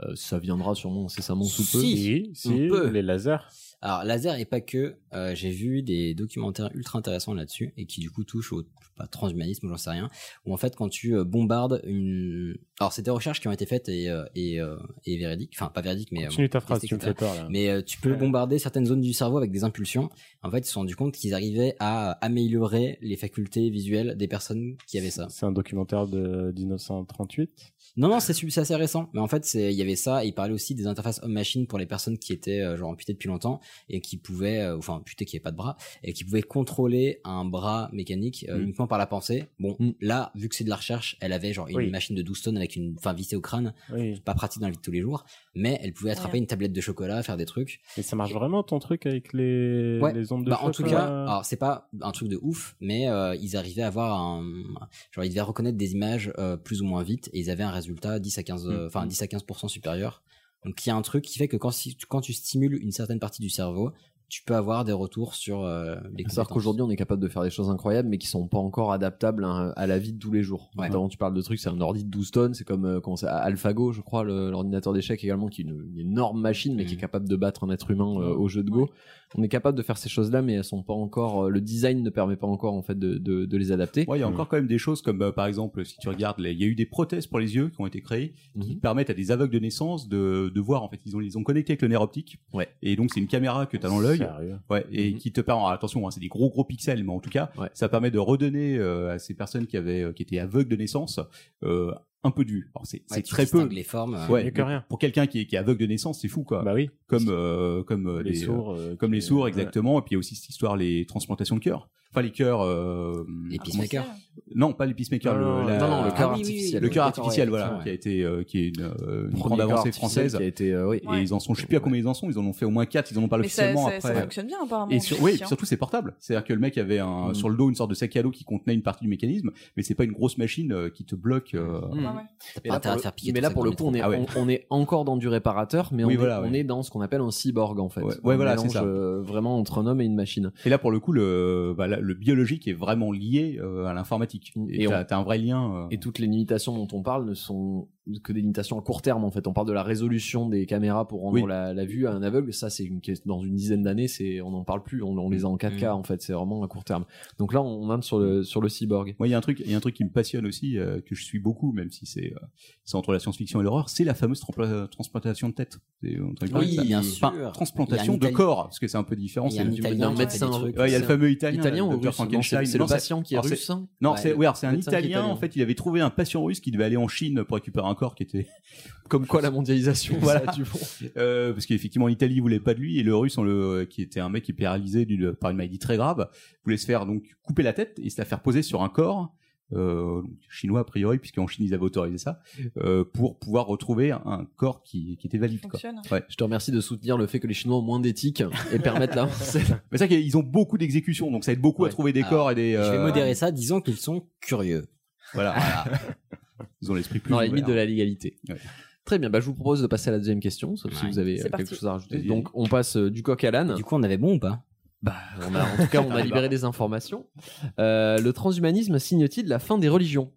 Euh, ça viendra sûrement incessamment sous peu. Si. Si, si, peut. les lasers. Alors laser et pas que, euh, j'ai vu des documentaires ultra intéressants là-dessus et qui du coup touchent au pas transhumanisme, j'en sais rien, où en fait quand tu euh, bombardes une, alors c'est des recherches qui ont été faites et euh, et, euh, et véridiques, enfin pas véridiques mais Continue ta phrase, tu me fais peur là. Mais tu peux Ouais. bombarder certaines zones du cerveau avec des impulsions. En fait, ils se sont rendu compte qu'ils arrivaient à améliorer les facultés visuelles des personnes qui avaient ça. C'est un documentaire de 1938. Non, non, c'est assez récent. Mais en fait, c'est il y avait ça. Et il parlait aussi des interfaces homme-machine pour les personnes qui étaient euh, genre amputées depuis longtemps et qui pouvaient, euh, enfin amputées qui n'avaient pas de bras et qui pouvaient contrôler un bras mécanique euh, Mm. uniquement par la pensée. Bon, Mm. là, vu que c'est de la recherche, elle avait genre une Oui. machine de 12 tonnes avec une, enfin vissée au crâne. Oui. Pas pratique dans la vie de tous les jours, mais elle pouvait attraper une tablette de chocolat, faire des trucs. Et ça marche vraiment ton truc avec les, Ouais. les ondes de Bah, en tout cas, alors c'est pas un truc de ouf, mais euh, ils arrivaient à avoir un, genre ils devaient reconnaître des images euh, plus ou moins vite et ils avaient un résultat 10 à 15, euh, enfin 10 à 15% supérieur. Donc il y a un truc qui fait que quand, si- quand tu stimules une certaine partie du cerveau, tu peux avoir des retours sur euh, les C'est-à-dire compétences. qu'aujourd'hui, on est capable de faire des choses incroyables, mais qui sont pas encore adaptables à, à la vie de tous les jours. Ouais. Notamment, tu parles de trucs, c'est un ordi de 12 tonnes, c'est comme euh, comment ça, AlphaGo, je crois, le- l'ordinateur d'échecs également, qui est une, une énorme machine, mais qui est Mhm. capable de battre un être humain euh, au jeu de Go. On est capable de faire ces choses-là, mais elles sont pas encore. euh, le design ne permet pas encore en fait de, de, de les adapter. Ouais, il y a Mm. encore quand même des choses comme euh, par exemple si tu regardes, il y a eu des prothèses pour les yeux qui ont été créées qui Mhm. permettent à des aveugles de naissance de, de voir en fait ils ont ils ont connecté avec le nerf optique. Ouais. Et donc c'est une caméra que tu as dans l'œil. Ouais, et Mhm. qui te permet alors, attention, hein, c'est des gros gros pixels, mais en tout cas, Ouais. ça permet de redonner euh, à ces personnes qui avaient euh, qui étaient aveugles de naissance euh, un peu de vue. Alors c'est Ouais, très peu. les formes, euh, Ouais, mieux que rien. Pour quelqu'un qui est, qui est aveugle de naissance, c'est fou quoi. Bah oui. Comme euh, comme Les les, sourds, comme les sourds ouais. exactement. Et puis il y a aussi cette histoire les transplantations de cœur. Enfin les cœurs. Euh, Les comment- pacemakers. Non, pas les pacemakers. Non, le, non, la- non, non, le Ah cœur artificiel. le cœur artificiel, voilà, ouais. qui a été, euh, qui est une, euh, une grande avancée française. qui a été, euh, oui. Et ils en sont, je sais plus à combien ils en sont. Ils en ont fait au moins quatre. Ils en ont parlé ça, officiellement ça, ça après. fonctionne bien apparemment. Et sur, oui, surtout c'est portable. C'est-à-dire que le mec avait un, Mm. sur le dos une sorte de sac à dos qui contenait une partie du mécanisme, mais c'est pas une grosse machine euh, qui te bloque. Mm. Mais pas là, pour le, te faire piquer mais tout là, ça pour dans le coup, on est, Ah on, est encore dans du réparateur, mais on, est, dans ce qu'on appelle un cyborg en fait. Ouais, voilà, c'est ça. vraiment entre un homme et une machine. Et là, pour le coup, le, bah, le biologique est vraiment lié euh, à l'informatique. Et Et t'as on- un vrai lien. euh, Et toutes les limitations dont on parle ne sont que des limitations à court terme en fait. On parle de la résolution des caméras pour rendre Oui. la, la vue à un aveugle. Ça, c'est une dans une dizaine d'années, c'est on n'en parle plus. On, on les a en 4K Mm. en fait. C'est vraiment à court terme. Donc là, on entre sur le sur le cyborg. Moi, il y a un truc, il y a un truc qui me passionne aussi, euh, que je suis beaucoup, même si c'est euh, c'est entre la science-fiction et l'horreur, c'est la fameuse transplantation de tête. Oui, bien Enfin, sûr. transplantation Il y a un de corps, parce que c'est un peu différent. Il y a c'est un Italien médecin. Ouais, il y a le fameux italien, Italien le ou Frankenstein. c'est- le patient qui est russe. hein Non, c'est un italien. En fait, il avait trouvé un patient russe qui devait aller en Chine pour récupérer un corps qui était Comme quoi la mondialisation, Voilà. ça a du bon. Euh, parce qu'effectivement l'Italie voulait pas de lui et le russe on le qui était un mec qui est paralysé d'une par une maladie très grave voulait se faire donc couper la tête et se la faire poser sur un corps euh, chinois a priori puisqu'en Chine ils avaient autorisé ça euh, pour pouvoir retrouver un, corps qui, qui était valide quoi. Fonctionne. Ouais. Je te remercie de soutenir le fait que les Chinois ont moins d'éthique et permettent la. Mais ça qu'ils ont beaucoup d'exécutions donc ça aide beaucoup à trouver des Alors, corps et des Je vais euh, modérer ça, disons qu'ils sont curieux. voilà. ils ont l'esprit plus dans la limite de la légalité. Ouais. Très bien, bah, je vous propose de passer à la deuxième question, sauf si vous avez euh, quelque parti. chose à rajouter. Donc on passe euh, du coq à l'âne. Du coup, on avait bon ou pas? Bah, on a, en tout cas, on a libéré des informations. Euh, le transhumanisme signe-t-il la fin des religions?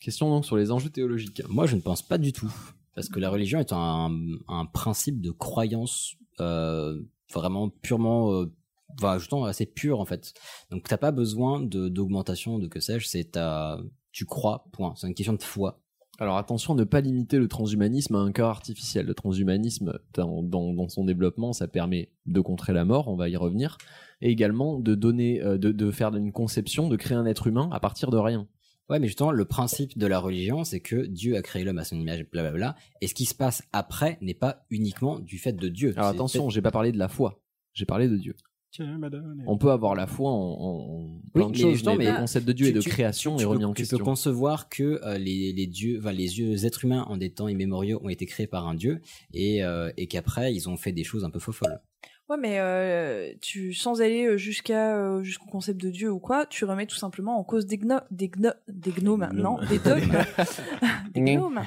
Question donc sur les enjeux théologiques. Moi, je ne pense pas du tout. Parce que la religion est un, un principe de croyance euh, vraiment purement, euh, enfin, justement assez pur en fait. Donc, t'as pas besoin de d'augmentation, de que sais-je. C'est ta, tu crois. Point. C'est une question de foi. Alors attention ne pas limiter le transhumanisme à un cœur artificiel. Le transhumanisme, dans, dans, dans son développement, ça permet de contrer la mort, on va y revenir, et également de donner, euh, de, de faire une conception, de créer un être humain à partir de rien. Ouais, mais justement, le principe de la religion, c'est que Dieu a créé l'homme à son image, blablabla. Et ce qui se passe après n'est pas uniquement du fait de Dieu. Alors attention, j'ai pas parlé de la foi, j'ai parlé de Dieu. Tiens, madame. On peut avoir la foi en, en- en plein Oui, de mais choses, justement, mais, mais le concept de Dieu tu- et de tu- création tu est peux- remis en tu question. peux concevoir que euh, les, les dieux, enfin, les yeux êtres humains en des temps immémoriaux ont été créés par un dieu et, euh, et qu'après ils ont fait des choses un peu folles. Ouais, mais euh, tu, sans aller jusqu'à euh, jusqu'au concept de Dieu ou quoi, tu remets tout simplement en cause des, gno- des, gno- des gnomes, Des non, gnomes. des dogmes, des gnomes.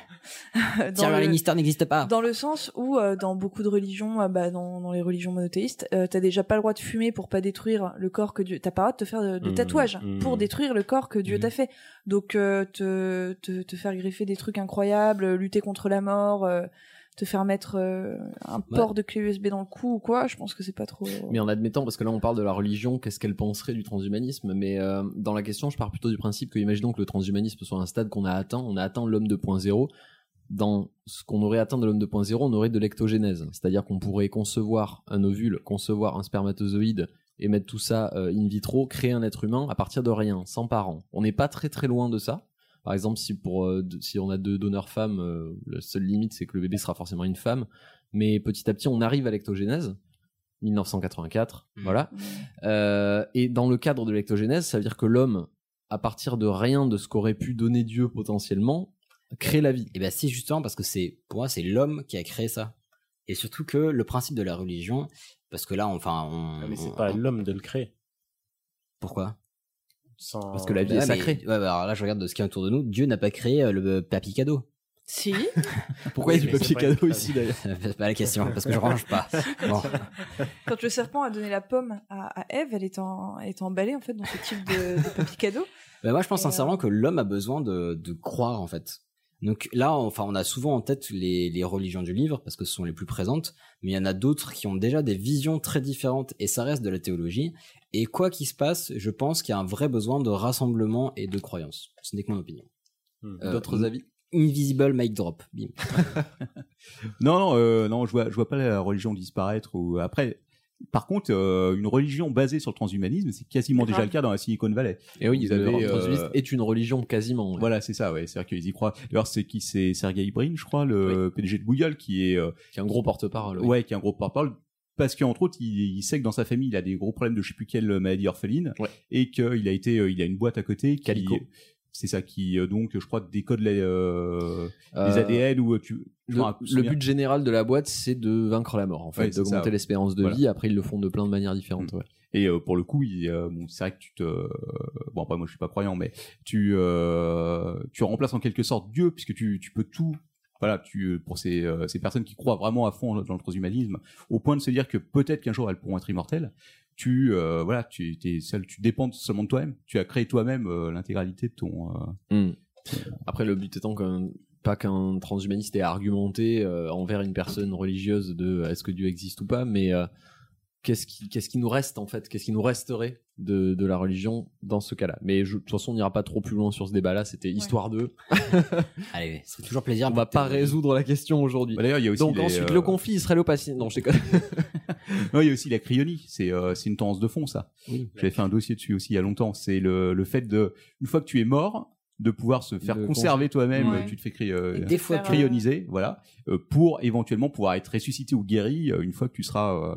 Le- Lannister n'existe pas. Dans le sens où, euh, dans beaucoup de religions, euh, bah, dans, dans les religions monothéistes, euh, t'as déjà pas le droit de fumer pour pas détruire le corps que Dieu. T'as pas le droit de te faire de, de Mmh, tatouages mmh. pour détruire le corps que Dieu Mmh. t'a fait. Donc, euh, te, te, te faire greffer des trucs incroyables, lutter contre la mort, euh, te faire mettre euh, un port de clé USB dans le cou ou quoi, je pense que c'est pas trop. Mais en admettant, parce que là on parle de la religion, qu'est-ce qu'elle penserait du transhumanisme? Mais euh, dans la question, je pars plutôt du principe que, imaginons que le transhumanisme soit un stade qu'on a atteint, on a atteint l'homme 2.0. Dans ce qu'on aurait atteint de l'homme 2.0, on aurait de l'ectogénèse, c'est-à-dire qu'on pourrait concevoir un ovule, concevoir un spermatozoïde et mettre tout ça euh, in vitro, créer un être humain à partir de rien, sans parents. On n'est pas très très loin de ça. Par exemple, si pour euh, si on a deux donneurs femmes, euh, la seule limite c'est que le bébé sera forcément une femme. Mais petit à petit, on arrive à l'ectogénèse. 1984, voilà. Euh, et dans le cadre de l'ectogénèse, ça veut dire que l'homme, à partir de rien de ce qu'aurait pu donner Dieu potentiellement, crée la vie. Et ben si justement parce que c'est pour moi c'est l'homme qui a créé ça. Et surtout que le principe de la religion, parce que là enfin on. Ah, mais c'est on- pas l'homme de le créer. Pourquoi? Sans- Parce que la vie est mais- sacrée. ouais, bah, alors là je regarde de ce qu'il y a autour de nous. Dieu n'a pas créé euh, le papy cadeau. Si. Pourquoi Oui, il y a du papier cadeau ici d'ailleurs c'est pas la question parce que je range pas. Bon. Quand le serpent a donné la pomme à, à Ève, elle était, en, elle était emballée en fait dans ce type de, de papier cadeau. Bah, moi, je pense Et, sincèrement euh, que l'homme a besoin de, de croire, en fait. Donc là, on- enfin, on a souvent en tête les, les religions du livre parce que ce sont les plus présentes, mais il y en a d'autres qui ont déjà des visions très différentes et ça reste de la théologie. Et quoi qu'il se passe, je pense qu'il y a un vrai besoin de rassemblement et de croyance. Ce n'est que mon opinion. Hmm. Euh, D'autres avis? Invisible mic drop. Bim. Non, non, euh, non, je vois, je vois pas la religion disparaître. Ou après, Par contre, euh, une religion basée sur le transhumanisme, c'est quasiment déjà grave. le cas dans la Silicon Valley. Et oui, Ils le avaient, transhumanisme euh, est une religion quasiment. ouais. Voilà, c'est ça, ouais. C'est-à-dire qu'ils y croient. D'ailleurs, c'est qui? C'est Sergey Brin, je crois, le PDG de Google, qui est, euh, qui est un gros porte-parole. oui. Ouais, qui est un gros porte-parole. Parce qu'entre autres, il, il sait que dans sa famille, il a des gros problèmes de je sais plus quelle maladie orpheline, et qu'il a été, euh, il a une boîte à côté qui, Calico. c'est ça qui euh, donc, je crois, décode les, euh, les ADN ou tu. Je Le, but général de la boîte, c'est de vaincre la mort, en fait, Ouais, d'augmenter l'espérance de Voilà. vie. Après, ils le font de plein de manières différentes. ouais. Et euh, pour le coup, euh, bon, c'est vrai que tu te, bon après moi je suis pas croyant, mais tu, euh, tu remplaces en quelque sorte Dieu puisque tu, tu peux tout. Voilà, tu pour ces, euh, ces personnes qui croient vraiment à fond dans le transhumanisme, au point de se dire que peut-être qu'un jour elles pourront être immortelles. Tu, euh, voilà, tu es seul, tu dépends seulement de toi-même. Tu as créé toi-même euh, l'intégralité de ton. euh, Hmm. Après, le but étant qu'un pas qu'un transhumaniste ait argumenté euh, envers une personne religieuse de euh, est-ce que Dieu existe ou pas, mais euh, qu'est-ce qui qu'est-ce qui nous reste en fait, qu'est-ce qui nous resterait de, de la religion dans ce cas-là? Mais je- de toute façon, on n'ira pas trop plus loin sur ce débat-là. C'était histoire d'eux. Allez, c'est toujours plaisir. On va pas résoudre la question aujourd'hui. Bah, D'ailleurs, il y a aussi Donc les, ensuite euh, le conflit israélo-palestinien. Non, je déconne. Non, il y a aussi la cryonie. C'est euh, une tendance de fond, ça. J'avais fait un dossier dessus aussi il y a longtemps. C'est le, le fait de, une fois que tu es mort, de pouvoir se faire conserver toi-même. Ouais. Tu te fais cry- euh, des fois, cryoniser, voilà, euh, pour éventuellement pouvoir être ressuscité ou guéri euh, une fois que tu seras. euh,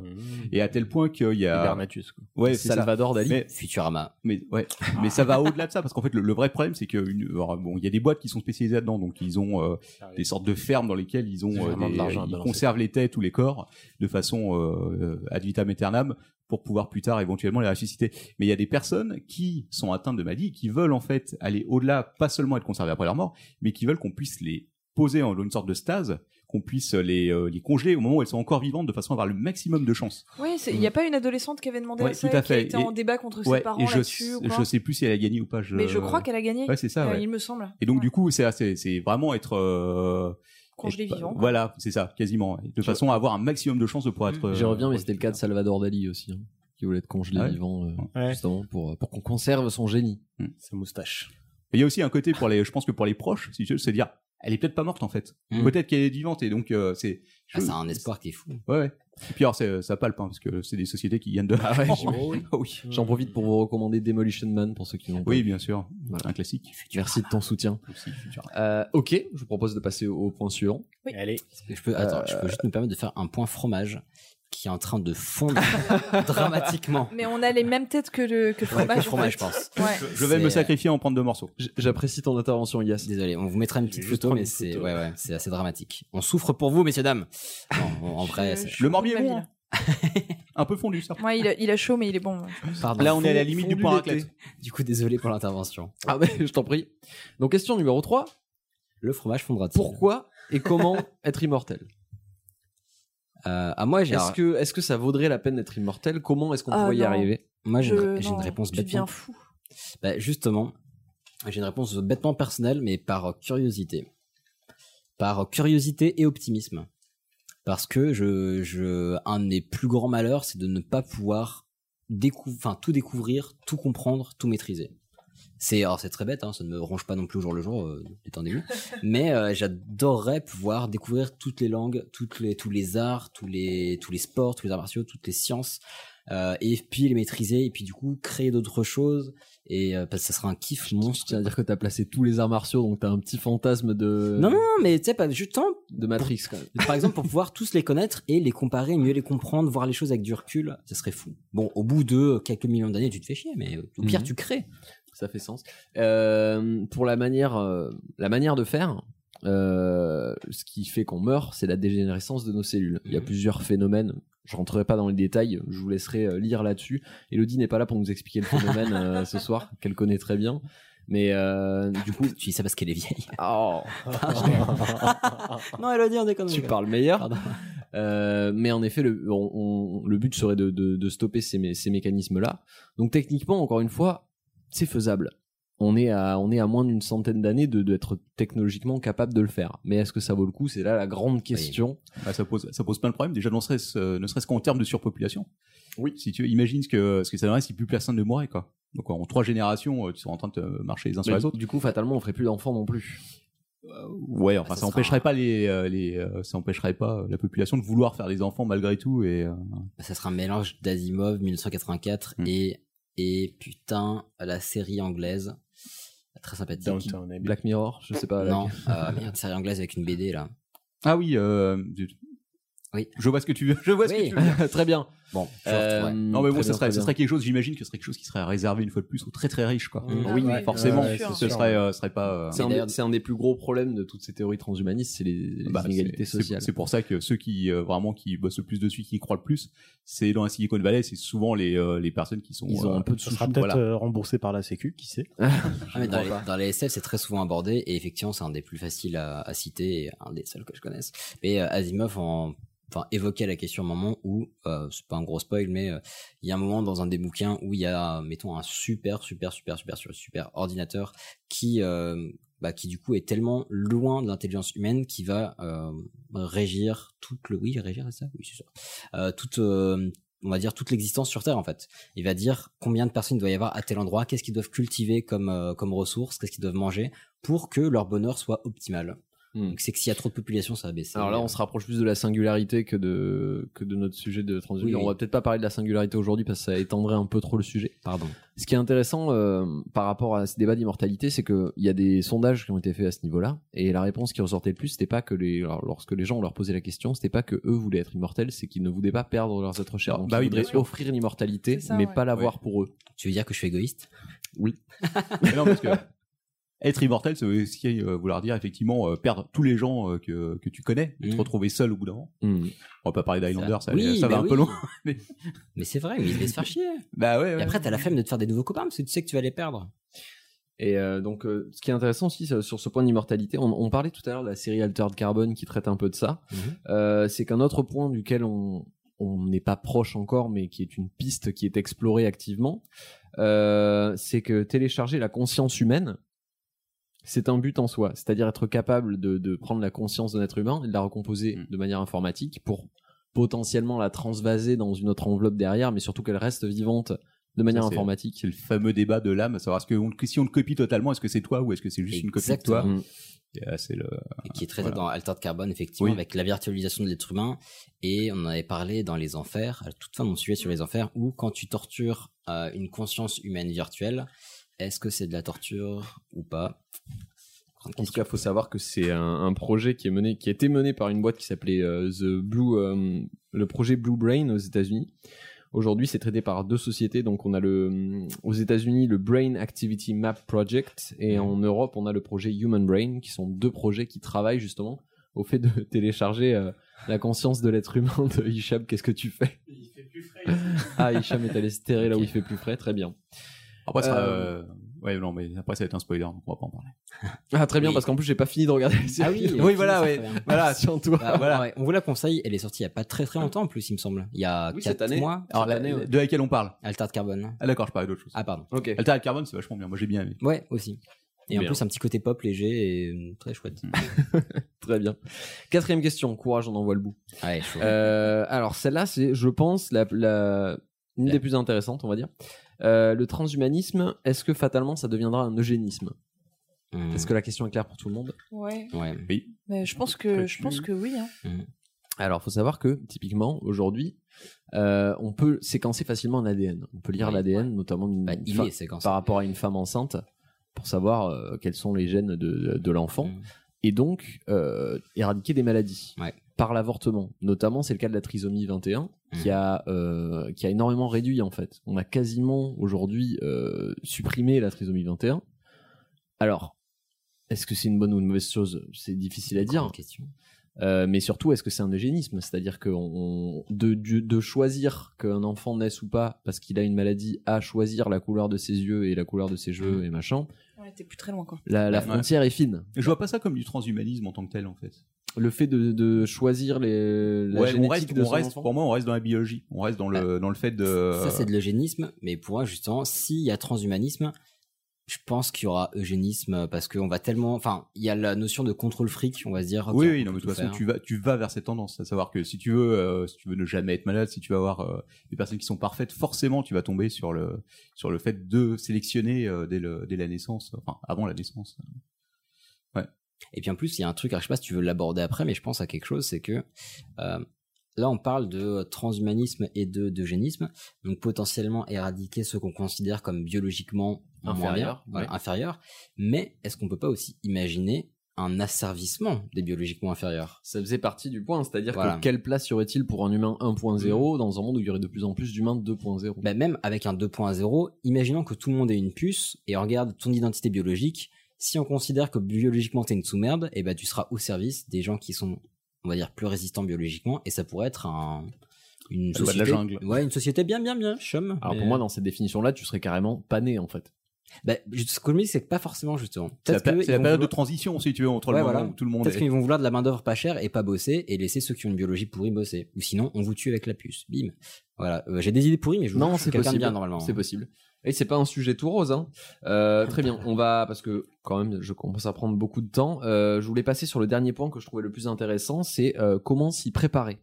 Et à tel point qu'il y a. Hibernatus, quoi. Ouais. Salvador Dali. Mais, Futurama. mais ouais, mais ça va au-delà de ça parce qu'en fait le, le vrai problème c'est que une, alors, bon il y a des boîtes qui sont spécialisées là-dedans donc ils ont euh, des sortes de fermes dans lesquelles ils ont euh, des- de ils conservent les têtes ou les corps de façon euh, ad vitam aeternam pour pouvoir plus tard éventuellement les ressusciter. Mais il y a des personnes qui sont atteintes de maladie qui veulent en fait aller au-delà, pas seulement être conservées après leur mort, mais qui veulent qu'on puisse les poser en une sorte de stase, qu'on puisse les, euh, les congeler au moment où elles sont encore vivantes de façon à avoir le maximum de chance. Oui, il n'y a pas une adolescente qui avait demandé Ouais, à ça, tout à qui fait. été Et- en débat contre ses parents là-dessus je sais plus si elle a gagné ou pas. Je... Mais je crois qu'elle a gagné. Ouais, c'est ça. Euh, il me semble. Et donc du coup, c'est vraiment être euh, Congelé être- vivant, quoi. Voilà, c'est ça, quasiment. De façon à avoir un maximum de chances de pouvoir être. J'y euh, reviens, mais c'était le cas de Salvador Dali aussi, hein, qui voulait être congelé Ah ouais vivant, euh, justement pour pour qu'on conserve son génie. Sa moustache. Et il y a aussi un côté pour les, je pense que pour les proches, si tu veux, c'est dire, elle est peut-être pas morte en fait. Mm. Peut-être qu'elle est vivante et donc euh, c'est. Ah, c'est un espoir qui est fou. Ouais, ouais. Et puis alors c'est- ça palpe hein, parce que c'est des sociétés qui gagnent de Ah ouais, l'argent. Ah oui. J'en profite pour vous recommander Demolition Man pour ceux qui l'ont pas Oui, bien sûr. Voilà. Un classique. Merci de ton soutien. Euh, ok, je vous propose de passer au point suivant. Allez. Je peux, attends, je peux juste me permettre de faire un point fromage qui est en train de fondre dramatiquement. Mais on a les mêmes têtes que le, que le Ouais, fromage. que le fromage, en je pense. Ouais. Je vais me sacrifier en prendre deux morceaux. J'apprécie ton intervention, Yas. Désolé, on vous mettra une petite photo, mais c'est photo. ouais, ouais, c'est assez dramatique. On souffre pour vous, messieurs dames. Non, en vrai, Je- c'est- je- Le morbier est bon. Un peu fondu ça. Ouais, il a, il a chaud, mais il est bon. pardon. Là, on est à la limite du point raclette. Du coup, désolé pour l'intervention. Ah ben, je t'en prie. Donc question numéro 3. Le fromage fondra-t-il? Pourquoi et comment être immortel? Euh, À moi, j'ai Est-ce que, est-ce que ça vaudrait la peine d'être immortel? Comment est-ce qu'on Ah, pourrait y arriver? Moi j'ai une, Je- j'ai une non, réponse tu bêtement. deviens fou. Bah, justement, j'ai une réponse bêtement personnelle, mais par curiosité. Par curiosité et optimisme. Parce que je, je, un de mes plus grands malheurs, c'est de ne pas pouvoir décou- tout découvrir, tout comprendre, tout maîtriser. C'est, alors c'est très bête, hein, ça ne me ronge pas non plus au jour le jour, euh, détendez-vous. Mais euh, j'adorerais pouvoir découvrir toutes les langues, toutes les, tous les arts, tous les, tous les sports, tous les arts martiaux, toutes les sciences, euh, et puis les maîtriser, et puis du coup créer d'autres choses. Et euh, parce que ça sera un kiff monstre. C'est-à-dire que t'as placé tous les arts martiaux, donc t'as un petit fantasme de, Non, non, non, mais tu sais, pas juste temps, de Matrix quand même. par exemple, pour pouvoir tous les connaître et les comparer, mieux les comprendre, voir les choses avec du recul, ça serait fou. Bon, au bout de quelques millions d'années, tu te fais chier, mais au pire, Mhm. tu crées. Ça fait sens. Euh, pour la manière, euh, la manière de faire, euh, ce qui fait qu'on meurt, c'est la dégénérescence de nos cellules. Il y a plusieurs phénomènes. Je rentrerai pas dans les détails. Je vous laisserai lire là-dessus. Elodie n'est pas là pour nous expliquer le phénomène euh, ce soir, qu'elle connaît très bien. Mais euh, du coup, Tu dis ça parce qu'elle est vieille. oh, non, elle a dit, on déconne. tu parles meilleur. Euh, mais en effet, le, on- on- le but serait de, de- de stopper ces, mé- ces mécanismes-là. Donc techniquement, encore une fois, c'est faisable. On est à, on est à moins d'une centaine d'années de d'être technologiquement capable de le faire. Mais est-ce que ça vaut le coup? C'est là la grande question. Bah, ça pose ça pose plein de problèmes. Déjà, ne serait-ce euh, ne serait-ce qu'en termes de surpopulation. Oui. Si tu imagines ce que ce que ça donnerait si plus personne ne mourait quoi. Donc en trois générations, euh, tu seras en train de te marcher les uns sur les autres. Du coup, fatalement, on ferait plus d'enfants non plus. Ouais, enfin, Bah, ça, empêcherait pas les, euh, les, euh, ça empêcherait pas la population de vouloir faire des enfants malgré tout et. euh, Ça sera un mélange d'Asimov 1984 Hmm. et et putain la série anglaise très sympathique. Downton Abbey. Black Mirror, je sais pas. non, euh, merde, série anglaise avec une BD là. Ah oui, euh. Oui. Je vois ce que tu veux. Je vois ce Oui. que tu veux. Très bien. Bon, Euh. Non mais bon, ça serait, ça serait quelque chose. J'imagine que ce serait quelque chose qui serait réservé une fois de plus aux très très riches, quoi. Mm. Ah oui, ouais, Forcément, ouais, ce serait, euh, ce serait pas. euh, C'est un, des- c'est un des plus gros problèmes de toutes ces théories transhumanistes, c'est les, les bah, inégalités c'est- sociales. C'est c'est pour ça que ceux qui euh, vraiment qui bossent le plus dessus, qui y croient le plus, c'est dans la Silicon Valley, c'est souvent les euh, les personnes qui sont. Ils ont euh, un peu de Ça sous sera peut-être voilà. remboursé par la Sécu, qui sait. Ah, mais dans, les, dans les SF, c'est très souvent abordé et effectivement, c'est un des plus faciles à, à citer et un des seuls que je connaisse. Et euh, Asimov en enfin évoquait la question un moment où euh, c'est pas un gros spoil mais euh, il y a un moment dans un des bouquins où il y a mettons un super super super super super ordinateur qui euh, bah, qui du coup est tellement loin de l'intelligence humaine qui va euh, régir toute le oui régir ça? Oui c'est toute on va dire toute l'existence sur Terre en fait. Il va dire combien de personnes il doit y avoir à tel endroit, qu'est-ce qu'ils doivent cultiver comme comme ressources, qu'est-ce qu'ils doivent manger pour que leur bonheur soit optimal. Hmm. C'est que s'il y a trop de population, ça va baisser. Alors là, on se rapproche plus de la singularité que de que de notre sujet de transhumanisme. Oui, oui. On va peut-être pas parler de la singularité aujourd'hui parce que ça étendrait un peu trop le sujet. Pardon. Ce qui est intéressant euh, par rapport à ce débat d'immortalité, c'est qu'il y a des sondages qui ont été faits à ce niveau-là, et la réponse qui ressortait le plus, c'était pas que les, alors, lorsque les gens leur posaient la question, c'était pas que eux voulaient être immortels, c'est qu'ils ne voulaient pas perdre leurs êtres chers. Ah, Donc bah ils oui, voudraient offrir l'immortalité, mais ouais. pas l'avoir pour eux. Tu veux dire que je suis égoïste? Oui. Mais non, parce que être immortel, ça veut aussi euh, vouloir dire effectivement euh, perdre tous les gens euh, que, que tu connais, et te retrouver seul au bout d'un moment. Hmm. On va pas parler d'Highlander, ça, Oui, ça va un peu loin. Mais c'est vrai, mais ils laissent faire chier. Bah ouais. Et après, t'as la flemme de te faire des nouveaux copains parce que tu sais que tu vas les perdre. Et euh, donc, euh, ce qui est intéressant aussi sur ce point d'immortalité, on, on parlait tout à l'heure de la série Altered Carbon qui traite un peu de ça. Euh, c'est qu'un autre point duquel on on n'est pas proche encore, mais qui est une piste qui est explorée activement, euh, c'est que télécharger la conscience humaine, c'est un but en soi. C'est-à-dire être capable de, de prendre la conscience d'un être humain et de la recomposer Mm. de manière informatique pour potentiellement la transvaser dans une autre enveloppe derrière, mais surtout qu'elle reste vivante de manière Ça, informatique. C'est le fameux débat de l'âme, à savoir est-ce que, on- que si on te copie totalement, est-ce que c'est toi ou est-ce que c'est juste une copie de toi. Mm. Et, euh, c'est le. Et qui est traité Voilà. dans Altered Carbone, effectivement, Oui. avec la virtualisation de l'être humain. Et on en avait parlé dans Les Enfers, à toute fin de mon sujet sur les Enfers, où quand tu tortures euh, une conscience humaine virtuelle, est-ce que c'est de la torture ou pas? Grande En tout question. cas, faut savoir que c'est un, un projet qui est mené, qui a été mené par une boîte qui s'appelait euh, The Blue, euh, le projet Blue Brain aux États-Unis. Aujourd'hui, c'est traité par deux sociétés. Donc, on a le, aux États-Unis le Brain Activity Map Project et en Europe, on a le projet Human Brain, qui sont deux projets qui travaillent justement au fait de télécharger euh, la conscience de l'être humain de Hicham. Qu'est-ce que tu fais? Il fait plus frais. Ah, Hicham est allé se terrer là où il fait plus frais. Très bien. Après, ça, Euh, euh, ouais, non, mais après, ça va être un spoiler, donc on va pas en parler. Ah, très bien, Oui. parce qu'en plus, j'ai pas fini de regarder la série. Ah oui, Oui, ok, voilà, ça, ouais. Voilà. sur toi. Bah, voilà. ouais, on vous la conseille, elle est sortie il y a pas très très longtemps en plus, il me semble. Il y a Oui, 4 cette année. mois. Alors, Cette la- année, ouais. de laquelle on parle Altered Carbone. Ah, d'accord, je parlais d'autre chose. Ah, pardon. Ok. Altered Carbon, c'est vachement bien. Moi, j'ai bien aimé. Ouais, aussi. Et en plus, un petit côté pop léger et euh, très chouette. Très bien. Quatrième question. Courage, on en voit le bout. Euh, alors celle-là, c'est, je pense, la, la- une La- des plus intéressantes, on va dire. Euh, le transhumanisme, est-ce que fatalement ça deviendra un eugénisme Hmm. Est-ce que la question est claire pour tout le monde Ouais. Ouais. Oui. Mais je pense que, je pense que oui. Hein. Alors, faut savoir que typiquement aujourd'hui, euh, on peut séquencer facilement un ADN. On peut lire Oui. l'ADN, notamment d'une Bah, il est par rapport à une femme enceinte, pour savoir euh, quels sont les gènes de, de, de l'enfant, Mm. et donc euh, éradiquer des maladies Ouais. Par l'avortement. Notamment, c'est le cas de la trisomie 21, qui Mm. a euh, qui a énormément réduit en fait. On a quasiment aujourd'hui euh, supprimé la trisomie 21. Alors, est-ce que c'est une bonne ou une mauvaise chose? C'est difficile à dire. Question. Euh, mais surtout, est-ce que c'est un eugénisme? C'est-à-dire que on- de, de, de choisir qu'un enfant naisse ou pas parce qu'il a une maladie à choisir la couleur de ses yeux et la couleur de ses cheveux et machin, Ouais, t'es plus très loin, quoi. la, la Ouais. frontière est fine. Je vois pas ça comme du transhumanisme en tant que tel, en fait. Le fait de, de choisir les, la Ouais, on génétique reste, de on son reste, enfant. pour moi, on reste dans la biologie. On reste dans le, dans le fait de. Ça, c'est de l'eugénisme, mais pour moi, justement, s'il y a transhumanisme, je pense qu'il y aura eugénisme parce qu'on va tellement. Enfin, il y a la notion de contrôle fric, on va se dire. oui, on oui, non, mais de tout toute façon, tu vas, tu vas vers cette tendance. À savoir que si tu veux, euh, si tu veux ne jamais être malade, si tu vas avoir euh, des personnes qui sont parfaites, forcément, tu vas tomber sur le, sur le fait de sélectionner euh, dès, le, dès la naissance, enfin, avant la naissance. Et puis en plus, il y a un truc, alors, je sais pas si tu veux l'aborder après, mais je pense à quelque chose, c'est que euh, là, on parle de transhumanisme et de d'eugénisme, donc potentiellement éradiquer ceux qu'on considère comme biologiquement bien, ouais. inférieurs. Mais est-ce qu'on peut pas aussi imaginer un asservissement des biologiquement inférieurs? Ça faisait partie du point, c'est-à-dire Voilà. que quelle place y aurait-il pour un humain 1.0 dans un monde où il y aurait de plus en plus d'humains 2.0 bah, même avec un 2.0, imaginons que tout le monde ait une puce et on regarde ton identité biologique. Si on considère que biologiquement t'es une sous-merde, et ben tu seras au service des gens qui sont, on va dire, plus résistants biologiquement, et ça pourrait être un, une La loi de la société, jungle. ouais, une société bien, bien, bien, chum. Alors Mais- pour moi, dans cette définition-là, tu serais carrément pas né en fait. bah, ce que je me dis, c'est que pas forcément justement. C'est la, période de transition, si tu veux, entre Ouais, le moment voilà. où tout le monde Peut-être est... qu'ils vont vouloir de la main d'œuvre pas chère et pas bosser et laisser ceux qui ont une biologie pourrie bosser. Ou sinon, on vous tue avec la puce. Bim. Voilà. Euh, J'ai des idées pourries, mais je vous Non, c'est quelqu'un bien normalement. C'est possible. Et c'est pas un sujet tout rose. Hein. Euh, très bien. On va parce que quand même, je commence à prendre beaucoup de temps. Euh, je voulais passer sur le dernier point que je trouvais le plus intéressant, c'est euh, comment s'y préparer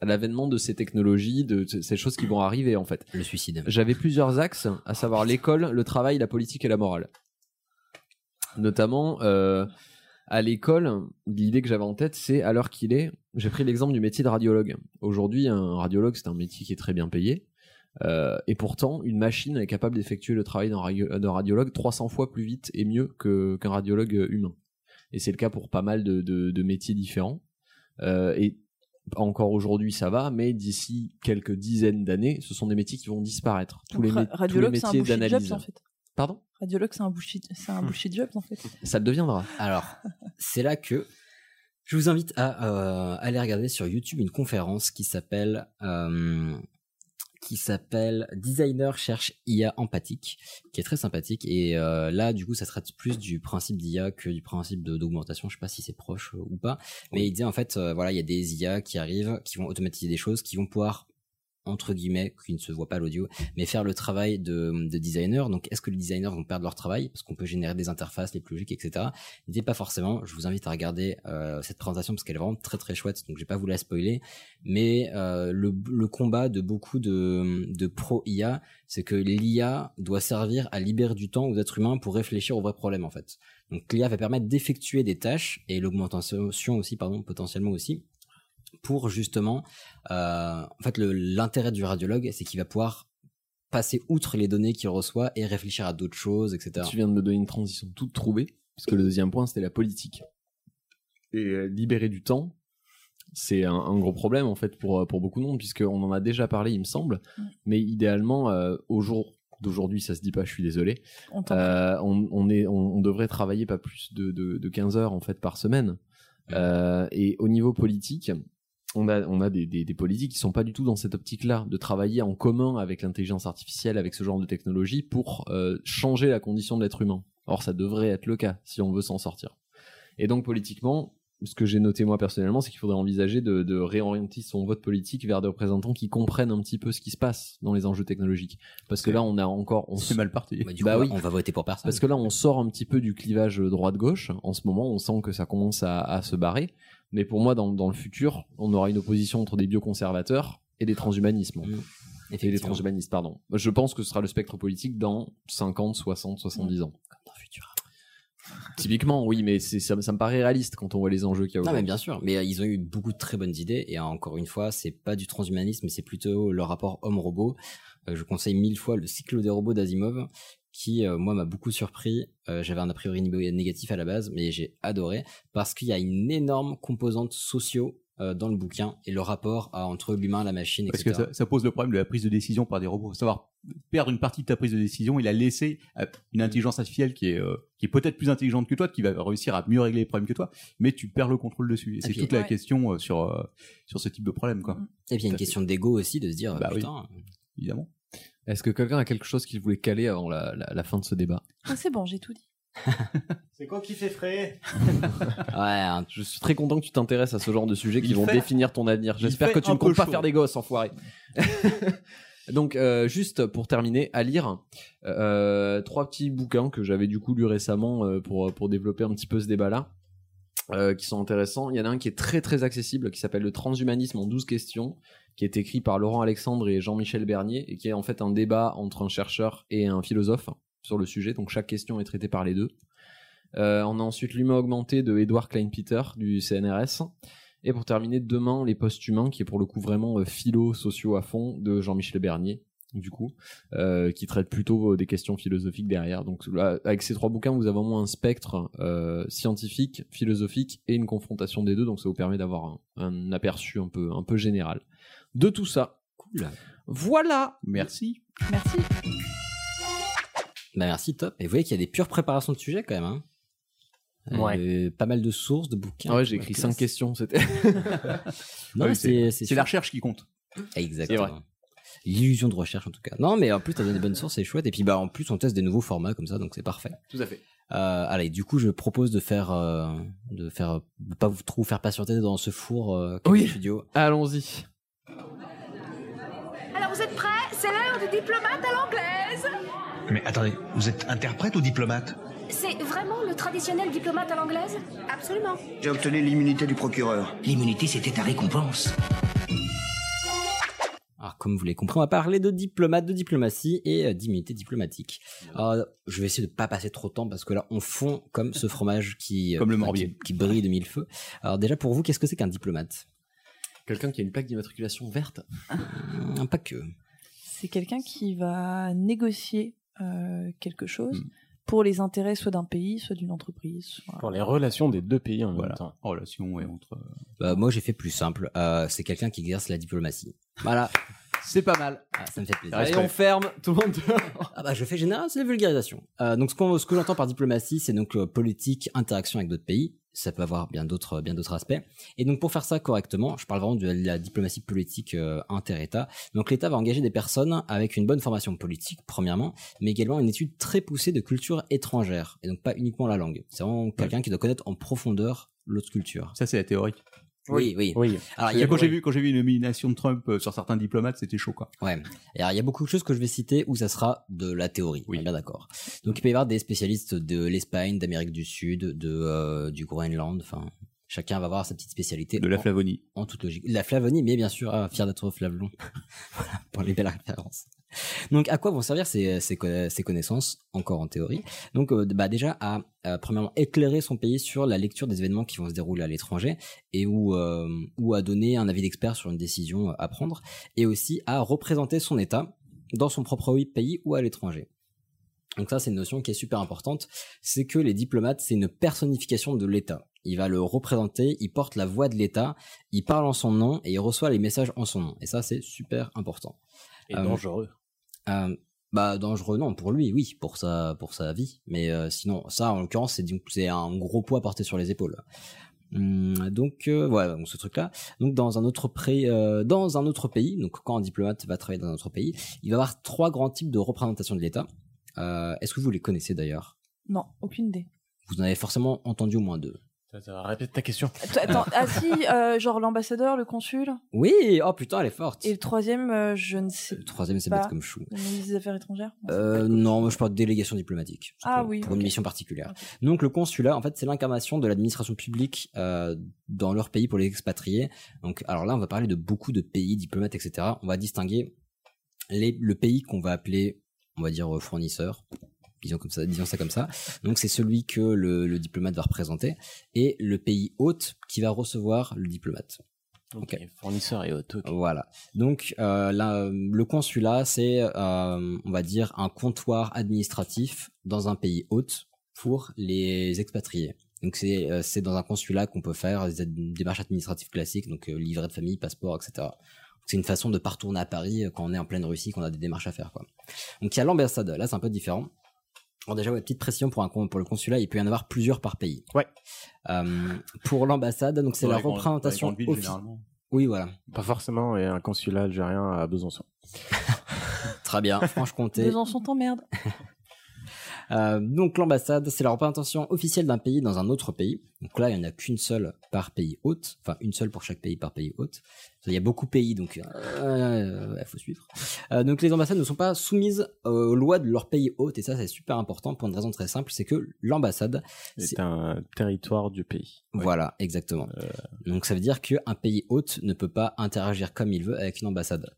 à l'avènement de ces technologies, de ces choses qui vont arriver en fait. Le suicide. J'avais plusieurs axes, à savoir l'école, le travail, la politique et la morale. Notamment à l'école, l'idée que j'avais en tête, c'est à l'heure qu'il est. J'ai pris l'exemple du métier de radiologue. Aujourd'hui, un radiologue, c'est un métier qui est très bien payé. Euh, et pourtant, une machine est capable d'effectuer le travail d'un radio- radiologue 300 fois plus vite et mieux qu'un radiologue humain. Et c'est le cas pour pas mal de, de- de métiers différents. Euh, et encore aujourd'hui, ça va, mais d'ici quelques dizaines d'années, ce sont des métiers qui vont disparaître. Tous les, Ra- mé- tous les radiologue, c'est un métiers bullshit d'analyse. jobs en fait. Pardon? Radiologue, c'est un bullshit, c'est un bullshit jobs en fait. Ça le deviendra. Alors, c'est là que je vous invite à euh, aller regarder sur YouTube une conférence qui s'appelle euh, qui s'appelle Designer cherche IA empathique, qui est très sympathique. Et euh, là, du coup, ça traite plus du principe d'IA que du principe d'augmentation. Je sais pas si c'est proche euh, ou pas, mais il disait en fait, euh, voilà, il y a des IA qui arrivent, qui vont automatiser des choses, qui vont pouvoir entre guillemets, qui ne se voit pas l'audio, mais faire le travail de, de designer. Donc, est-ce que les designers vont perdre leur travail? Parce qu'on peut générer des interfaces les plus logiques, etc. N'hésitez pas forcément. Je vous invite à regarder euh, cette présentation parce qu'elle est vraiment très très chouette. Donc, je vais pas vous la spoiler, mais euh, le, le combat de beaucoup de, de pro IA, c'est que l'IA doit servir à libérer du temps aux êtres humains pour réfléchir aux vrais problèmes en fait. Donc, l'IA va permettre d'effectuer des tâches et l'augmentation aussi, pardon, potentiellement aussi pour justement, euh, en fait, l'intérêt du radiologue, c'est qu'il va pouvoir passer outre les données qu'il reçoit et réfléchir à d'autres choses, etc. Tu viens de me donner une transition toute trouvée, parce que le deuxième point, c'était la politique. Et euh, libérer du temps, c'est un, un gros problème, en fait, pour, euh, pour beaucoup de monde, puisqu'on en a déjà parlé, il me semble. Mais idéalement, euh, au jour d'aujourd'hui, ça se dit pas, je suis désolé, On t'en euh, on, on est, on, on devrait travailler pas plus de, de, de 15 heures, en fait, par semaine. Euh, et au niveau politique, on a, on a des, des, des politiques qui sont pas du tout dans cette optique-là, de travailler en commun avec l'intelligence artificielle, avec ce genre de technologie, pour euh, changer la condition de l'être humain. Or, ça devrait être le cas si on veut s'en sortir. Et donc, politiquement, ce que j'ai noté moi personnellement, c'est qu'il faudrait envisager de, de réorienter son vote politique vers des représentants qui comprennent un petit peu ce qui se passe dans les enjeux technologiques. Parce que là, on a encore, on C'est mal parti. Bah, du Bah coup, oui. on va voter pour personne. parce que là, on sort un petit peu du clivage droite-gauche. En ce moment, on sent que ça commence à, à se barrer. Mais pour moi, dans, dans le futur, on aura une opposition entre des bioconservateurs et des transhumanismes. Mm. Et des transhumanistes, pardon. Je pense que ce sera le spectre politique dans 50, 60, 70 ans. Dans le futur. Typiquement, oui, mais ça, ça me paraît réaliste quand on voit les enjeux qu'il y a Non, mais aujourd'hui. bien sûr. Mais euh, ils ont eu beaucoup de très bonnes idées. Et encore une fois, c'est pas du transhumanisme, c'est plutôt le rapport homme-robot. Euh, je conseille mille fois le cycle des robots d'Asimov, qui, euh, moi, m'a beaucoup surpris. Euh, J'avais un a priori né- négatif à la base, mais j'ai adoré parce qu'il y a une énorme composante socio euh, dans le bouquin et le rapport à- entre l'humain, la machine, Parce etc. que ça, ça pose le problème de la prise de décision par des robots. Savoir perdre une partie de ta prise de décision et la laisser à une intelligence artificielle qui est, euh, qui est peut-être plus intelligente que toi, qui va réussir à mieux régler les problèmes que toi, mais tu perds le contrôle dessus. Et c'est toute la question euh, sur, euh, sur ce type de problème, quoi. Et puis il y a une question d'ego aussi, de se dire, Bah oui. putain, Évidemment. Est-ce que quelqu'un a quelque chose qu'il voulait caler avant la, la- la fin de ce débat? Ah, c'est bon, j'ai tout dit. C'est quoi qui fait frais ouais, un- Je suis très content que tu t'intéresses à ce genre de sujets qui Il vont fait- définir ton avenir. J'espère fait que tu un ne comptes pas chaud. faire des gosses, enfoiré. Donc, euh, juste pour terminer, à lire euh, trois petits bouquins que j'avais du coup lu récemment euh, pour, pour développer un petit peu ce débat-là, euh, qui sont intéressants. Il y en a un qui est très très accessible, qui s'appelle Le transhumanisme en 12 questions, qui est écrit par Laurent Alexandre et Jean-Michel Bernier, et qui est en fait un débat entre un chercheur et un philosophe sur le sujet. Donc chaque question est traitée par les deux. Euh, on a ensuite l'humain augmenté de Edouard Klein-Peter du CNRS. Et pour terminer, demain, les post-humains, qui est pour le coup vraiment euh, philo, sociaux à fond, de Jean-Michel Bernier, du coup, euh, qui traite plutôt euh, des questions philosophiques derrière. Donc là, avec ces trois bouquins, vous avez vraiment un spectre euh, scientifique, philosophique et une confrontation des deux. Donc ça vous permet d'avoir un, un aperçu un peu, un peu général de tout ça. Cool. Voilà. Merci. Merci. Bah merci, top. Et vous voyez qu'il y a des pures préparations de sujets quand même. Hein. Euh, pas mal de sources, de bouquins. Ah ouais, j'ai écrit Ouais, cinq questions. C'était. Non, Ah c'est la recherche qui compte. Exactement. L'illusion de recherche en tout cas. Non, mais en plus t'as donné des bonnes sources, c'est chouette. Et puis bah en plus on teste des nouveaux formats comme ça, donc c'est parfait. Tout à fait. Euh, allez, du coup je propose de faire, euh, de faire, de pas vous trop faire patienter dans ce four euh, Oui. studio. Allons-y. Alors vous êtes prêts? C'est l'heure du diplomate à l'anglaise Mais attendez, vous êtes interprète ou diplomate? C'est vraiment le traditionnel diplomate à l'anglaise? Absolument. J'ai obtenu l'immunité du procureur. L'immunité, c'était ta récompense. Alors comme vous l'avez compris, on va parler de diplomate, de diplomatie et euh, d'immunité diplomatique. Alors, je vais essayer de pas passer trop de temps parce que là on fond comme ce fromage qui, euh, Comme le morbier. qui, qui brille de mille feux. Alors déjà pour vous, qu'est-ce que c'est qu'un diplomate? Quelqu'un qui a une plaque d'immatriculation verte. Hum, Pas que. C'est quelqu'un qui va négocier euh, quelque chose Hmm. Pour les intérêts soit d'un pays, soit d'une entreprise. Voilà. Pour les relations des deux pays en Voilà. même temps. Relation et entre. Bah, moi j'ai fait plus simple. Euh, c'est quelqu'un qui exerce la diplomatie. Voilà. C'est pas mal. Ah, ça me fait plaisir. Allez, on ferme. Tout le monde dehors. Ah bah je fais général, c'est la vulgarisation. Euh, donc ce, qu'on- ce que j'entends par diplomatie, c'est donc euh, politique, interaction avec d'autres pays. Ça peut avoir bien d'autres bien d'autres aspects. Et donc pour faire ça correctement, je parle vraiment de la diplomatie politique euh, inter-État. Donc l'État va engager des personnes avec une bonne formation politique, premièrement, mais également une étude très poussée de culture étrangère. Et donc pas uniquement la langue. C'est vraiment quelqu'un qui doit connaître en profondeur l'autre culture. Ça, c'est la théorie. Oui, oui. Oui. Alors, il y a quand j'ai vu, quand j'ai vu une nomination de Trump euh, sur certains diplomates, c'était chaud, quoi. Ouais. Et alors, il y a beaucoup de choses que je vais citer où ça sera de la théorie. Oui. bien d'accord. Donc, il peut y avoir des spécialistes de l'Espagne, d'Amérique du Sud, de, euh, du Groenland. Enfin, chacun va avoir sa petite spécialité. De la en- Flavonie. En, toute logique. La Flavonie, mais bien sûr, ah, fier d'être flavelon. voilà, pour les belles références. Donc, à quoi vont servir ces, conna- ces connaissances, encore en théorie? Donc, euh, bah, déjà, à, euh, premièrement, éclairer son pays sur la lecture des événements qui vont se dérouler à l'étranger et euh, ou à donner un avis d'expert sur une décision à prendre, et aussi à représenter son État dans son propre pays ou à l'étranger. Donc ça, c'est une notion qui est super importante, c'est que les diplomates, c'est une personnification de l'État. Il va le représenter, il porte la voix de l'État, il parle en son nom et il reçoit les messages en son nom. Et ça, c'est super important. Et Euh, dangereux. euh, bah dangereux non pour lui oui pour sa pour sa vie. Mais euh, sinon ça en l'occurrence c'est c'est un gros poids porté sur les épaules. Hum, donc euh, voilà donc ce truc là donc dans un autre pré- euh, dans un autre pays donc quand un diplomate va travailler dans un autre pays il va avoir trois grands types de représentation de l'État. Euh, est-ce que vous les connaissez d'ailleurs? Non, aucune idée. vous en avez forcément entendu au moins deux Répète ta question. Attends, ah si, euh, genre l'ambassadeur, le consul? oui oh putain elle est forte Et le troisième, euh, je ne sais le troisième c'est pas. bête comme chou Le ministre des Affaires étrangères? Euh, non, moi je parle de délégation diplomatique. Ah pour, oui, Pour une mission particulière. Donc le consulat, en fait, c'est l'incarnation de l'administration publique euh, dans leur pays pour les expatriés. Donc, alors là, on va parler de beaucoup de pays, diplomates, etc. On va distinguer les, le pays qu'on va appeler, on va dire, fournisseur. Disons, comme ça, disons ça comme ça. Donc c'est celui que le, le diplomate va représenter et le pays hôte qui va recevoir le diplomate. Ok. Fournisseur et auto. Voilà. Donc euh, le consulat, c'est, euh, on va dire, un comptoir administratif dans un pays hôte pour les expatriés. Donc c'est euh, c'est dans un consulat qu'on peut faire des démarches administratives classiques, donc livret de famille, passeport, etc. C'est une façon de pas retourner à Paris quand on est en pleine Russie, qu'on a des démarches à faire. Quoi. Donc il y a l'ambassade. Là, c'est un peu différent. Alors déjà, ouais, petite précision pour un pour le consulat, il peut y en avoir plusieurs par pays. Ouais. Euh, pour l'ambassade, donc c'est la grandes- représentation villes, offi- généralement. Oui, voilà. Pas forcément, et un consulat algérien à Besançon. Très bien, Franche-Comté. Besançon t'emmerde. Euh, donc l'ambassade, c'est la représentation officielle d'un pays dans un autre pays. Donc là, il n'y en a qu'une seule par pays hôte, enfin une seule pour chaque pays par pays hôte. Il y a beaucoup de pays, donc il faut suivre. Euh, donc les ambassades ne sont pas soumises euh, aux lois de leur pays hôte, et ça c'est super important pour une raison très simple, c'est que l'ambassade, C'est un territoire du pays. voilà, exactement. Donc ça veut dire qu'un pays hôte ne peut pas interagir comme il veut avec une ambassade.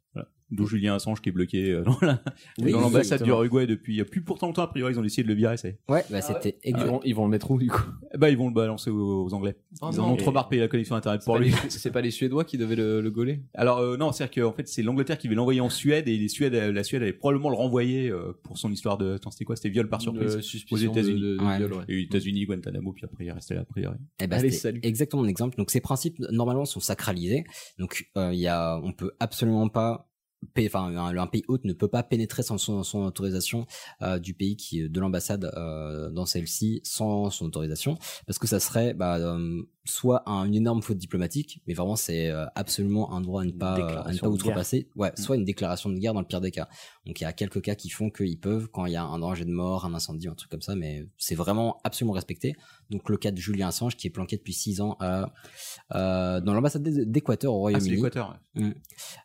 D'où Julien Assange qui est bloqué euh, dans la- Oui, dans l'ambassade du. Uruguay depuis plus pourtant longtemps. A priori, ils ont essayé de le virer. C'est. Ouais, bah c'était Ils exact- vont, ils vont le mettre où du coup? Bah, ils vont le balancer aux, aux Anglais. Oh ils en ont trop payer la connexion internet pour lui. les- C'est pas les Suédois qui devaient le, le gauler? Alors euh, non, c'est-à-dire qu'en fait c'est l'Angleterre qui veut l'envoyer en Suède et les Suèdes, euh, la Suède allait probablement le renvoyer euh, pour son histoire de, attends c'était quoi? C'était viol par surprise aux États-Unis. de- de Ouais. viol, ouais. Et les États-Unis, Guantanamo, puis après il restait là a priori. Eh ben, Allez, c'était salut. exactement mon exemple. Donc ces principes normalement sont sacralisés. Donc euh, il y a, on peut absolument pas Un, pays hôte ne peut pas pénétrer sans son, son autorisation euh, du pays qui de l'ambassade euh, dans celle-ci sans son autorisation, parce que ça serait bah, euh, soit un- une énorme faute diplomatique, mais vraiment c'est euh, absolument un droit à ne pas, à ne pas outrepasser. Ouais, soit une déclaration de guerre dans le pire des cas. Donc il y a quelques cas qui font qu'ils peuvent quand il y a un danger de mort, un incendie, un truc comme ça, mais c'est vraiment absolument respecté. Donc le cas de Julien Assange qui est planqué depuis six ans à, euh, dans l'ambassade d'É- d'Équateur au Ah, Royaume-Uni. l'Équateur. ouais. Mm.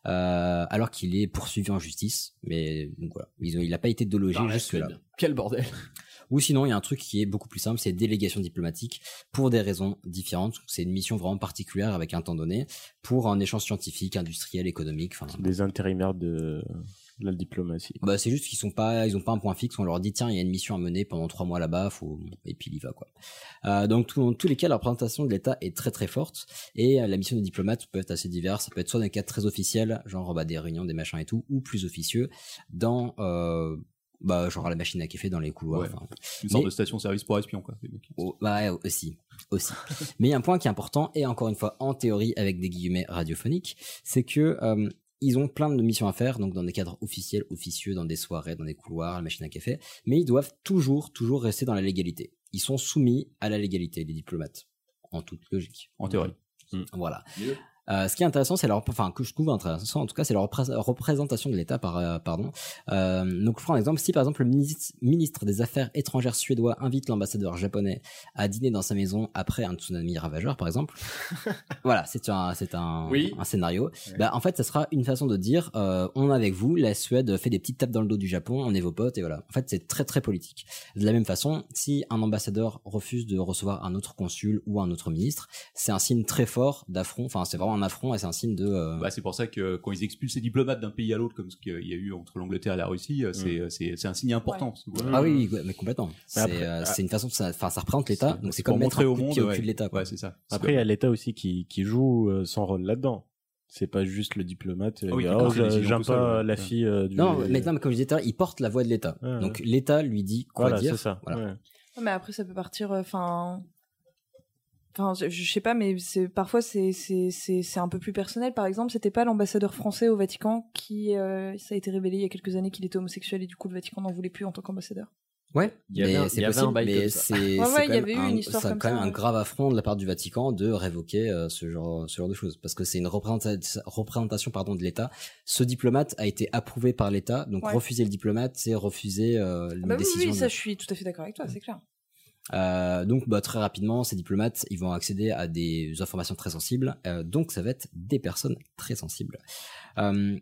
Euh, alors qu'il est poursuivi en justice, mais donc voilà, il n'a pas été délogé Dans la jusque là. Suède. Quel bordel Ou sinon, il y a un truc qui est beaucoup plus simple, c'est délégation diplomatique pour des raisons différentes. C'est une mission vraiment particulière avec un temps donné pour un échange scientifique, industriel, économique. Enfin, Des intérimaires de la diplomatie. bah, c'est juste qu'ils sont pas, ils ont pas un point fixe. On leur dit tiens, il y a une mission à mener pendant trois mois là-bas, faut et puis il y va quoi. Euh, donc tout- dans tous les cas, la représentation de l'État est très très forte et euh, la mission des diplomates peut être assez diverse. Ça peut être soit dans des cas très officiels, genre bah, des réunions, des machins et tout, ou plus officieux dans euh, bah genre à la machine à café dans les couloirs. Ouais. Une sorte Mais- de station-service pour espions quoi. les mecs. Oh, bah ouais, aussi, aussi. Mais il y a un point qui est important et encore une fois en théorie avec des guillemets radiophoniques, c'est que euh, ils ont plein de missions à faire, donc dans des cadres officiels, officieux, dans des soirées, dans des couloirs, la machine à café, mais ils doivent toujours, toujours rester dans la légalité. Ils sont soumis à la légalité, les diplomates, en toute logique. En théorie. Voilà. Euh, ce qui est intéressant, c'est leur, enfin que je trouve intéressant, en tout cas, c'est leur repré- représentation de l'État, par, euh, pardon. Euh, donc, je prends un exemple. Si par exemple le ministre, des Affaires étrangères suédois invite l'ambassadeur japonais à dîner dans sa maison après un tsunami ravageur, par exemple, voilà, c'est un, c'est un, Oui. un scénario. Bah, en fait, ça sera une façon de dire, euh, on est avec vous, la Suède fait des petites tapes dans le dos du Japon, on est vos potes, et voilà. En fait, c'est très très politique. De la même façon, si un ambassadeur refuse de recevoir un autre consul ou un autre ministre, c'est un signe très fort d'affront. Enfin, c'est vraiment un affront et c'est un signe de. euh, Bah, c'est pour ça que quand ils expulsent les diplomates d'un pays à l'autre, comme ce qu'il y a eu entre l'Angleterre et la Russie, euh, c'est c'est c'est un signe important. Ah oui, oui, mais complètement. C'est euh, c'est une façon, de ça, enfin, ça représente l'État, donc c'est comme mettre un au monde, au cul de l'État. quoi. Ouais, c'est ça. Après, il y a l'État aussi qui, qui joue son rôle là-dedans. C'est pas juste le diplomate. Ah oui, oh, décisions j'aime pas ouais. la fille euh, du. Non, mais, non, mais comme je disais il porte la voix de l'État. Ouais, donc ouais. l'État lui dit quoi Voilà, dire. c'est ça. Voilà. Mais après, ça peut partir. euh, Enfin. Je, je sais pas, mais c'est parfois c'est c'est c'est c'est un peu plus personnel. Par exemple, c'était pas l'ambassadeur français au Vatican qui euh, ça a été révélé il y a quelques années qu'il était homosexuel et du coup le Vatican n'en voulait plus en tant qu'ambassadeur. Ouais, Il y avait mais c'est y avait possible, mais comme ça. c'est Ouais, c'est ouais, quand il y même avait eu un- une histoire ça a comme quand même ça, un ouais. grave affront de la part du Vatican de révoquer euh, ce genre ce genre de choses parce que c'est une représentation représentation pardon de l'État. Ce diplomate a été approuvé par l'État, donc Ouais. refuser le diplomate, c'est refuser euh, Ah une bah oui, décision. oui, de- ça je suis tout à fait d'accord avec toi, c'est clair. Euh, donc bah, très rapidement, ces diplomates, ils vont accéder à des informations très sensibles, euh, donc ça va être des personnes très sensibles. Euh,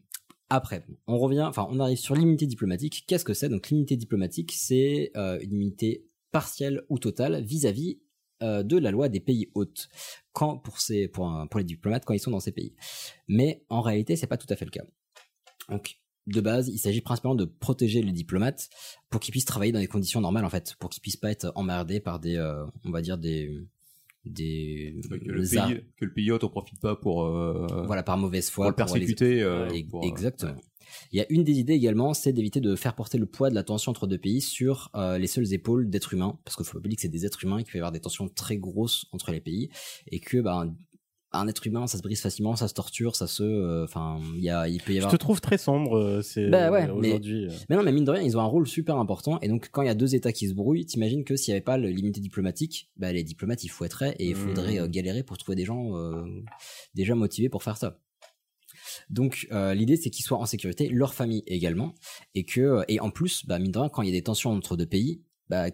après, on revient, enfin on arrive sur l'immunité diplomatique. Qu'est-ce que c'est? Donc l'immunité diplomatique, c'est une immunité partielle ou totale vis-à-vis de la loi des pays hôtes, quand pour ces pour, pour les diplomates quand ils sont dans ces pays. Mais en réalité, c'est pas tout à fait le cas. Donc de base, il s'agit principalement de protéger les diplomates pour qu'ils puissent travailler dans des conditions normales en fait, pour qu'ils puissent pas être emmerdés par des, euh, on va dire des, des, Que le, pays, que le pays hôte en profite pas pour, euh, voilà par mauvaise foi pour le persécuter. les- euh, pour, exactement. Il y a une des idées également, c'est d'éviter de faire porter le poids de la tension entre deux pays sur les seules épaules d'êtres humains, parce qu'il faut pas oublier que c'est des êtres humains et qu'il peut y avoir des tensions très grosses entre les pays, et que ben un être humain, ça se brise facilement, ça se torture, ça se, euh, enfin, il y a, il peut y Je avoir. te trouve très sombre, euh, c'est Bah ouais, aujourd'hui. euh. Mais non, mais mine de rien, ils ont un rôle super important. Et donc, quand il y a deux États qui se brouillent, t'imagines que s'il n'y avait pas le- l'immunité diplomatique, bah, les diplomates, ils fouetteraient et il Mmh. faudrait euh, galérer pour trouver des gens euh, déjà motivés pour faire ça. Donc, euh, l'idée, c'est qu'ils soient en sécurité, leur famille également. Et que, et en plus, bah, mine de rien, quand il y a des tensions entre deux pays, bah,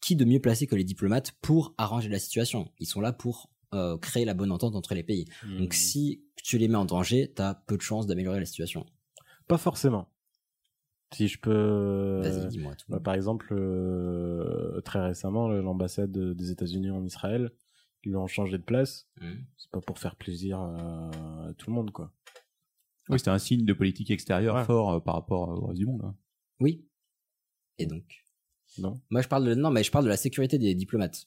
qui de mieux placé que les diplomates pour arranger la situation? Ils sont là pour euh, créer la bonne entente entre les pays. Mmh. Donc, si tu les mets en danger, t'as peu de chances d'améliorer la situation. Pas forcément. Si je peux. Vas-y, dis-moi tout. Bah, par exemple, euh, très récemment, l'ambassade des États-Unis en Israël, ils ont changé de place. Mhm. C'est pas pour faire plaisir à, à tout le monde, quoi. Oui, c'était un signe de politique extérieure fort euh, par rapport au reste du monde. hein. Oui. Et donc? Non. Moi, je parle de non, mais je parle de la sécurité des diplomates.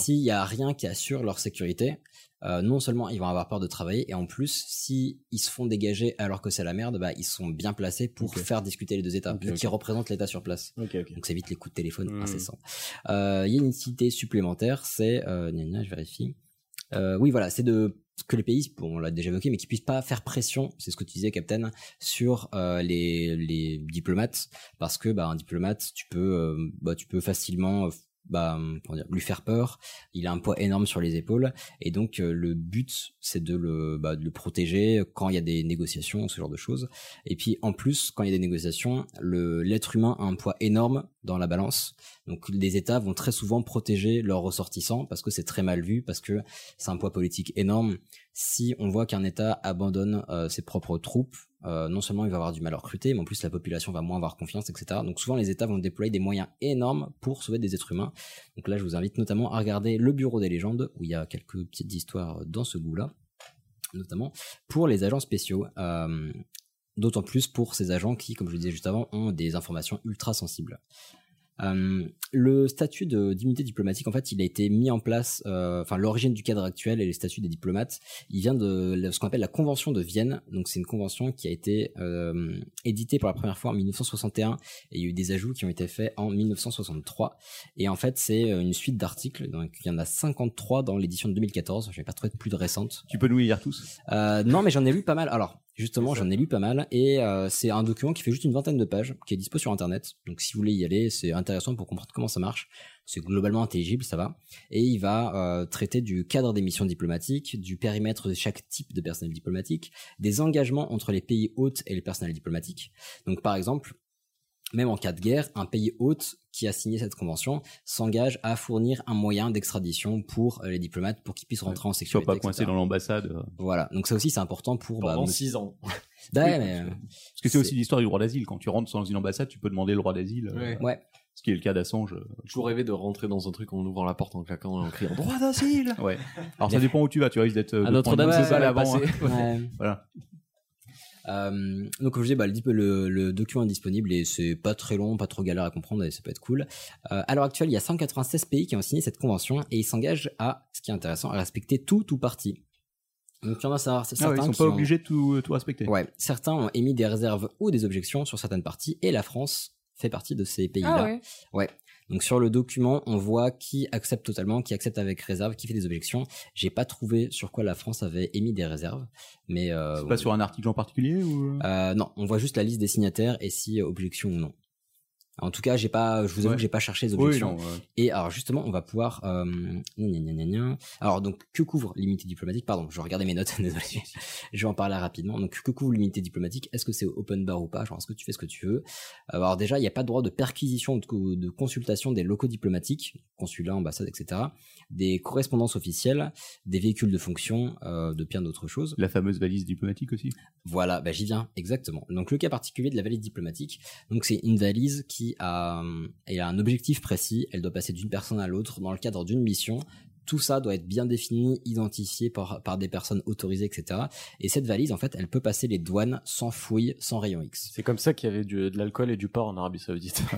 S'il y a rien qui assure leur sécurité, euh, non seulement ils vont avoir peur de travailler, et en plus, si ils se font dégager alors que c'est la merde, bah ils sont bien placés pour faire discuter les deux États, qu'ils représentent l'État sur place. Donc ça évite les coups de téléphone Mhm. incessants. Euh, Il y a une utilité supplémentaire, c'est, euh, gna gna, je vérifie. Euh, oui, voilà, c'est de que les pays, bon, on l'a déjà évoqué, mais qui puissent pas faire pression, c'est ce que tu disais, Captain, sur euh, les, les diplomates, parce que bah, un diplomate, tu peux, euh, bah, tu peux facilement bah, dire, lui faire peur. Il a un poids énorme sur les épaules, et donc euh, le but, c'est de le, bah, de le protéger quand il y a des négociations, ce genre de choses. Et puis en plus, quand il y a des négociations, l'être humain a un poids énorme dans la balance. Donc les États vont très souvent protéger leurs ressortissants parce que c'est très mal vu, parce que c'est un poids politique énorme. Si on voit qu'un État abandonne euh, ses propres troupes, euh, non seulement il va avoir du mal à recruter, mais en plus la population va moins avoir confiance, etc. Donc souvent les États vont déployer des moyens énormes pour sauver des êtres humains. Donc là je vous invite notamment à regarder le Bureau des légendes, où il y a quelques petites histoires dans ce goût-là, notamment pour les agents spéciaux. Euh, D'autant plus pour ces agents qui, comme je le disais juste avant, ont des informations ultra sensibles. Euh, le statut de d'immunité diplomatique, en fait, il a été mis en place, euh, enfin l'origine du cadre actuel et les statuts des diplomates, il vient de ce qu'on appelle la Convention de Vienne. Donc c'est une convention qui a été euh, éditée pour la première fois en 1961 et il y a eu des ajouts qui ont été faits en 1963. Et en fait, c'est une suite d'articles. Donc il y en a 53 dans l'édition de 2014. Je vais pas trouvé de plus de récente. Tu peux nous les lire tous? Non, mais j'en ai lu pas mal. Alors, justement, j'en ai lu pas mal. Et euh, c'est un document qui fait juste une vingtaine de pages, qui est dispo sur Internet. Donc, si vous voulez y aller, c'est intéressant pour comprendre comment ça marche. C'est globalement intelligible, ça va. Et il va euh, traiter du cadre des missions diplomatiques, du périmètre de chaque type de personnel diplomatique, des engagements entre les pays hôtes et les personnels diplomatiques. Donc, par exemple, même en cas de guerre, un pays hôte qui a signé cette convention s'engage à fournir un moyen d'extradition pour euh, les diplomates pour qu'ils puissent rentrer en Sois sécurité. pas coincé etc. dans l'ambassade. euh. Voilà, donc ça aussi c'est important pour Pendant bah, 6 ans. Ouais, mais, euh, Parce que c'est aussi l'histoire du droit d'asile. Quand tu rentres dans une ambassade, tu peux demander le droit d'asile. euh, Ouais. Ouais. Ce qui est le cas d'Assange. euh. J'ai toujours rêvé de rentrer dans un truc en ouvrant la porte en claquant et en criant droit d'asile. Ouais. Alors ça dépend où tu vas. Tu risques d'être. euh, À Notre-Dame, c'est ça. Ouais. Voilà. Euh, donc comme je disais, bah, le, dip- le, le document est disponible et c'est pas très long, pas trop galère à comprendre et ça peut être cool. Euh, à l'heure actuelle, il y a 196 pays qui ont signé cette convention et ils s'engagent à, ce qui est intéressant, à respecter tout ou partie. Donc il y en a ça- certains Ah ouais, ils sont qui pas ont- obligés de tout, tout respecter. Ouais, certains ont émis des réserves ou des objections sur certaines parties et la France fait partie de ces pays-là. Ah ouais. Ouais. Donc sur le document, on voit qui accepte totalement, qui accepte avec réserve, qui fait des objections. J'ai pas trouvé sur quoi la France avait émis des réserves, mais euh, C'est pas sur un article en particulier ou euh, non, on voit juste la liste des signataires et si euh, objection ou non. En tout cas, j'ai pas, je vous avoue Ouais. que j'ai pas cherché les Oui, objections. non, ouais. Et alors justement, on va pouvoir. Euh, gna, gna, gna, gna, gna. Alors donc que couvre l'immunité diplomatique? Pardon, je regardais mes notes. Désolé, je vais en parler rapidement. Donc que couvre l'immunité diplomatique? Est-ce que c'est open bar ou pas? Genre est-ce que tu fais ce que tu veux? Alors déjà, il n'y a pas de droit de perquisition ou de, de consultation des locaux diplomatiques, consulats, ambassades, etc. Des correspondances officielles, des véhicules de fonction, euh, de bien d'autres choses. La fameuse valise diplomatique aussi. Voilà, bah j'y viens, exactement. Donc le cas particulier de la valise diplomatique, donc c'est une valise qui a, elle a un objectif précis, elle doit passer d'une personne à l'autre dans le cadre d'une mission. Tout ça doit être bien défini, identifié par, par des personnes autorisées, etc. Et cette valise, en fait, elle peut passer les douanes sans fouille, sans rayon X. C'est comme ça qu'il y avait du- de l'alcool et du porc en Arabie Saoudite.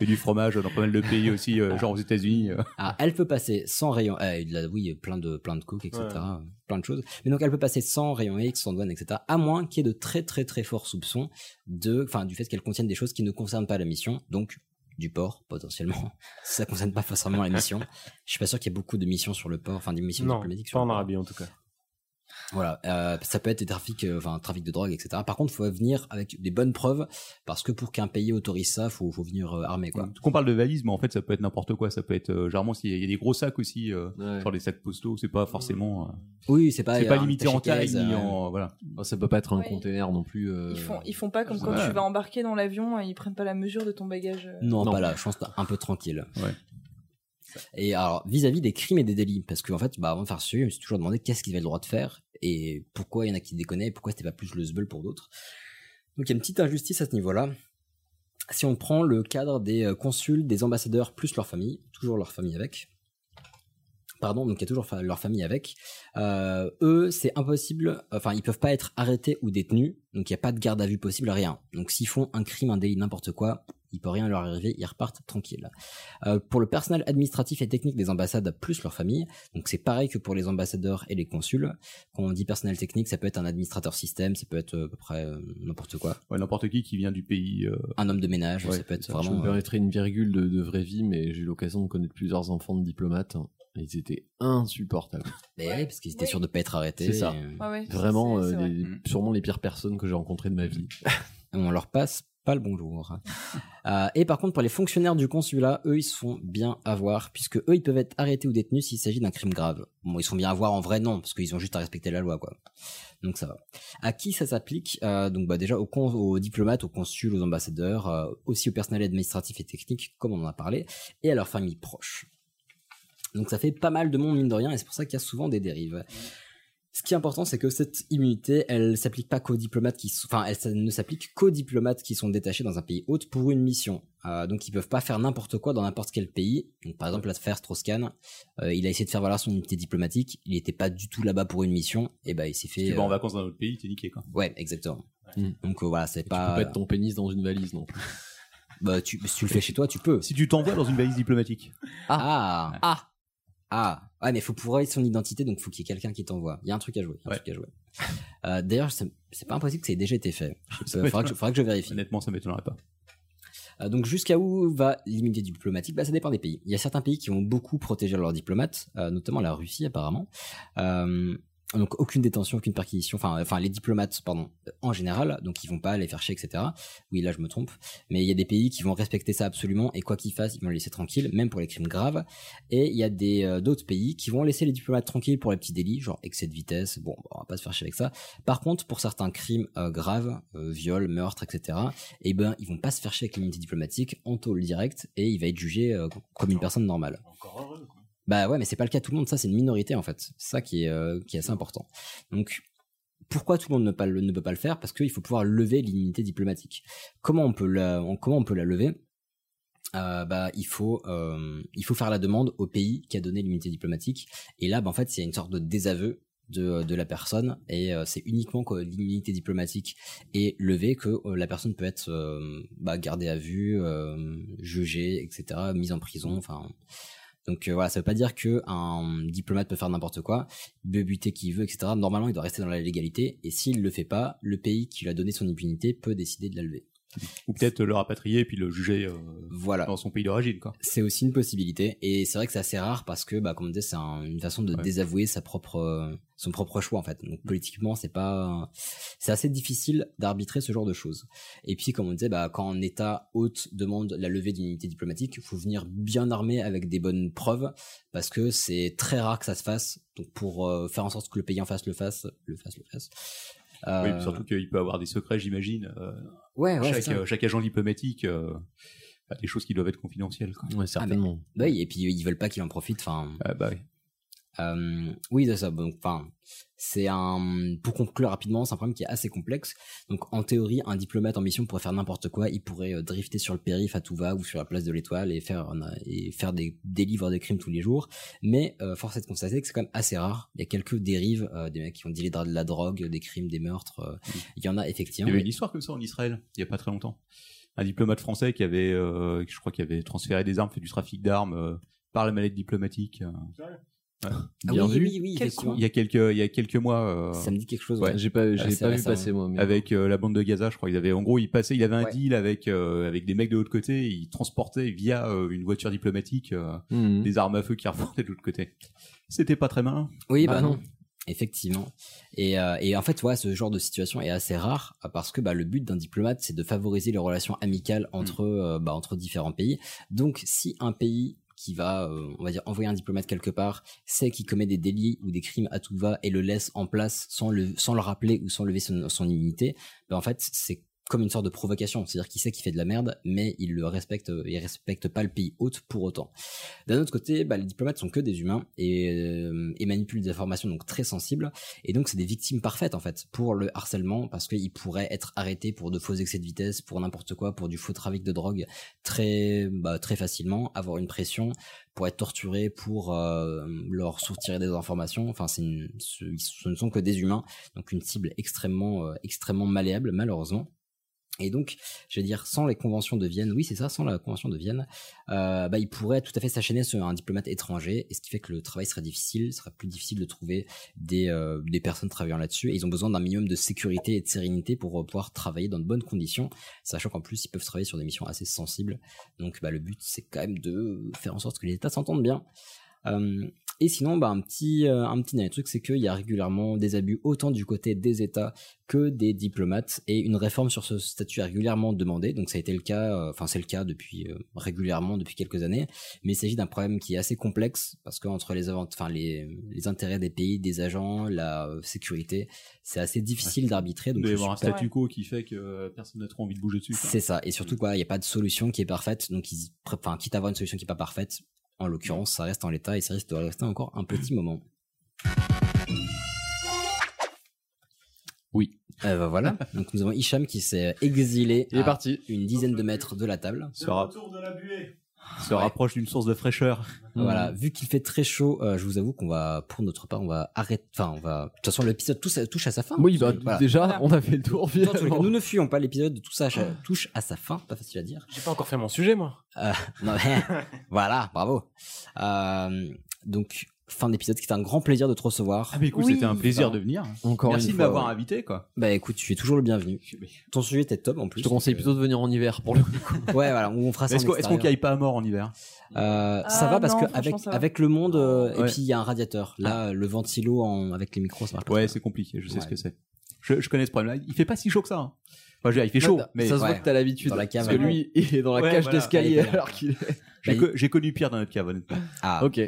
Et du fromage dans pas mal de pays aussi, euh, genre aux États-Unis. euh. Ah, elle peut passer sans rayon, euh, et de la- oui, plein de, plein de coke, etc. Ouais. Plein de choses. Mais donc, elle peut passer sans rayon X, sans douane, etc. À moins qu'il y ait de très, très, très forts soupçons de, enfin, du fait qu'elle contienne des choses qui ne concernent pas la mission. Donc, du porc, potentiellement. Ça concerne pas forcément la mission. Je suis pas sûr qu'il y ait beaucoup de missions sur le port, enfin, des missions non, diplomatiques sur pas en port. Arabie en tout cas. Voilà, euh, ça peut être des trafics, euh, enfin trafic de drogue, etc. Par contre, faut venir avec des bonnes preuves, parce que pour qu'un pays autorise ça, faut, faut venir euh, armé, quoi. Qu'on parle de valise, mais en fait, ça peut être n'importe quoi. Ça peut être, euh, généralement, s'il y a- il y a des gros sacs aussi, euh, genre des sacs postaux, c'est pas forcément. euh, Oui, c'est pas. c'est pas un limité en taille cachet-case, ni euh, en voilà. Ça peut pas être un Ouais. container non plus. euh, Ils font, ils font pas comme quand Ouais. tu vas embarquer dans l'avion et ils prennent pas la mesure de ton bagage. euh. Non, Non. pas là, je pense un peu tranquille. Et alors, vis-à-vis des crimes et des délits, parce qu'en fait, bah, avant de faire ce, je me suis toujours demandé qu'est-ce qu'ils avaient le droit de faire et pourquoi il y en a qui déconnaient et pourquoi c'était pas plus le zbeul pour d'autres. Donc, il y a une petite injustice à ce niveau-là. Si on prend le cadre des euh, consuls, des ambassadeurs plus leur famille, toujours leur famille avec. Pardon, donc il y a toujours leur famille avec. Euh, eux, c'est impossible. Enfin, ils peuvent pas être arrêtés ou détenus. Donc il y a pas de garde à vue possible, rien. Donc s'ils font un crime, un délit, n'importe quoi, il peut rien leur arriver. Ils repartent tranquilles. Euh, pour le personnel administratif et technique des ambassades plus leur famille, donc c'est pareil que pour les ambassadeurs et les consuls. Quand on dit personnel technique, ça peut être un administrateur système, ça peut être euh, à peu près euh, n'importe quoi. Ouais, n'importe qui qui vient du pays. euh, Un homme de ménage, Ouais, ça peut être Je vraiment. me euh, permettrais une virgule de, de vraie vie, mais j'ai eu l'occasion de connaître plusieurs enfants de diplomates. hein, Ils étaient insupportables. Mais oui, parce qu'ils étaient sûrs de pas être arrêtés. C'est ça. et, Ouais, ouais, Vraiment, euh, vrai. les- sûrement les pires personnes que j'ai rencontrées de ma vie. on leur passe pas le bonjour. Euh, et par contre, pour les fonctionnaires du consulat, eux, ils se font bien avoir, puisque eux, ils peuvent être arrêtés ou détenus s'il s'agit d'un crime grave. Bon, ils sont bien à voir en vrai, non, parce qu'ils ont juste à respecter la loi, quoi. Donc ça va. À qui ça s'applique? Euh, Donc bah déjà aux, aux diplomates, aux consuls, aux ambassadeurs, euh, aussi au personnel administratif et technique, comme on en a parlé, et à leurs familles proches. Donc ça fait pas mal de monde mine de rien, et c'est pour ça qu'il y a souvent des dérives. Ce qui est important, c'est que cette immunité, elle s'applique pas qu'aux diplomates qui, sont- enfin, elle ça ne s'applique qu'aux diplomates qui sont détachés dans un pays hôte pour une mission. Euh, donc, ils peuvent pas faire n'importe quoi dans n'importe quel pays. Donc, par exemple, l'affaire Strauss-Kahn, euh, il a essayé de faire valoir son immunité diplomatique. Il était pas du tout là-bas pour une mission. Et ben, il s'est fait. Si tu vas en euh, vacances dans un autre pays, t'es niqué quoi. Ouais, exactement. Mm. Donc euh, voilà, c'est Tu pas. peux pas être ton pénis dans une valise non plus. Bah, tu, si tu le fais chez toi, tu peux. Si tu t'envoies dans une valise diplomatique. Ah. Ah. Ah. Ouais, mais faut prouver son identité, donc faut qu'il y ait quelqu'un qui t'envoie. Il y a un truc à jouer. il y a un truc à jouer. Euh, D'ailleurs, c'est pas impossible que ça ait déjà été fait. Il faudra, que, m'étonnerait. faudra que je vérifie. Honnêtement, ça m'étonnerait pas. Euh, donc jusqu'à où va l'immunité diplomatique? Bah, Ça dépend des pays. Il y a certains pays qui vont beaucoup protéger leurs diplomates, euh, notamment la Russie apparemment. Euh, donc aucune détention, aucune perquisition, enfin, enfin les diplomates, pardon, euh, en général, donc ils vont pas les faire chier, etc. Oui, là je me trompe, mais il y a des pays qui vont respecter ça absolument et quoi qu'ils fassent, ils vont les laisser tranquilles, même pour les crimes graves. Et il y a des euh, d'autres pays qui vont laisser les diplomates tranquilles pour les petits délits, genre excès de vitesse. Bon, on va pas se faire chier avec ça. Par contre, pour certains crimes euh, graves, euh, viol, meurtre, etc. Eh ben, ils vont pas se faire chier avec l'immunité diplomatique, en tôle direct, et il va être jugé comme une personne normale. Bah ouais, mais c'est pas le cas tout le monde, ça c'est une minorité en fait. C'est ça qui est, euh, qui est assez important. Donc, pourquoi tout le monde ne, peut pas le faire? Parce qu'il faut pouvoir lever l'immunité diplomatique. Comment on peut la, comment on peut la lever? Euh, bah, il faut, euh, il faut faire la demande au pays qui a donné l'immunité diplomatique. Et là, bah, en fait, il y a une sorte de désaveu de, de la personne et euh, c'est uniquement quand l'immunité diplomatique est levée que euh, la personne peut être euh, bah, gardée à vue, euh, jugée, etc., mise en prison. Enfin, donc euh, voilà, ça veut pas dire que un diplomate peut faire n'importe quoi, peut qui veut, etc. Normalement, il doit rester dans la légalité et s'il le fait pas, le pays qui lui a donné son immunité peut décider de la lever. Ou peut-être le rapatrier et puis le juger euh, Voilà. dans son pays d'origine. C'est aussi une possibilité et c'est vrai que c'est assez rare parce que bah comme on disait c'est un- une façon de Ouais. désavouer sa propre euh, son propre choix en fait. Donc politiquement c'est pas c'est assez difficile d'arbitrer ce genre de choses. Et puis comme on disait bah quand un État hôte demande la levée d'une unité diplomatique, il faut venir bien armé avec des bonnes preuves parce que c'est très rare que ça se fasse. Donc pour euh, faire en sorte que le pays en face le fasse, le fasse, le fasse. Oui, Euh, surtout qu'il peut avoir des secrets, j'imagine. euh, Ouais, ouais, chaque, c'est ça. euh, chaque agent diplomatique euh, a des choses qui doivent être confidentielles. Quoi. Ouais, certainement. Bah oui, et puis ils veulent pas qu'il en profite. Enfin. Ah bah oui. Euh, oui, c'est ça. Donc, enfin, c'est un. Pour conclure rapidement, c'est un problème qui est assez complexe. Donc, en théorie, un diplomate en mission pourrait faire n'importe quoi. Il pourrait euh, drifter sur le périph' à tout va ou sur la place de l'Étoile et faire et faire des délits voire des crimes tous les jours. Mais euh, force est de constater que c'est quand même assez rare. Il y a quelques dérives, euh, des mecs qui ont dealé de la drogue, des crimes, des meurtres. euh, Il y en a Il y effectivement. avait une histoire comme ça en Israël, il y a pas très longtemps. Un diplomate français qui avait, euh, je crois, qui avait transféré des armes, fait du trafic d'armes euh, par la mallette diplomatique. Ouais. Ah Bien oui, vu. oui, oui, Quel effectivement. Il y a quelques, il y a quelques mois. euh, Ça me dit quelque chose. Ouais. J'ai pas, j'ai c'est pas vu récemment. passer moi. Mais... avec euh, la bande de Gaza, je crois. Il avait, en gros, il passait, il avait un Ouais. deal avec euh, avec des mecs de l'autre côté. Il transportait via euh, une voiture diplomatique euh, Mhm. des armes à feu qui remontaient de l'autre côté. C'était pas très malin. Oui, Bah bah non. non. Effectivement. Et, euh, et en fait, ouais, ce genre de situation est assez rare parce que bah, le but d'un diplomate, c'est de favoriser les relations amicales entre, euh, bah, entre différents pays. Donc, si un pays qui va, euh, on va dire, envoyer un diplomate quelque part, sait qu'il commet des délits ou des crimes à tout va et le laisse en place sans le, sans le rappeler ou sans lever son, son immunité, bah, en fait, c'est comme une sorte de provocation. C'est-à-dire qu'il sait qu'il fait de la merde, mais il le respecte, il respecte pas le pays hôte pour autant. D'un autre côté, bah, les diplomates sont que des humains et, euh, et manipulent des informations donc très sensibles. Et donc c'est des victimes parfaites en fait pour le harcèlement parce qu'ils pourraient être arrêtés pour de faux excès de vitesse, pour n'importe quoi, pour du faux trafic de drogue très bah, très facilement, avoir une pression, pour être torturés, pour euh, leur soutirer des informations. Enfin, ce, ne sont que des humains, donc une cible extrêmement euh, extrêmement malléable malheureusement. Et donc, je vais dire, sans les conventions de Vienne, oui, c'est ça, sans la convention de Vienne, euh, bah, il pourrait tout à fait s'enchaîner sur un diplomate étranger, et ce qui fait que le travail serait difficile, serait plus difficile de trouver des, euh, des personnes travaillant là-dessus, et ils ont besoin d'un minimum de sécurité et de sérénité pour euh, pouvoir travailler dans de bonnes conditions, sachant qu'en plus, ils peuvent travailler sur des missions assez sensibles. Donc, bah, le but, c'est quand même de faire en sorte que les États s'entendent bien. Euh, et sinon, bah, un petit, euh, un petit dernier truc, c'est qu'il y a régulièrement des abus autant du côté des États que des diplomates, et une réforme sur ce statut est régulièrement demandée. Donc ça a été le cas, euh, enfin c'est le cas depuis euh, régulièrement depuis quelques années, mais il s'agit d'un problème qui est assez complexe parce que entre les, enfin les, les intérêts des pays, des agents, la sécurité, c'est assez difficile d'arbitrer. Il Donc doit y avoir un pas- statu quo qui fait que personne n'a trop envie de bouger dessus. c'est ça. Et surtout, quoi, il n'y a pas de solution qui est parfaite. Donc, ils, enfin, quitte à avoir une solution qui n'est pas parfaite, en l'occurrence, ça reste en l'état et ça risque de rester encore un petit moment. Oui. Euh, bah, voilà. Donc, nous avons Hicham qui s'est exilé. Il est à parti. Une dizaine de mètres de la table. De la buée. Se rapproche d'une source de fraîcheur. Voilà. Vu qu'il fait très chaud, euh, je vous avoue qu'on va, pour notre part, on va arrêter, enfin, on va, de toute façon, l'épisode touche, touche à sa fin. Oui, bah, Voilà. déjà, on a fait le tour. Cas, nous ne fuyons pas l'épisode, tout ça touche à sa fin, pas facile à dire. J'ai pas encore fait mon sujet, moi. Euh, non, mais, voilà, bravo. Euh, donc, fin d'épisode, c'était un grand plaisir de te recevoir. Ah, mais écoute, Oui. c'était un plaisir Enfin, de venir. Encore Merci une de m'avoir ouais. invité, quoi. Bah écoute, tu es toujours le bienvenu. Ton sujet était top en plus. Je te conseille plutôt de venir en hiver pour le coup. Ouais, voilà, on fera ça. Est-ce qu'on caille pas à mort en hiver? Euh, Ça Ah, va parce non, que avec le monde euh, et puis il y a un radiateur. Là, le ventilo en, avec les micros, ça marche pas. Ouais, c'est compliqué, je sais Ouais. ce que c'est. Je, je connais ce problème-là. Il fait pas si chaud que ça. hein. Enfin, je veux dire, il fait chaud, Ouais, mais ça se voit que t'as l'habitude. Dans la cave, parce que lui, il est dans la cage d'escalier alors qu'il est. j'ai Bah, j'ai connu pire dans notre cave, honnêtement. Ah, Ok.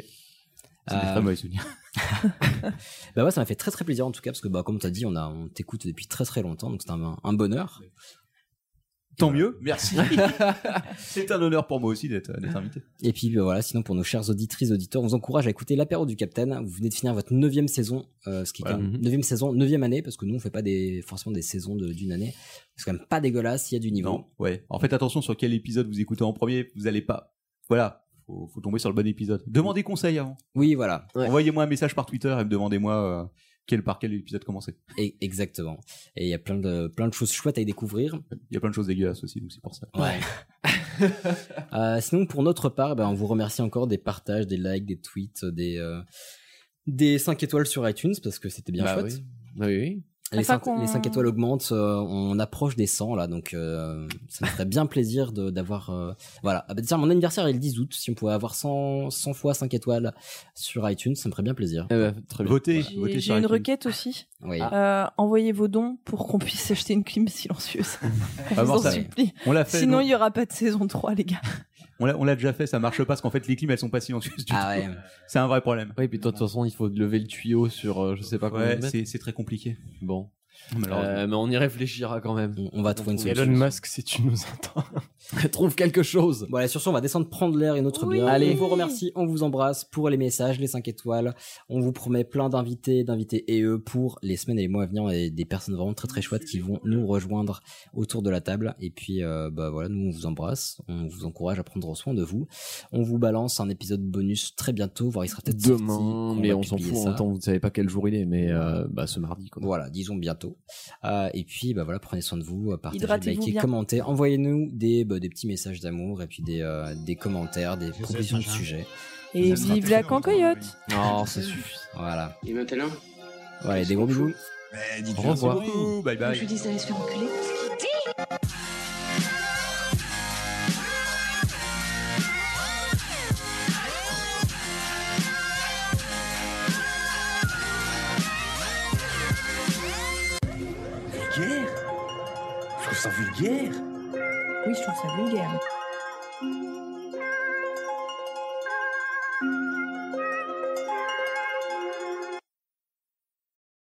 C'est des Euh, très mauvais souvenirs. bah ouais, ça m'a fait très très plaisir en tout cas parce que bah comme t'as dit, on a on t'écoute depuis très très longtemps, donc c'est un, un bonheur. Tant mieux, merci. c'est un honneur pour moi aussi d'être d'être invité. Et puis bah, voilà, sinon pour nos chers auditrices auditeurs, on vous encourage à écouter l'apéro du Capitaine. Vous venez de finir votre neuvième saison, euh, ce qui est quand même neuvième saison, neuvième année, parce que nous on fait pas des forcément des saisons de- d'une année. C'est quand même pas dégueulasse, il y a du niveau. Non, ouais. En fait, attention sur quel épisode vous écoutez en premier. Vous allez pas. Voilà. Faut, faut tomber sur le bon épisode. Demandez conseil avant. Oui, voilà, Ouais. Envoyez-moi un message par Twitter et me demandez-moi euh, quel par quel épisode commencer. Et- exactement. Et il y a plein de plein de choses chouettes à y découvrir. Il y a plein de choses dégueulasses aussi, donc c'est pour ça. Ouais. Euh, sinon, pour notre part, ben, on vous remercie encore des partages, des likes, des tweets, des, euh, des 5 étoiles sur iTunes parce que c'était bien Bah chouette. oui. Oui, oui. Les, Enfin 5, qu'on- les cinq étoiles augmentent, euh, on approche des 100 là, donc euh, ça me ferait bien plaisir de- d'avoir... euh, voilà, ah bah, tiens, mon anniversaire est le 10 août, si on pouvait avoir 100, 100 fois 5 étoiles sur iTunes, ça me ferait bien plaisir. Eh ben, très bien. Votez, J'ai votez j'ai sur une iTunes. requête aussi. Oui. Euh, envoyez vos dons pour qu'on puisse acheter une clim silencieuse. Ah, vous en supplie. On l'a fait. Sinon, il y aura pas de saison 3, les gars. On l'a on l'a déjà fait, ça marche pas parce qu'en fait les clims elles sont pas silencieuses du Ah tout. ouais. C'est un vrai problème. Oui, puis toi, de toute façon, il faut lever le tuyau sur euh, je sais pas combien Ouais, c'est c'est très compliqué. Bon. Euh, mais on y réfléchira quand même. On, on va trouver une Elon solution. Musk, si tu nous entends. Trouve quelque chose. Voilà, sur ce, on va descendre prendre l'air et notre Oui. bien. Allez. On vous remercie, on vous embrasse pour les messages, les 5 étoiles. On vous promet plein d'invités, d'invités et eux pour les semaines et les mois à venir et des personnes vraiment très très chouettes qui vont nous rejoindre autour de la table. Et puis, euh, bah voilà, nous on vous embrasse, on vous encourage à prendre soin de vous. On vous balance un épisode bonus très bientôt, voire il sera peut-être sorti, Demain, qu'on mais on s'en fout. En temps, vous ne savez pas quel jour il est, mais euh, bah, ce mardi. Quoi. Voilà, disons bientôt. Euh, et puis, bah voilà, prenez soin de vous, euh, partagez, likez, bien. commentez, envoyez-nous des, bah, des petits messages d'amour et puis des, euh, des commentaires, des propositions de sujets. Et vive la cancoyote. Non, ça suffit. Voilà. Et maintenant Voilà, des gros bisous. Au revoir. Bye bye. Je lui dis d'aller se faire enculer. Vulgaire. Oui, je trouve ça vulgaire.